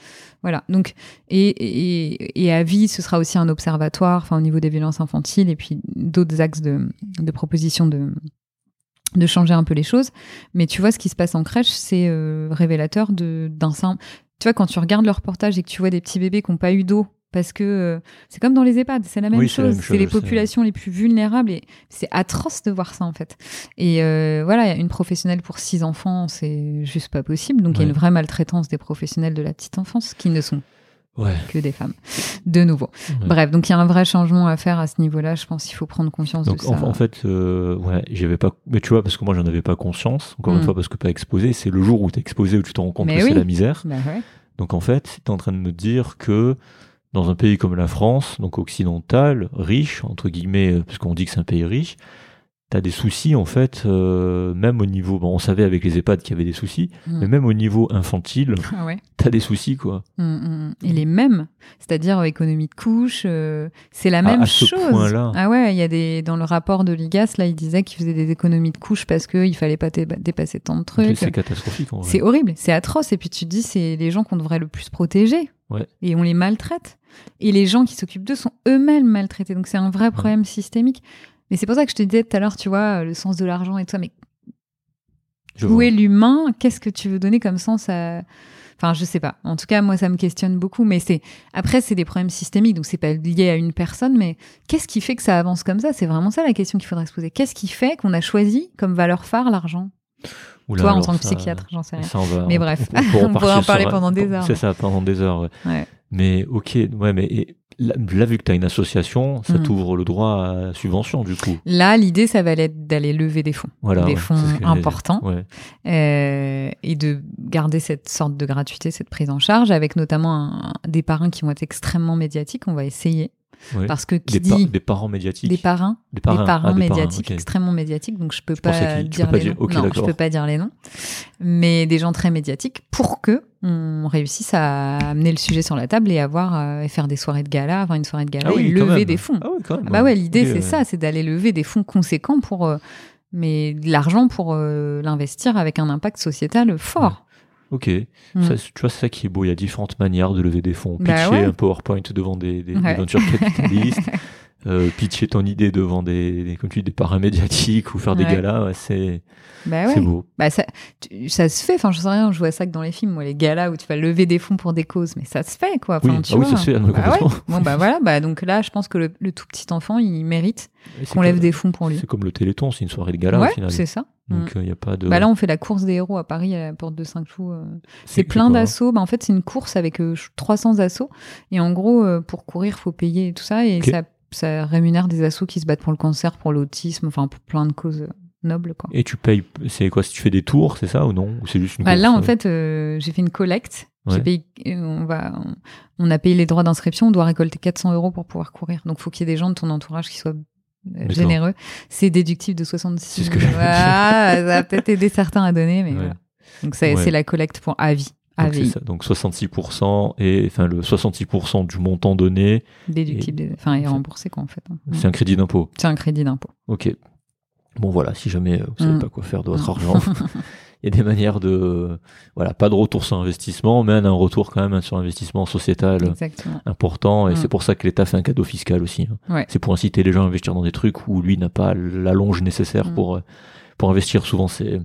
Voilà. Donc, et, et, et à vie, ce sera aussi un observatoire, enfin, au niveau des violences infantiles et puis d'autres axes de, de propositions de, de changer un peu les choses. Mais tu vois, ce qui se passe en crèche, c'est euh, révélateur de, d'un simple. Tu vois, quand tu regardes le reportage et que tu vois des petits bébés qui n'ont pas eu d'eau, parce que euh, c'est comme dans les EHPAD, c'est la même
Oui,
chose. C'est les populations les plus vulnérables et c'est atroce de voir ça en fait. Et euh, voilà, une professionnelle pour six enfants, c'est juste pas possible. Donc il y a une vraie maltraitance des professionnels de la petite enfance qui ne sont
Ouais.
que des femmes. De nouveau.
Ouais.
Bref, donc il y a un vrai changement à faire à ce niveau-là. Je pense qu'il faut prendre conscience
Donc
de
en,
ça.
en fait, euh, ouais, j'avais pas. Mais tu vois, parce que moi, j'en avais pas conscience. Encore
Mm.
une fois, parce que pas exposé. C'est le jour où t'es exposé où tu te rends compte
Mais
que
oui.
c'est la misère.
Bah ouais.
Donc en fait, tu es en train de me dire que dans un pays comme la France, donc occidental, riche, entre guillemets, euh, parce qu'on dit que c'est un pays riche, tu as des soucis en fait, euh, même au niveau, bon, on savait avec les EHPAD qu'il y avait des soucis,
Mm.
mais même au niveau infantile, [laughs]
Ah ouais.
tu as des soucis quoi.
Mm, mm. Et les mêmes, c'est-à-dire euh, économie de couche, euh, c'est la
À-
même
à ce
chose.
point-là.
Ah ouais, il y a des dans le rapport de l'IGAS là, il disait qu'il faisait des économies de couche parce qu'il fallait pas dé- dépasser tant de trucs.
C'est catastrophique en vrai.
C'est horrible, c'est atroce. Et puis tu te dis, c'est les gens qu'on devrait le plus protéger.
Ouais.
Et on les maltraite. Et les gens qui s'occupent d'eux sont eux-mêmes maltraités. Donc c'est un vrai problème systémique. Mais c'est pour ça que je te disais tout à l'heure, tu vois, le sens de l'argent et tout ça. Mais
Je
où
vois.
est l'humain? Qu'est-ce que tu veux donner comme sens à. Enfin, je sais pas. En tout cas, moi, ça me questionne beaucoup. Mais c'est après, c'est des problèmes systémiques, donc c'est pas lié à une personne. Mais qu'est-ce qui fait que ça avance comme ça? C'est vraiment ça la question qu'il faudrait se poser. Qu'est-ce qui fait qu'on a choisi comme valeur phare l'argent?
Oula,
Toi, en tant que
ça-
psychiatre, j'en sais rien.
ça, va-
Mais
on-
bref,
on, [laughs]
pourrait en parler
sur
pendant des [laughs] heures.
C'est ça, pendant des heures. ouais.
Ouais.
Mais ok, ouais, mais et là, là, vu que tu as une association, ça
Mm.
t'ouvre le droit à subvention du coup.
Là, l'idée, ça va être d'aller lever des fonds,
Voilà,
des
ouais,
fonds importants,
Ouais.
euh, et de garder cette sorte de gratuité, cette prise en charge, avec notamment un- des parrains qui vont être extrêmement médiatiques. On va essayer,
Ouais.
parce que qui
Des,
dit
des parents médiatiques.
des parrains,
Des
des
parrains, ah, des parrains,
médiatiques,
ok.
extrêmement médiatiques, donc je peux pas dire
peux pas
les
dire-
noms.
ok,
non, je peux pas dire les noms, mais des gens très médiatiques pour que on réussisse à amener le sujet sur la table et avoir euh, et faire des soirées de gala, avoir une soirée de gala
Ah oui,
et lever
même.
des fonds.
Ah oui, quand même.
Ah bah ouais, l'idée c'est ça, c'est d'aller lever des fonds conséquents pour euh, mais de l'argent pour euh, l'investir avec un impact sociétal fort.
Ok,
Mm.
Ça, tu vois, c'est ça qui est beau. Il y a différentes manières de lever des fonds.
Bah
Pitcher
ouais.
un PowerPoint devant des, des, des
Ouais.
ventures capitalistes, [laughs] euh, pitcher ton idée devant des, des, comme tu dis, des médiatiques ou faire des galas, c'est
Bah
beau.
Bah ça, tu- ça se fait. Enfin, je sais rien. Je vois ça que dans les films, moi, les galas où tu vas lever des fonds pour des causes, mais ça se fait, quoi. Enfin,
Oui,
tu
ah oui, ça se fait,
Bah. Bon, bah [laughs] voilà. Bah donc là, je pense que le, le tout petit enfant, il mérite qu'on lève des fonds pour lui.
C'est comme le Téléthon, c'est une soirée de gala au final.
c'est ça.
Donc il n'y a pas de.
Bah là, on fait la course des héros à Paris à la porte de Saint-Cloud. euh. C'est plein d'assauts. Bah, en fait, c'est une course avec euh, 300 assauts. Et en gros, euh, pour courir, faut payer et tout ça. Et ça, ça rémunère des assauts qui se battent pour le cancer, pour l'autisme, enfin pour plein de causes euh, nobles. Quoi.
Et tu payes, c'est quoi Si tu fais des tours, c'est ça ou non? Ou c'est juste une
Bah,
course,
là, en
euh,
fait, euh, j'ai fait une collecte.
Ouais.
payé, euh, on, va, on, a payé les droits d'inscription. On doit récolter 400 euros pour pouvoir courir. Donc, faut qu'il y ait des gens de ton entourage qui soient euh. Généreux. C'est déductif de 66.
C'est ce que
ça va peut-être aider certains à donner, mais
Ouais.
voilà. Donc, c'est
Ouais.
la collecte pour avis.
Donc, ça. Donc 66% et enfin le 66% du montant donné,
Déductible, des- enfin, et
c'est-
remboursé, quoi, en fait. hein.
c'est un crédit d'impôt.
C'est un crédit d'impôt.
Ok. Bon voilà, si jamais euh, vous savez
Mm.
pas quoi faire de votre
Mm.
argent, [laughs] il y a des manières de voilà, pas de retour sur investissement, mais un retour quand même sur investissement sociétal
Exactement.
important et
Mm.
c'est pour ça que l'État fait un cadeau fiscal aussi. hein.
Ouais.
C'est pour inciter les gens à investir dans des trucs où lui n'a pas la longe nécessaire
Mm.
pour euh, pour investir. Souvent c'est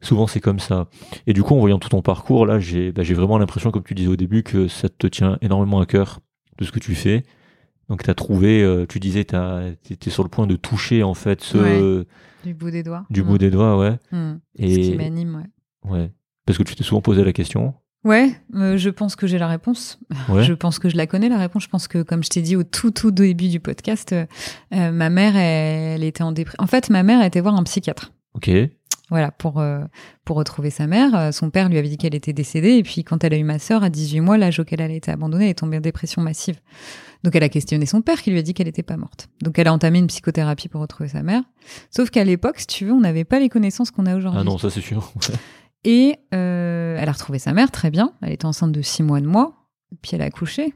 souvent c'est comme ça. Et du coup, en voyant tout ton parcours là, j'ai bah, j'ai vraiment l'impression, comme tu disais au début, que ça te tient énormément à cœur de ce que tu fais. Donc tu as trouvé, euh, tu disais, tu étais sur le point de toucher en fait ce
Du bout des doigts.
du
Mm.
bout des doigts, ouais.
Mm. Ce
Et
qui m'anime, ouais.
ouais, parce que tu t'es souvent posé la question.
Ouais, euh, je pense que j'ai la réponse.
Ouais.
Je pense que je la connais, la réponse. Je pense que, comme je t'ai dit au tout, tout début du podcast, euh, ma mère, elle, elle était en dépression. En fait, ma mère était voir un psychiatre.
Ok.
Voilà, pour, euh, pour retrouver sa mère. Son père lui avait dit qu'elle était décédée. Et puis, quand elle a eu ma sœur, à 18 mois, l'âge auquel elle a été abandonnée, elle est tombée en dépression massive. Donc, elle a questionné son père qui lui a dit qu'elle n'était pas morte. Donc, elle a entamé une psychothérapie pour retrouver sa mère. Sauf qu'à l'époque, si tu veux, on n'avait pas les connaissances qu'on a aujourd'hui.
Ah non, ça c'est sûr. [laughs]
Et euh, elle a retrouvé sa mère, très bien. Elle était enceinte de six mois de moi. Puis elle a accouché.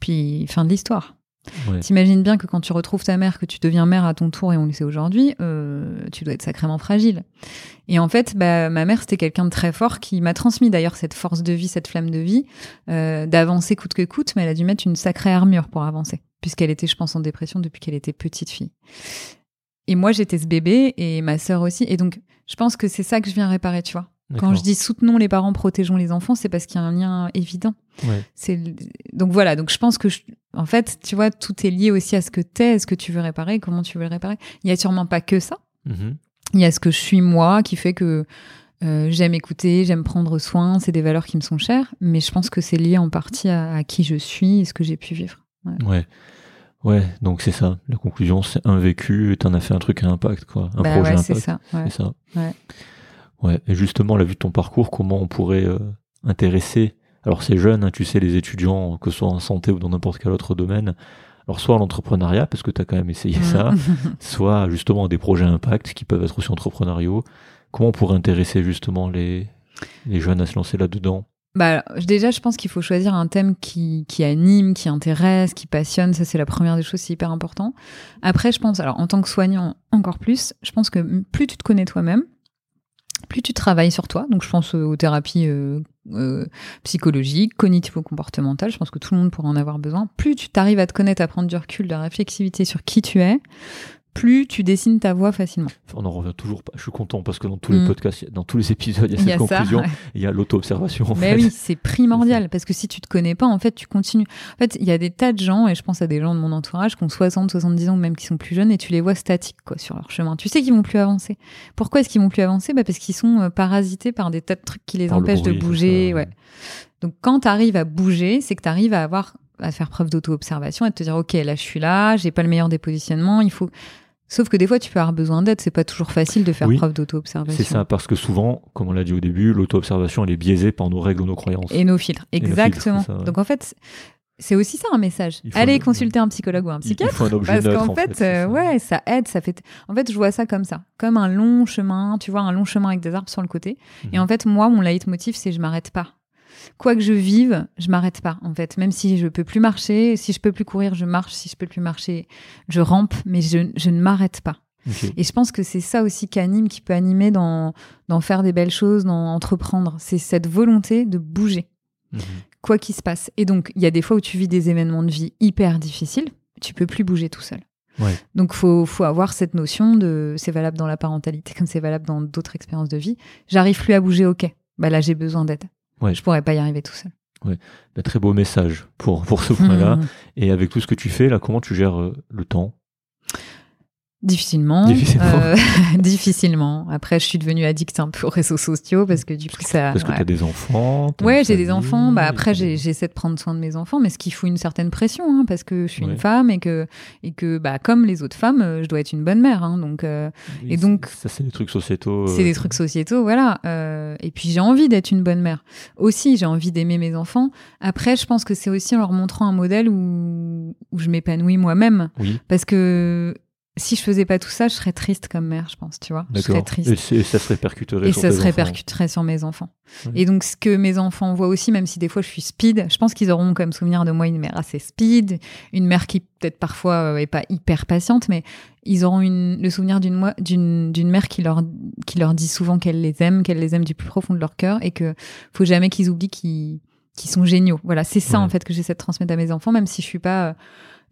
Puis fin de l'histoire.
Ouais.
T'imagines bien que quand tu retrouves ta mère, que tu deviens mère à ton tour, et on le sait aujourd'hui, euh, tu dois être sacrément fragile. Et en fait, bah, ma mère, c'était quelqu'un de très fort qui m'a transmis d'ailleurs cette force de vie, cette flamme de vie, euh, d'avancer coûte que coûte, mais elle a dû mettre une sacrée armure pour avancer, puisqu'elle était, je pense, en dépression depuis qu'elle était petite fille. Et moi, j'étais ce bébé, et ma sœur aussi. Et donc, je pense que c'est ça que je viens réparer, tu vois. Quand je dis soutenons les parents, protégeons les enfants, c'est parce qu'il y a un lien évident.
Ouais.
Donc voilà. Donc je pense que je- en fait, tu vois, tout est lié aussi à ce que t'es, ce que tu veux réparer, comment tu veux le réparer. Il y a sûrement pas que ça.
Mhm.
Il y a ce que je suis moi qui fait que euh, j'aime écouter, j'aime prendre soin. C'est des valeurs qui me sont chères, mais je pense que c'est lié en partie à, à qui je suis et ce que j'ai pu vivre.
Ouais. Ouais, donc c'est ça. La conclusion, c'est un vécu, t'en as fait un truc à impact, quoi. Un
bah
projet
ouais, c'est
impact.
ça. ouais.
C'est ça.
Ouais.
Ouais. Et justement, la vue de ton parcours, comment on pourrait euh, intéresser Alors c'est jeune, hein, tu sais, les étudiants, que ce soit en santé ou dans n'importe quel autre domaine. Alors soit en entrepreneuriat, parce que tu as quand même essayé ça,
Mm. [laughs]
soit justement des projets impact qui peuvent être aussi entrepreneuriaux. Comment on pourrait intéresser justement les, les jeunes à se lancer là-dedans?
Bah, déjà, je pense qu'il faut choisir un thème qui, qui anime, qui intéresse, qui passionne. Ça, c'est la première des choses, c'est hyper important. Après, je pense, alors en tant que soignant, encore plus, je pense que plus tu te connais toi-même, plus tu travailles sur toi. Donc, je pense euh, aux thérapies euh, euh, psychologiques, cognitivo-comportementales. Je pense que tout le monde pourra en avoir besoin. Plus tu t'arrives à te connaître, à prendre du recul, de la réflexivité sur qui tu es, plus tu dessines ta voix facilement.
On en revient toujours pas. Je suis content parce que dans tous les
Mm.
podcasts, y dans tous les épisodes, il y a
y
cette
ça. ouais.
Il y a l'auto-observation. en
Mais
fait.
oui, [laughs] c'est primordial parce que si tu te connais pas, en fait, tu continues. En fait, il y a des tas de gens et je pense à des gens de mon entourage qui ont 60, 70 ans ou même qui sont plus jeunes et tu les vois statiques quoi sur leur chemin. Tu sais qu'ils vont plus avancer. Pourquoi est-ce qu'ils vont plus avancer? Bah parce qu'ils sont euh, parasités par des tas de trucs qui les
Par le
empêchent
bruit,
de bouger, ouais. Donc quand tu arrives à bouger, c'est que tu arrives à avoir à faire preuve d'auto-observation et de te dire OK, là je suis là, j'ai pas le meilleur des positionnements, il faut Sauf que des fois, tu peux avoir besoin d'aide. C'est pas toujours facile de faire
Oui,
preuve d'auto-observation.
C'est ça, parce que souvent, comme on l'a dit au début, l'auto-observation, elle est biaisée par nos règles ou nos croyances.
Et nos filtres,
nos filtres,
exactement.
ça.
Donc en fait, c'est aussi ça un message. Allez
un-
consulter un psychologue ou un
Il- il
psychiatre.
faut un objet
Parce qu'en
en
fait, euh,
ça.
ouais, ça aide, ça fait. En fait, je vois ça comme ça, comme un long chemin. Tu vois, un long chemin avec des arbres sur le côté. Et
Mhm.
en fait, moi, mon leitmotiv, c'est je m'arrête pas. Quoi que je vive, je m'arrête pas. En fait, même si je peux plus marcher, si je peux plus courir, je marche. Si je peux plus marcher, je rampe, mais je, je ne m'arrête pas. Et je pense que c'est ça aussi qui anime, qui peut animer dans, dans faire des belles choses, dans entreprendre. C'est cette volonté de bouger,
Mhm.
quoi qu'il se passe. Et donc, il y a des fois où tu vis des événements de vie hyper difficiles, tu peux plus bouger tout seul.
Ouais.
Donc, faut, faut avoir cette notion de, c'est valable dans la parentalité comme c'est valable dans d'autres expériences de vie. J'arrive plus à bouger, ok. Bah là, j'ai besoin d'aide.
Ouais.
Je pourrais pas y arriver tout seul.
Bah, très beau message pour, pour ce point-là.
Mhm.
Et avec tout ce que tu fais, là, comment tu gères euh, le temps?
Difficilement.
Difficilement.
Euh, [laughs] difficilement. Après, je suis devenue addict un peu aux réseaux sociaux parce que du coup, ça.
Parce que
ouais.
tu as des enfants t'as
Ouais, j'ai des enfants. Bah après,
t'as
j'essaie de prendre soin de mes enfants, mais ce qui fout une certaine pression, hein, parce que je suis
Ouais.
une femme et que et que bah comme les autres femmes, euh, je dois être une bonne mère. Hein, donc euh,
Oui,
et donc-
Ça, c'est des trucs sociétaux.
c'est
euh,
des trucs sociétaux, voilà. Euh, et puis j'ai envie d'être une bonne mère. Aussi, j'ai envie d'aimer mes enfants. Après, je pense que c'est aussi en leur montrant un modèle où où je m'épanouis moi-même,
Oui,
parce que si je faisais pas tout ça, je serais triste comme mère, je pense. Tu vois, je serais triste.
Et, ça se répercuterait
Et
sur
ça se
enfants.
répercuterait sur mes enfants. Et donc, ce que mes enfants voient aussi, même si des fois je suis speed, je pense qu'ils auront comme souvenir de moi une mère assez speed, une mère qui peut-être parfois euh, est pas hyper patiente, mais ils auront une, le souvenir d'une moi- d'une d'une mère qui leur qui leur dit souvent qu'elle les aime, qu'elle les aime du plus profond de leur cœur, et que faut jamais qu'ils oublient qu'ils sont géniaux. Voilà, c'est ça
Ouais.
en fait que j'essaie de transmettre à mes enfants, même si je suis pas euh,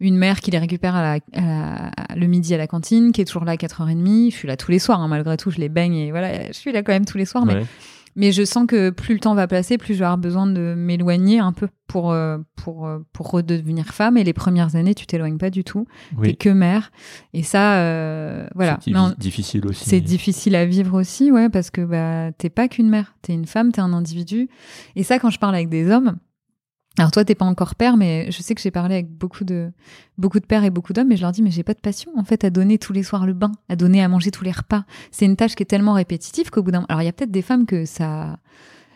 une mère qui les récupère à la, à la- le midi à la cantine, qui est toujours là à 4h30. Je suis là tous les soirs, hein, malgré tout, je les baigne et voilà, je suis là quand même tous les soirs. Mais
Ouais.
mais je sens que plus le temps va passer, plus je vais avoir besoin de m'éloigner un peu pour, euh, pour, euh, pour redevenir femme. Et les premières années, tu t'éloignes pas du tout. T'es
Oui.
que mère. Et ça, euh, voilà.
C'est difficile aussi.
c'est difficile à vivre aussi, ouais, parce que bah, t'es pas qu'une mère. T'es une femme, t'es un individu. Et ça, quand je parle avec des hommes, alors toi, t'es pas encore père, mais je sais que j'ai parlé avec beaucoup de, beaucoup de pères et beaucoup d'hommes, et je leur dis, mais j'ai pas de passion, en fait, à donner tous les soirs le bain, à donner à manger tous les repas. C'est une tâche qui est tellement répétitive qu'au bout d'un, alors il y a peut-être des femmes que ça,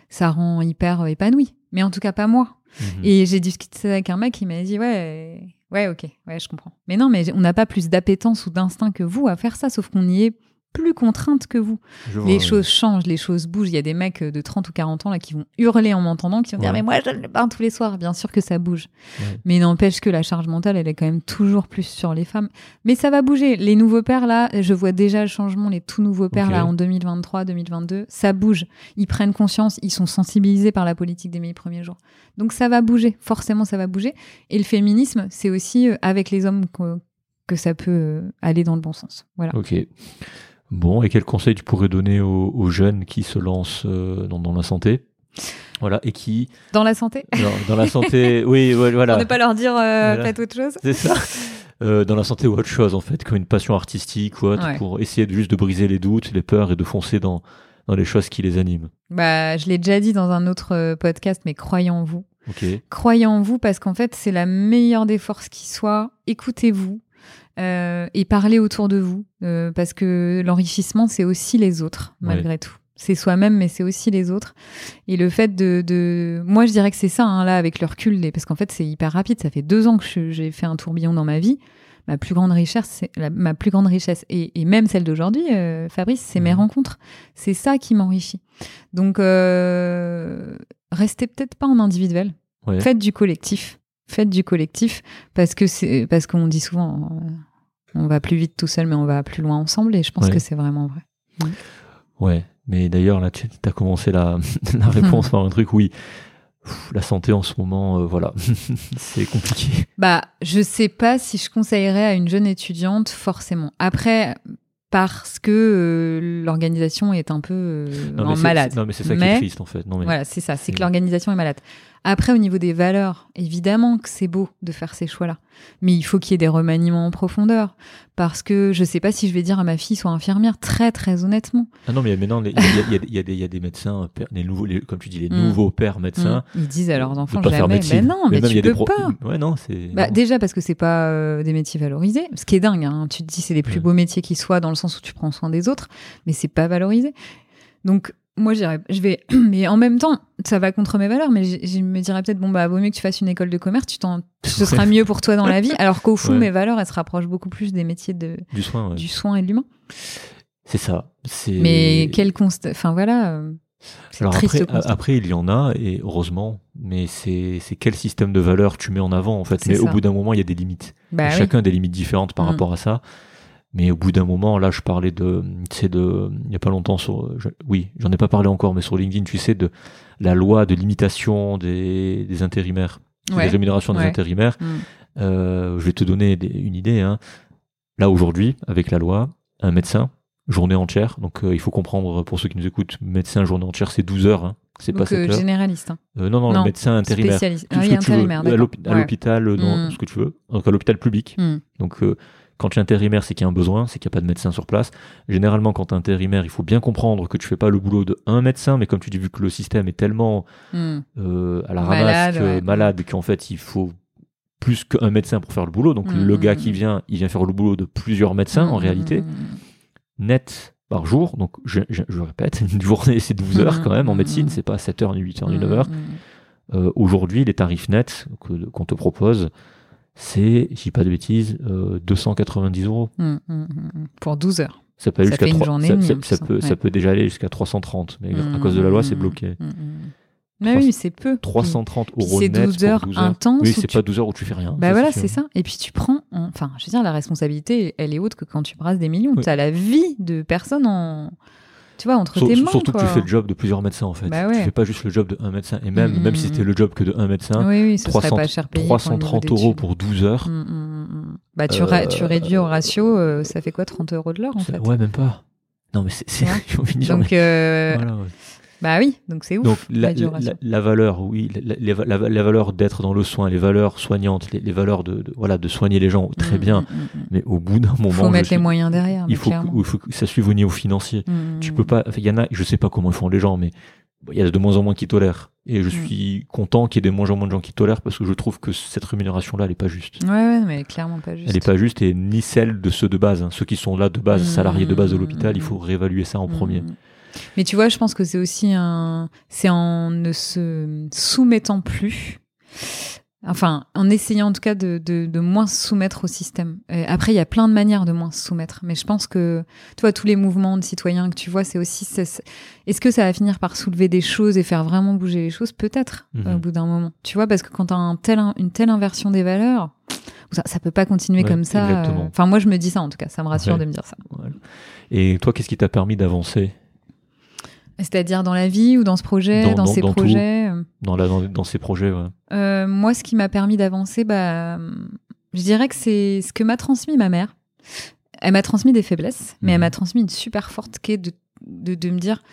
ça rend hyper épanouie, mais en tout cas pas moi.
Mhm.
Et j'ai discuté avec un mec qui m'a dit ouais, ouais, ok, ouais, je comprends. Mais non, mais on n'a pas plus d'appétence ou d'instinct que vous à faire ça, sauf qu'on y est plus contrainte que vous.
Je vois,
les
ouais.
choses changent, les choses bougent. Il y a des mecs de 30 ou 40 ans là qui vont hurler en m'entendant, qui vont dire mais moi je le bain tous les soirs. Bien sûr que ça bouge,
Ouais.
mais n'empêche que la charge mentale elle est quand même toujours plus sur les femmes. Mais ça va bouger. Les nouveaux pères là, je vois déjà le changement. Les tout nouveaux pères là en 2023, 2022, ça bouge. Ils prennent conscience, ils sont sensibilisés par la politique des mille premiers jours. Donc ça va bouger, forcément ça va bouger. Et le féminisme, c'est aussi euh, avec les hommes que, que ça peut euh, aller dans le bon sens. Voilà.
Ok. Bon, et quel conseil tu pourrais donner aux, aux jeunes qui se lancent euh, dans, dans la santé? Voilà, et qui.
Dans la santé,
Dans, dans la santé. [laughs] oui, voilà.
pour ne pas leur dire euh,
Voilà.
faites autre chose.
C'est ça. Euh, dans la santé ou autre chose, en fait, comme une passion artistique ou autre,
Ouais.
pour essayer de, juste de briser les doutes, les peurs et de foncer dans, dans les choses qui les animent.
Bah, je l'ai déjà dit dans un autre euh, podcast, mais croyez en vous.
Ok.
Croyez en vous parce qu'en fait, c'est la meilleure des forces qui soit. Écoutez-vous euh, et parlez autour de vous euh, parce que l'enrichissement, c'est aussi les autres, malgré tout. C'est soi-même, mais c'est aussi les autres. Et le fait de, de... moi, je dirais que c'est ça, hein, là, avec le recul, parce qu'en fait, c'est hyper rapide. Ça fait deux ans que j'ai fait un tourbillon dans ma vie. Ma plus grande richesse, c'est la- ma plus grande richesse, et, et même celle d'aujourd'hui, euh, Fabrice, c'est mes
Mhm.
rencontres. C'est ça qui m'enrichit. Donc, restez peut-être pas en individuel.
Ouais.
Faites du collectif. Faites du collectif parce que c'est parce qu'on dit souvent euh, on va plus vite tout seul, mais on va plus loin ensemble. Et je pense
Ouais.
que c'est vraiment vrai.
Ouais. Mais d'ailleurs, là, tu as commencé la, [laughs] la réponse par un truc, oui. La santé en ce moment, euh, voilà, [laughs] c'est compliqué.
Bah, je sais pas si je conseillerais à une jeune étudiante forcément. Après, parce que euh, l'organisation est un peu euh,
Non, mais
en
c'est-
malade.
Non, mais c'est ça qui
Mais-
est triste, en fait. Non, mais...
Voilà, c'est ça. C'est que
c'est-
l'organisation est malade. Après, au niveau des valeurs, évidemment que c'est beau de faire ces choix-là. Mais il faut qu'il y ait des remaniements en profondeur. Parce que je sais pas si je vais dire à ma fille, soit infirmière, très, très honnêtement.
Ah non, mais maintenant, il y, a- des- médecins, pères- les nouveaux, les- comme tu dis, les
Mm.
nouveaux pères médecins.
Mm. Ils disent à leurs enfants jamais.
médecine.
Ben non, mais,
y
tu peux
pro-
pas.
Ouais, non.
Bah, déjà parce que c'est pas euh, des métiers valorisés, ce qui est dingue. Hein. Tu te dis c'est les plus
Ouais.
beaux métiers qui soient dans le sens où tu prends soin des autres, mais c'est pas valorisé. Donc moi je vais, [clears throat] mais en même temps ça va contre mes valeurs, mais je, me dirais peut-être bon bah vaut mieux que tu fasses une école de commerce, tu t'en, [laughs] ce sera mieux pour toi dans la vie. Alors qu'au fond
Ouais.
mes valeurs elles se rapprochent beaucoup plus des métiers de,
Du soin, ouais.
du soin et de l'humain.
C'est ça. C'est...
Mais quel constat, enfin voilà. euh,
Alors après, il y en a, et heureusement, mais c'est, c'est quel système de valeurs tu mets en avant, en fait? Mais au bout d'un moment, il y a des limites.
Bah oui.
Chacun a des limites différentes par
Mm.
rapport à ça. Mais au bout d'un moment, là, je parlais de, c'est de, il y a pas longtemps sur, je- oui, j'en ai pas parlé encore, mais sur LinkedIn, tu sais, de la loi de limitation des, des intérimaires,
Ouais.
des rémunérations des
Ouais.
intérimaires.
Mm.
Euh, je vais te donner des- une idée. Hein. Là, aujourd'hui, avec la loi, un médecin, journée entière, donc euh, il faut comprendre, pour ceux qui nous écoutent, médecin, journée entière, c'est 12 heures, hein. c'est pas
Donc,
7
euh, généraliste. hein.
Euh, non, non,
non,
le médecin intérimaire.
Spécialiste.
Tout
Ah
ce
oui,
que tu veux.
intérimaire,
À
Ouais.
l'hôpital, dans
Mm.
ce que tu veux. Donc à l'hôpital public.
Mm.
Donc euh, quand tu es intérimaire, c'est qu'il y a un besoin, c'est qu'il n'y a pas de médecin sur place. Généralement, quand tu es intérimaire, il faut bien comprendre que tu fais pas le boulot de un médecin, mais comme tu dis, vu que le système est tellement
Mm.
euh, à la
Malade,
ramasse, que-
ouais.
malade, qu'en fait, il faut plus qu'un médecin pour faire le boulot. Donc le gars qui vient, il vient faire le boulot de plusieurs médecins, en
Mm,
réalité, net par jour. Donc je, je- je répète, [laughs] une journée, c'est 12 heures quand même en médecine, c'est pas 7 heures, ni 8 heures, ni
Mm,
9 heures. Euh, Aujourd'hui, les tarifs nets qu'on te propose, c'est, je dis pas de bêtises, euh, 290 euros.
Mm, mm, mm, mm. Pour 12 heures.
Ça peut, aller
Ça
jusqu'à
fait une
3
journée
ça, ça- ça peut, ça
Ouais.
peut déjà aller jusqu'à 330, mais à cause de la loi, c'est bloqué.
Mais
300
oui, c'est peu.
330
Puis
euros
c'est
net
12
pour
heures
12 heures.
intenses
Oui, c'est
tu-
pas 12 heures où tu fais rien.
Bah voilà, c'est ça. Et puis tu prends, en- enfin, je veux dire, la responsabilité, elle est haute que quand tu brasses des millions.
Oui.
Tu as la vie de personnes en, tu vois, entre tes mains.
surtout
quoi.
que tu fais le job de plusieurs médecins en fait.
Bah
Tu
ouais.
fais pas juste le job de un médecin. Et même,
Mm,
même
mm,
si
mm.
c'était le job que de un médecin,
Oui, oui, ce
300
serait pas cher payé. pour un niveau
330 euros pour 12 heures.
Mm, mm, mm. Bah, tu, ra- tu
Euh,
réduis au ratio, euh, ça fait quoi 30 euros de l'heure en fait?
Ouais, même pas. Non, mais c'est.
Ouais. [laughs] Donc, euh,
voilà, ouais.
Bah oui, donc c'est ouf.
Donc la, la-
ratio.
la valeur, oui, la, la- la- la valeur d'être dans le soin, les valeurs soignantes, les, les valeurs de, de- voilà de soigner les gens, très
Mm,
bien.
mm, mm.
Mais au bout d'un moment,
Faut
je
mettre
suis-
les moyens derrière.
il faut, que, il faut ça suive au niveau financier. Tu peux pas. Il y en a, je sais pas comment ils font les gens, mais bon, il y a de moins en moins qui tolèrent. Et je suis content qu'il y ait de moins en moins de gens qui tolèrent parce que je trouve que cette rémunération-là, elle est pas juste.
Ouais, ouais, mais clairement pas juste.
Elle est pas juste et ni celle de ceux de base. hein. Ceux qui sont là de base, salariés de base de l'hôpital, il faut réévaluer ça en premier.
Mais tu vois, je pense que c'est aussi un. C'est en ne se soumettant plus. Enfin, en essayant en tout cas de, de, de moins se soumettre au système. Et après, il y a plein de manières de moins se soumettre. Mais je pense que, tu vois, tous les mouvements de citoyens que tu vois, c'est aussi. Est-ce que ça va finir par soulever des choses et faire vraiment bouger les choses? Peut-être,
Mhm.
au bout d'un moment. Tu vois, parce que quand tu as un tel, une telle inversion des valeurs, ça, ça peut pas continuer
Ouais,
comme ça.
exactement.
euh. Enfin, moi, je me dis ça en tout cas. Ça me rassure
Ouais.
de me dire ça.
Et toi, qu'est-ce qui t'a permis d'avancer?
C'est-à-dire dans la vie ou dans ce projet,
Dans-
dans,
dans-
ces
dans
projets euh,
dans, la, dans, dans ces projets ouais.
euh, Moi, ce qui m'a permis d'avancer, bah, je dirais que c'est ce que m'a transmis ma mère. Elle m'a transmis des faiblesses, mais
Mhm.
elle m'a transmis une super forte est de, de, de me dire,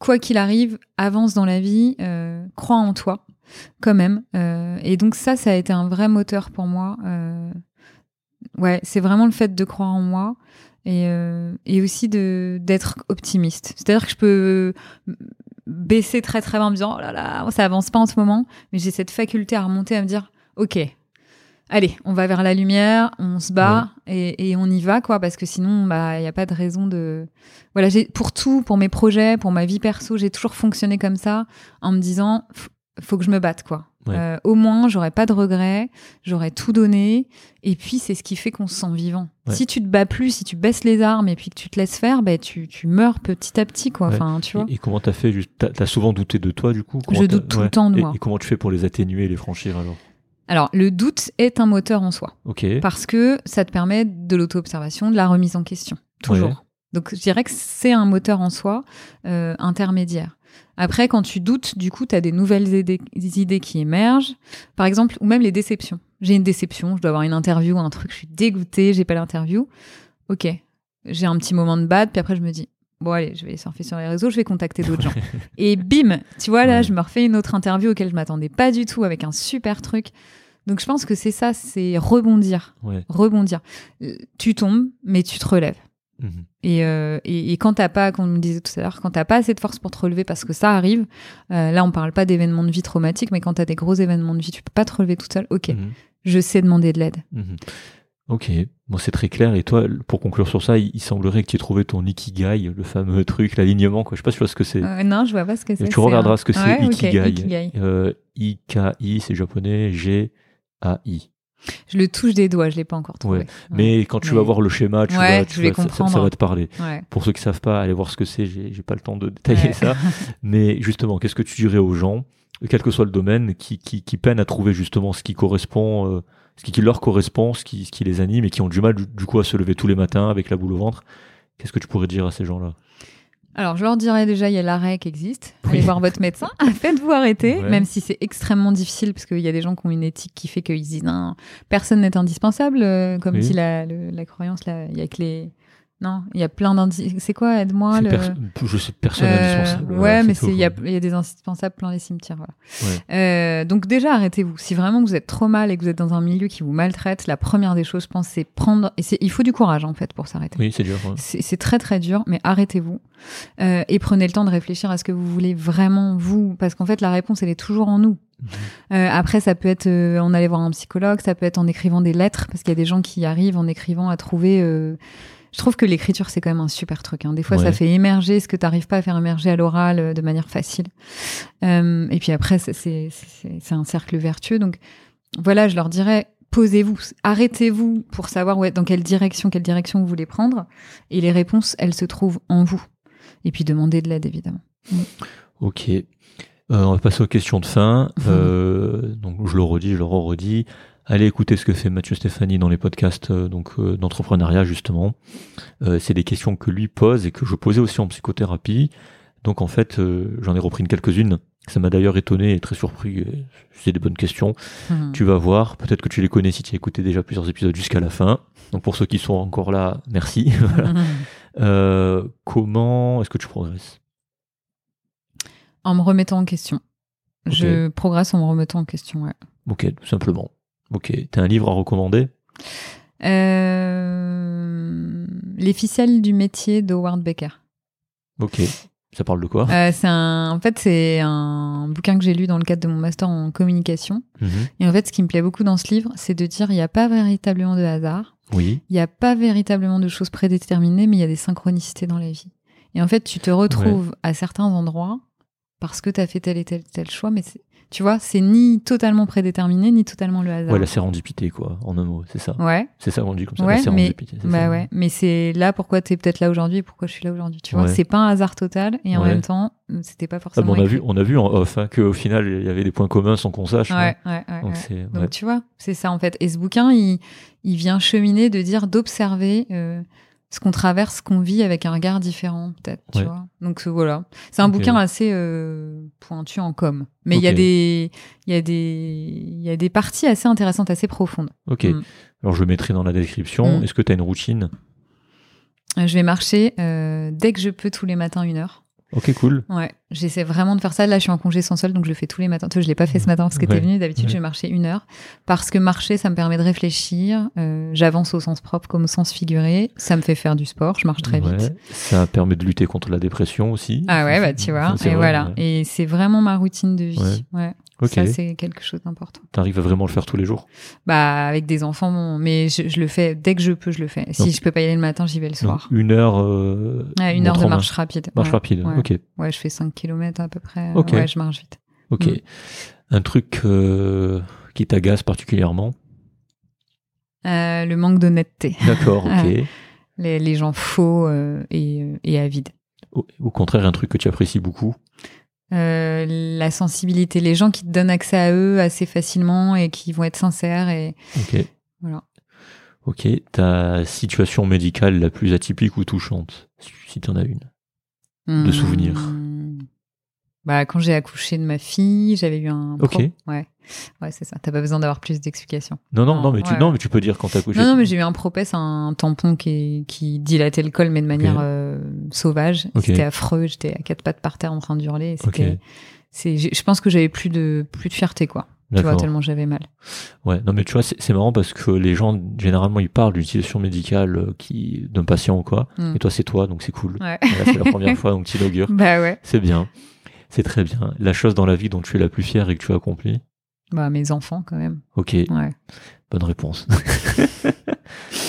quoi qu'il arrive, avance dans la vie, euh, crois en toi, quand même. Euh, et donc ça, ça a été un vrai moteur pour moi. Ouais, c'est vraiment le fait de croire en moi. Et, euh, et aussi de d'être optimiste. C'est-à-dire que je peux baisser très très bas en me disant oh là là ça avance pas en ce moment mais j'ai cette faculté à remonter à me dire ok allez on va vers la lumière on se bat et, et on y va quoi parce que sinon bah il y a pas de raison de voilà j'ai pour tout pour mes projets pour ma vie perso j'ai toujours fonctionné comme ça en me disant faut que je me batte quoi
Ouais.
Euh, au moins j'aurais pas de regrets j'aurais tout donné et puis c'est ce qui fait qu'on se sent vivant
Ouais.
si tu te bats plus si tu baisses les armes et puis que tu te laisses faire bah, tu, tu meurs petit à petit quoi
Ouais.
enfin tu vois
Et, et comment t'as fait juste T'as t'as souvent douté de toi du coup? Comment
Je doute tout le temps de
et,
moi.
Et comment tu fais pour les atténuer et les franchir alors?
Alors, le doute est un moteur en soi, parce que ça te permet de l'auto-observation, de la remise en question, toujours. Donc, je dirais que c'est un moteur en soi euh, intermédiaire. Après, quand tu doutes, du coup, tu as des nouvelles idées, des idées qui émergent. Par exemple, ou même les déceptions. J'ai une déception, je dois avoir une interview ou un truc, je suis dégoûtée, j'ai pas l'interview. Ok, j'ai un petit moment de bad, puis après, je me dis, bon, allez, je vais surfer sur les réseaux, je vais contacter d'autres gens. [laughs] Et bim, tu vois, là, je me refais une autre interview auquel je m'attendais pas du tout, avec un super truc. Donc, je pense que c'est ça, c'est rebondir,
Ouais.
rebondir. Euh, Tu tombes, mais tu te relèves.
Mhm.
Et, euh, et, et quand t'as pas, comme on me disait tout à l'heure, quand t'as pas assez de force pour te relever parce que ça arrive, euh, là on parle pas d'événements de vie traumatiques, mais quand t'as des gros événements de vie, tu peux pas te relever toute seule. Ok,
Mhm.
je sais demander de l'aide.
Mhm. Ok, bon, c'est très clair. Et toi, pour conclure sur ça, il, il semblerait que tu aies trouvé ton ikigai, le fameux truc, l'alignement. Quoi. Je sais pas si tu vois ce que c'est.
Euh, non, je vois pas ce que c'est.
tu regarderas
un-
ce que c'est
Ouais,
ikigai. I-K-I, c'est japonais, G-A-I.
Je le touche des doigts, je l'ai pas encore trouvé.
Ouais. Mais quand tu
Mais-
vas voir le schéma, tu
Ouais,
vas, tu ça- va te parler. Pour ceux qui savent pas, allez voir ce que c'est. J'ai pas le temps de détailler ça. [laughs] Mais justement, qu'est-ce que tu dirais aux gens, quel que soit le domaine, qui, qui, qui peinent à trouver justement ce qui correspond, euh, ce qui leur correspond, ce qui, ce qui les anime et qui ont du mal du, du coup à se lever tous les matins avec la boule au ventre? Qu'est-ce que tu pourrais dire à ces gens-là?
Alors, je leur dirais déjà, il y a l'arrêt qui existe.
Oui.
Allez voir votre médecin. [laughs] Faites-vous arrêter,
Ouais.
même si c'est extrêmement difficile, parce qu'il y a des gens qui ont une éthique qui fait qu'ils se disent non, personne n'est indispensable, euh, comme
Oui.
dit la, le- la croyance là. Il y a que les. Non, il y a plein d'indi. C'est quoi Aide-moi le.
Je sais personne
Euh,
indispensable.
ouais, mais il y, y a des indispensables plein les cimetières. Voilà. Euh, donc déjà arrêtez-vous. Si vraiment vous êtes trop mal et que vous êtes dans un milieu qui vous maltraite, la première des choses, je pense, c'est prendre. Et il faut du courage en fait pour s'arrêter.
Oui, c'est dur. ouais.
C'est c'est très très dur, mais arrêtez-vous Euh, et prenez le temps de réfléchir à ce que vous voulez vraiment vous, parce qu'en fait la réponse elle est toujours en nous. Euh, après ça peut être euh, en allant voir un psychologue, ça peut être en écrivant des lettres, parce qu'il y a des gens qui arrivent en écrivant à trouver. euh, Je trouve que l'écriture c'est quand même un super truc. hein. Des fois
Ouais.
ça fait émerger ce que tu n'arrives pas à faire émerger à l'oral euh, de manière facile. Euh, et puis après c'est- un cercle vertueux. Donc voilà, je leur dirais posez-vous, arrêtez-vous pour savoir ouais, dans quelle direction, quelle direction vous voulez prendre. Et les réponses, elles se trouvent en vous. Et puis demandez de l'aide, évidemment.
Ok. Euh, on va passer aux questions de fin. Euh, donc, je le redis, je le redis. Allez écouter ce que fait Mathieu Stéphanie dans les podcasts euh, donc euh, d'entrepreneuriat justement. Euh, c'est des questions que lui pose et que je posais aussi en psychothérapie. Donc en fait, euh, j'en ai repris quelques-unes. Ça m'a d'ailleurs étonné et très surpris. C'est des bonnes questions.
Mhm.
Tu vas voir. Peut-être que tu les connais si tu as écouté déjà plusieurs épisodes jusqu'à la fin. Donc pour ceux qui sont encore là, merci. [laughs] Voilà.
Mhm.
Euh, comment est-ce que tu progresses?
En me remettant en question. Je progresse en me remettant en question, ouais.
Ok, tout simplement. Ok. T'as un livre à recommander?
Euh, Les ficelles du métier d'Howard Baker.
Ok. Ça parle de quoi?
Euh, c'est un, en fait, c'est un bouquin que j'ai lu dans le cadre de mon master en communication.
Mhm.
Et en fait, ce qui me plaît beaucoup dans ce livre, c'est de dire il n'y a pas véritablement de hasard.
Oui.
il n'y a pas véritablement de choses prédéterminées, mais il y a des synchronicités dans la vie. Et en fait, tu te retrouves à certains endroits parce que tu as fait tel et tel tel choix, mais tu vois, c'est ni totalement prédéterminé, ni totalement le hasard.
Ouais, la sérendipité, quoi, en un mot, c'est ça.
Ouais,
C'est ça dit comme ça,
Ouais,
la
mais-
sérendipité. c'est
bah
ça.
ouais. Mais c'est là pourquoi tu es peut-être là aujourd'hui et pourquoi je suis là aujourd'hui. Tu vois,
Ouais.
c'est pas un hasard total et en
Ouais.
même temps, c'était pas
Ah,
forcément.
mais on, a
écrit.
vu, on a vu en off hein, qu'au final, il y avait des points communs sans qu'on sache.
Ouais,
hein.
ouais, ouais,
Donc.
Donc tu vois, c'est ça en fait. Et ce bouquin, il, il vient cheminer de dire d'observer euh, ce qu'on traverse, ce qu'on vit avec un regard différent, peut-être. Tu vois. Donc euh, voilà, c'est un bouquin assez euh, pointu en com, mais il y a des, il y a des, il y a des parties assez intéressantes, assez profondes.
Ok.
Mm.
Alors, je le mettrai dans la description.
Mm.
Est-ce que tu as une routine?
Euh, Je vais marcher euh, dès que je peux tous les matins une heure.
Ok, cool.
Ouais, j'essaie vraiment de faire ça. Là, je suis en congé sans sol, donc je le fais tous les matins. Toi, je l'ai pas fait ce matin parce que
Ouais.
t'es venu. D'habitude,
Ouais.
je marcher une heure parce que marcher, ça me permet de réfléchir. Euh, J'avance au sens propre comme au sens figuré. Ça me fait faire du sport. Je marche très
Ouais.
vite.
Ça permet de lutter contre la dépression aussi.
Ah ouais, bah tu vois. Et
vrai,
voilà. Et c'est vraiment ma routine de vie. Ouais.
Ok.
Ça, c'est quelque chose d'important.
T'arrives à vraiment le faire tous les jours?
Bah, avec des enfants, bon, mais je, je le fais dès que je peux, je le fais. Si
Donc-
je peux pas y aller le matin, j'y vais le soir.
une heure. euh,
une heure de
main.
marche rapide.
Marche rapide. Ok.
Ouais, je fais 5 km à peu près.
Ok.
Ouais, je marche vite.
Ok.
Mm.
Un truc euh, qui t'agace particulièrement?
Euh, le manque d'honnêteté.
D'accord. [laughs] Ok.
Les, les gens faux euh, et, euh, et avides.
Au, au contraire, un truc que tu apprécies beaucoup?
Euh, la sensibilité, les gens qui te donnent accès à eux assez facilement et qui vont être sincères et
Ok.
voilà.
Ok. Ta situation médicale la plus atypique ou touchante, si tu en as une? De.
Hmm. Bah, quand j'ai accouché de ma fille, j'avais eu un.
Ok.
pro- Ouais, ouais, c'est ça. T'as pas besoin d'avoir plus d'explications.
Non, non,
Non,
mais tu,
ouais.
non, mais tu peux dire quand t'as couché.
Non, non, mais j'ai eu un propès, un tampon qui, qui dilatait le col, mais de manière euh, sauvage.
Ok.
C'était affreux. J'étais à quatre pattes par terre en train d'hurler.
Ok.
C'était. c'est- j'ai- Je pense que j'avais plus de plus de fierté, quoi. Tu vois, tellement j'avais mal.
Ouais, non, mais tu vois, c'est marrant parce que les gens, généralement, ils parlent d'une situation médicale euh, qui, d'un patient ou quoi.
Mm.
Et toi, c'est toi, donc c'est cool.
Ouais.
Voilà, c'est la première [laughs] fois, donc tu inaugures.
bah ouais.
C'est bien. C'est très bien. La chose dans la vie dont tu es la plus fière et que tu as accompli.
Bah mes enfants quand même.
Ok,
Ouais.
bonne réponse. [laughs]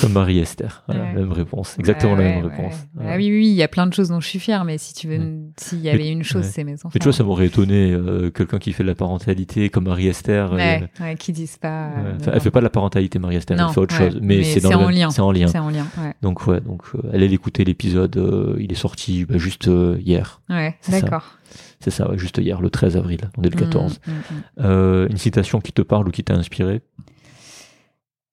Comme Marie-Esther. Voilà,
Ouais.
même réponse. Exactement
Ouais,
la même réponse.
Ah oui, oui, il y a plein de choses dont je suis fière, mais si tu veux, s'il y avait une chose, c'est mes enfants.
Mais tu vois, ça m'aurait étonné, euh, quelqu'un qui fait de la parentalité comme Marie-Esther. euh,
Ouais, ouais, qui disent pas. euh,
elle fait pas de la parentalité, Marie-Esther, elle fait autre chose. Mais,
Mais
c'est
en
même-
lien.
C'est en lien.
En
Donc ouais, donc euh, allez l'écouter l'épisode, euh, il est sorti bah, juste euh, hier.
ouais d'accord.
C'est ça, ouais, juste hier, le 13 avril. On est le 14.
Mm, mm, mm.
Euh, une citation qui te parle ou qui t'a inspiré?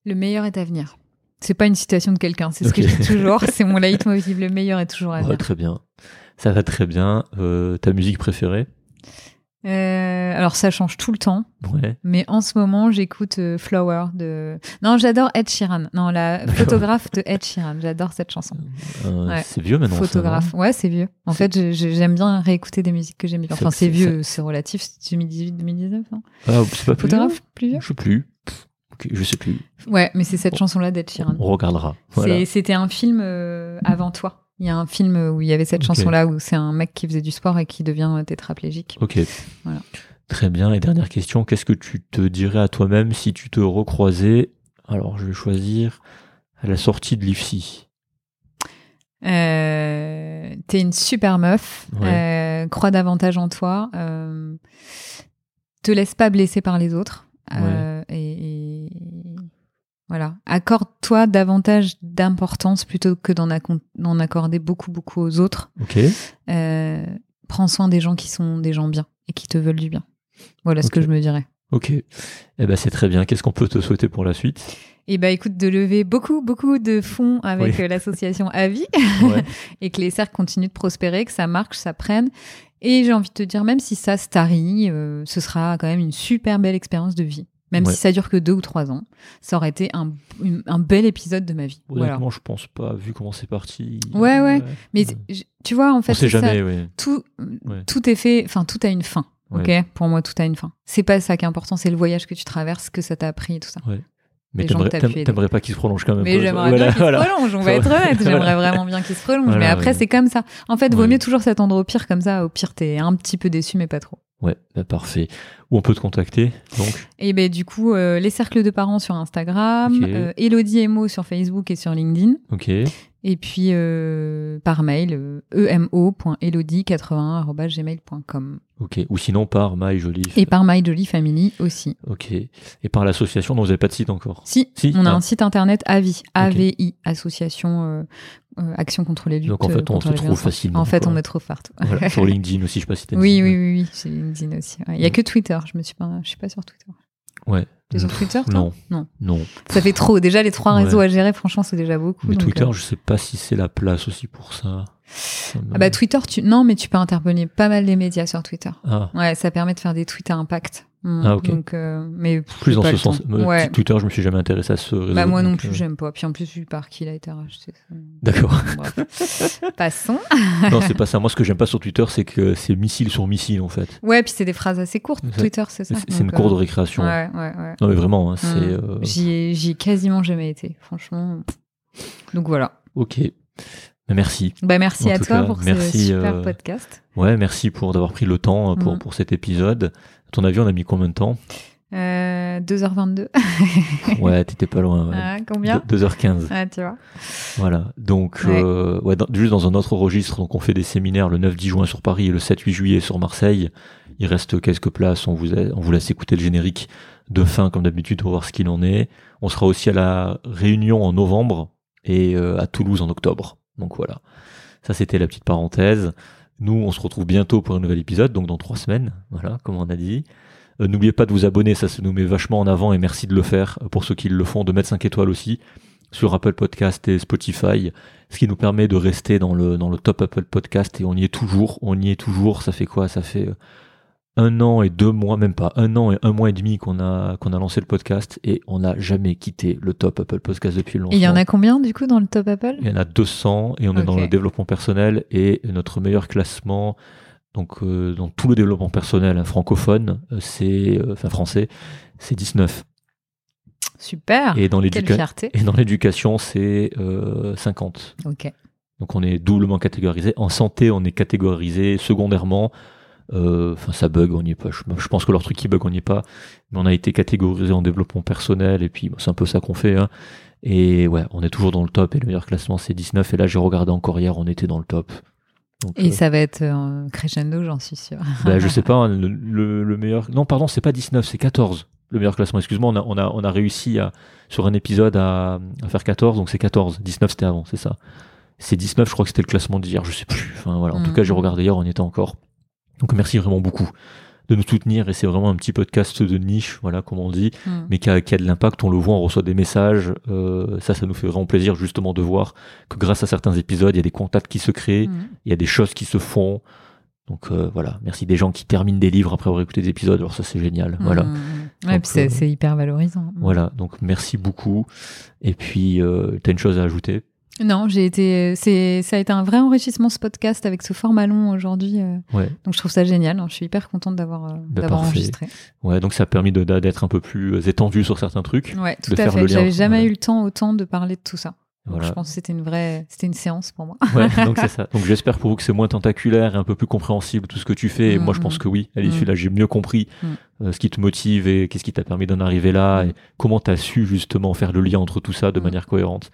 Le meilleur est à venir. C'est pas une citation de quelqu'un, c'est ce que je dis toujours. [laughs] C'est mon leitmotiv. Le meilleur est toujours à
Ouais,
venir.
très bien. Ça va très bien. Euh, ta musique préférée?
Euh, alors ça change tout le temps,
Ouais.
mais en ce moment j'écoute euh, Flower de. Non, j'adore Ed Sheeran. Non, la photographe de Ed Sheeran. J'adore cette chanson.
Euh,
Ouais.
C'est vieux maintenant. ça,
photographe. ouais, c'est vieux. En fait, j'aime bien réécouter des musiques que j'aime bien. Enfin, c'est vieux, c'est relatif. C'est 2018, 2019. non
non Ah, c'est pas plus vieux
Photographe plus vieux
Je sais plus. Je sais plus.
Ouais, mais c'est cette chanson-là d'Ed Sheeran.
On regardera. Voilà.
C'était un film avant toi. Il y a un film où il y avait cette chanson-là où c'est un mec qui faisait du sport et qui devient tétraplégique.
Ok.
Voilà.
Très bien. Et dernière question, qu'est-ce que tu te dirais à toi-même si tu te recroisais? Alors, je vais choisir à la sortie de l'IFSI.
Euh, T'es une super meuf. euh, crois davantage en toi. euh, te laisse pas blesser par les autres. et, et voilà. Accorde-toi davantage d'importance plutôt que d'en accorder beaucoup, beaucoup aux autres.
Ok.
Euh, prends soin des gens qui sont des gens bien et qui te veulent du bien. Voilà ce que je me dirais.
Ok. Eh ben, c'est très bien. Qu'est-ce qu'on peut te souhaiter pour la suite?
Et bah écoute, de lever beaucoup, beaucoup de fonds avec
Oui.
euh, l'association [laughs]
Ouais. [laughs]
et que les cercles continuent de prospérer, que ça marche, ça prenne. Et j'ai envie de te dire, même si ça se tarit, euh, ce sera quand même une super belle expérience de vie. Même
Ouais.
si ça dure que deux ou trois ans, ça aurait été un, une- un bel épisode de ma vie. Voilà.
Honnêtement, je pense pas, vu comment c'est parti.
Ouais, ouais. Mais
Ouais.
tu vois, en fait,
On sait
c'est ça.
jamais, ouais.
tout,
Ouais.
tout est fait, enfin, tout a une fin.
Ouais.
Ok, pour moi, tout a une fin. C'est pas ça qui est important, c'est le voyage que tu traverses, que ça t'a appris et tout ça.
Mais t'aimerais pas qu'il se prolonge quand même.
Mais j'aimerais
voilà,
bien qu'il
voilà.
se prolonge, on [laughs] va être
Voilà.
honnête. J'aimerais
Voilà.
vraiment bien qu'il se prolonge.
Voilà,
mais après,
ouais.
c'est comme ça. En fait, vaut
Ouais.
mieux toujours s'attendre au pire comme ça. Au pire, t'es un petit peu déçu, mais pas trop.
Ouais, bah, parfait. Où on peut te contacter, donc
Et ben du coup, euh, les cercles de parents sur Instagram, euh, Elodie Emo sur Facebook et sur LinkedIn.
Ok.
Et puis euh, par mail, euh, emo.elodie81.gmail.com.
Ok. Ou sinon par My Jolie.
Et par My Jolie Family aussi.
Ok. Et par l'association dont vous n'avez pas de site encore.
Si,
Si,
on a
ah.
un site internet AVI, AVI, Association euh, Action contre les luttes.
Donc en fait, on
les
trouve facilement.
En fait,
quoi.
on me trouve partout.
Voilà, sur LinkedIn aussi, je sais pas si t'as [laughs]
Oui, oui, oui, oui, LinkedIn aussi. ouais. Il y a que Twitter. Je me suis pas, je suis pas sur Twitter.
Ouais.
T'es sur Twitter, toi
Non.
Non.
Non.
Ça fait trop. Déjà, les trois
Ouais.
réseaux à gérer, franchement, c'est déjà beaucoup.
Mais
donc,
Twitter,
euh,
je sais pas si c'est la place aussi pour ça. Ça me-
Ah bah Twitter, tu non, mais tu peux interpeller pas mal les médias sur Twitter.
Ah,
Ouais, ça permet de faire des tweets à impact.
Ah, ok.
Donc, euh, mais
plus dans ce sens.
Ouais.
Twitter, je me suis jamais intéressé à ce réseau.
Bah moi non plus,
euh,
j'aime pas. Puis en plus, vu par qui il a été racheté.
D'accord. [laughs]
Passons.
non, c'est pas ça. Moi, ce que j'aime pas sur Twitter, c'est que c'est missile sur missile, en fait.
Ouais, puis c'est des phrases assez courtes. Twitter, c'est ça.
C'est une
Donc,
cour de
euh,
récréation.
Ouais, ouais, ouais.
Non, mais vraiment, hein, c'est.
Mm.
euh,
J'y ai, quasiment jamais été, franchement. Donc voilà.
Ok. Mais merci.
Bah merci
En
à toi
cas,
pour
merci,
ce super
euh,
podcast.
Ouais, merci pour d'avoir pris le temps euh, pour,
Mm.
pour cet épisode. Ton avis, on a mis combien de temps
Euh, 2h22. [laughs]
Ouais, t'étais pas loin. ouais.
Ah, combien
De- 2h15.
Ah, tu vois.
Voilà. Donc,
Ouais.
euh, ouais, dans- juste dans un autre registre, donc on fait des séminaires le 9-10 juin sur Paris et le 7-8 juillet sur Marseille. Il reste quelques places. On vous, a- on vous laisse écouter le générique de fin, comme d'habitude, pour voir ce qu'il en est. On sera aussi à la Réunion en novembre et euh, à Toulouse en octobre. Donc voilà. Ça, c'était la petite parenthèse. Nous, on se retrouve bientôt pour un nouvel épisode, donc dans trois semaines. Voilà, comme on a dit. Euh, N'oubliez pas de vous abonner, ça se nous met vachement en avant et merci de le faire euh, pour ceux qui le font, de mettre 5 étoiles aussi sur Apple Podcast et Spotify, ce qui nous permet de rester dans le, dans le top Apple Podcast et on y est toujours, on y est toujours, ça fait quoi Ça fait euh, un an et deux mois, même pas, un an et un mois et demi qu'on a, qu'on a lancé le podcast et on n'a jamais quitté le top Apple Podcast depuis lancement.
il y en a combien du coup dans le top Apple?
Il y en a 200 et on est dans le développement personnel et notre meilleur classement, donc euh, dans tout le développement personnel hein, francophone, euh, c'est, euh, enfin français, c'est 19.
Super.
Et dans
Quelle
l'éducation,
fierté.
et dans l'éducation, c'est euh, 50.
Ok.
Donc on est doublement catégorisé. En santé, on est catégorisé secondairement. Euh, Enfin, ça bug, on n'y est pas. Je, je pense que leur truc qui bug, on n'y est pas. Mais on a été catégorisé en développement personnel et puis c'est un peu ça qu'on fait. Hein. Et ouais, on est toujours dans le top et le meilleur classement c'est 19. Et là, j'ai regardé encore hier, on était dans le top. Donc,
Et
euh,
ça va être euh, crescendo, j'en suis sûre.
bah, je sais [laughs] pas, hein, le, le- le meilleur. Non, pardon, c'est pas 19, c'est 14. Le meilleur classement, excuse-moi, on a, on a, on a réussi à, sur un épisode à, à faire 14, donc c'est 14. 19, c'était avant, c'est ça. C'est 19, je crois que c'était le classement d'hier, je sais plus. Enfin, voilà. En tout
Mm.
cas, j'ai regardé hier, on y était encore. Donc merci vraiment beaucoup de nous soutenir et c'est vraiment un petit podcast de niche, voilà, comme on dit,
Mm.
mais qui a, qui a de l'impact. On le voit, on reçoit des messages. euh, ça, ça nous fait vraiment plaisir justement de voir que grâce à certains épisodes, il y a des contacts qui se créent,
Mm.
il y a des choses qui se font. Donc euh, voilà, merci des gens qui terminent des livres après avoir écouté des épisodes. Alors ça, c'est génial. Voilà.
Mm. Ouais, puis c'est
euh,
c'est hyper valorisant.
Voilà, donc merci beaucoup. Et puis, euh, t'as une chose à ajouter?
Non, j'ai été, c'est, ça a été un vrai enrichissement ce podcast avec ce format long aujourd'hui. euh,
Ouais,
donc je trouve ça génial. hein. Je suis hyper contente d'avoir, euh,
Bah,
d'avoir enregistré.
ouais, donc ça a permis de- d'être un peu plus euh, étendu sur certains trucs.
Ouais, tout
De
à
faire
fait. J'avais jamais
voilà.
eu le temps autant de parler de tout ça. Donc je pense que c'était une vraie, c'était une séance pour moi.
Ouais, [laughs] donc c'est ça. Donc j'espère pour vous que c'est moins tentaculaire et un peu plus compréhensible tout ce que tu fais. Et
Mm,
moi, je
mm.
pense que oui. À l'issue,
Mm.
là, j'ai mieux compris
Mm.
euh, ce qui te motive et qu'est-ce qui t'a permis d'en arriver là
Mm.
et comment t'as su justement faire le lien entre tout ça de
Mm.
manière cohérente.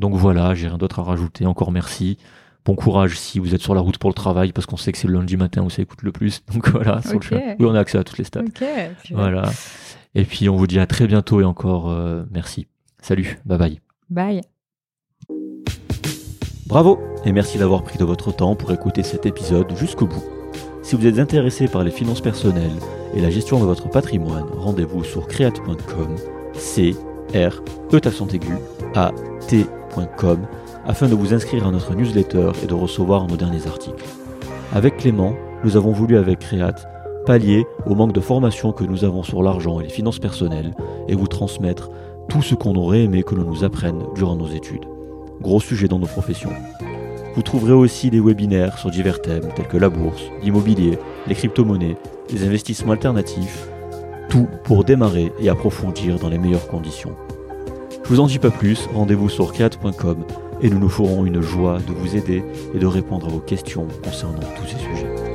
Donc voilà, j'ai rien d'autre à rajouter. Encore merci. Bon courage si vous êtes sur la route pour le travail parce qu'on sait que c'est le lundi matin où ça écoute le plus. [laughs] Donc voilà, sur le
Ok.
chemin. Oui, on a accès à toutes les stats.
ok. puis, euh,
Voilà. Et puis on vous dit à très bientôt et encore euh, merci. Salut, bye bye.
Bye.
Bravo et merci d'avoir pris de votre temps pour écouter cet épisode jusqu'au bout. Si vous êtes intéressé par les finances personnelles et la gestion de votre patrimoine, rendez-vous sur create.com, c r e accent aigu a afin de vous inscrire à notre newsletter et de recevoir nos derniers articles. Avec Clément, nous avons voulu avec Create pallier au manque de formation que nous avons sur l'argent et les finances personnelles et vous transmettre tout ce qu'on aurait aimé que l'on nous apprenne durant nos études. Gros sujet dans nos professions. Vous trouverez aussi des webinaires sur divers thèmes tels que la bourse, l'immobilier, les crypto-monnaies, les investissements alternatifs, tout pour démarrer et approfondir dans les meilleures conditions. Je vous en dis pas plus, rendez-vous sur orcade.com et nous nous ferons une joie de vous aider et de répondre à vos questions concernant tous ces sujets.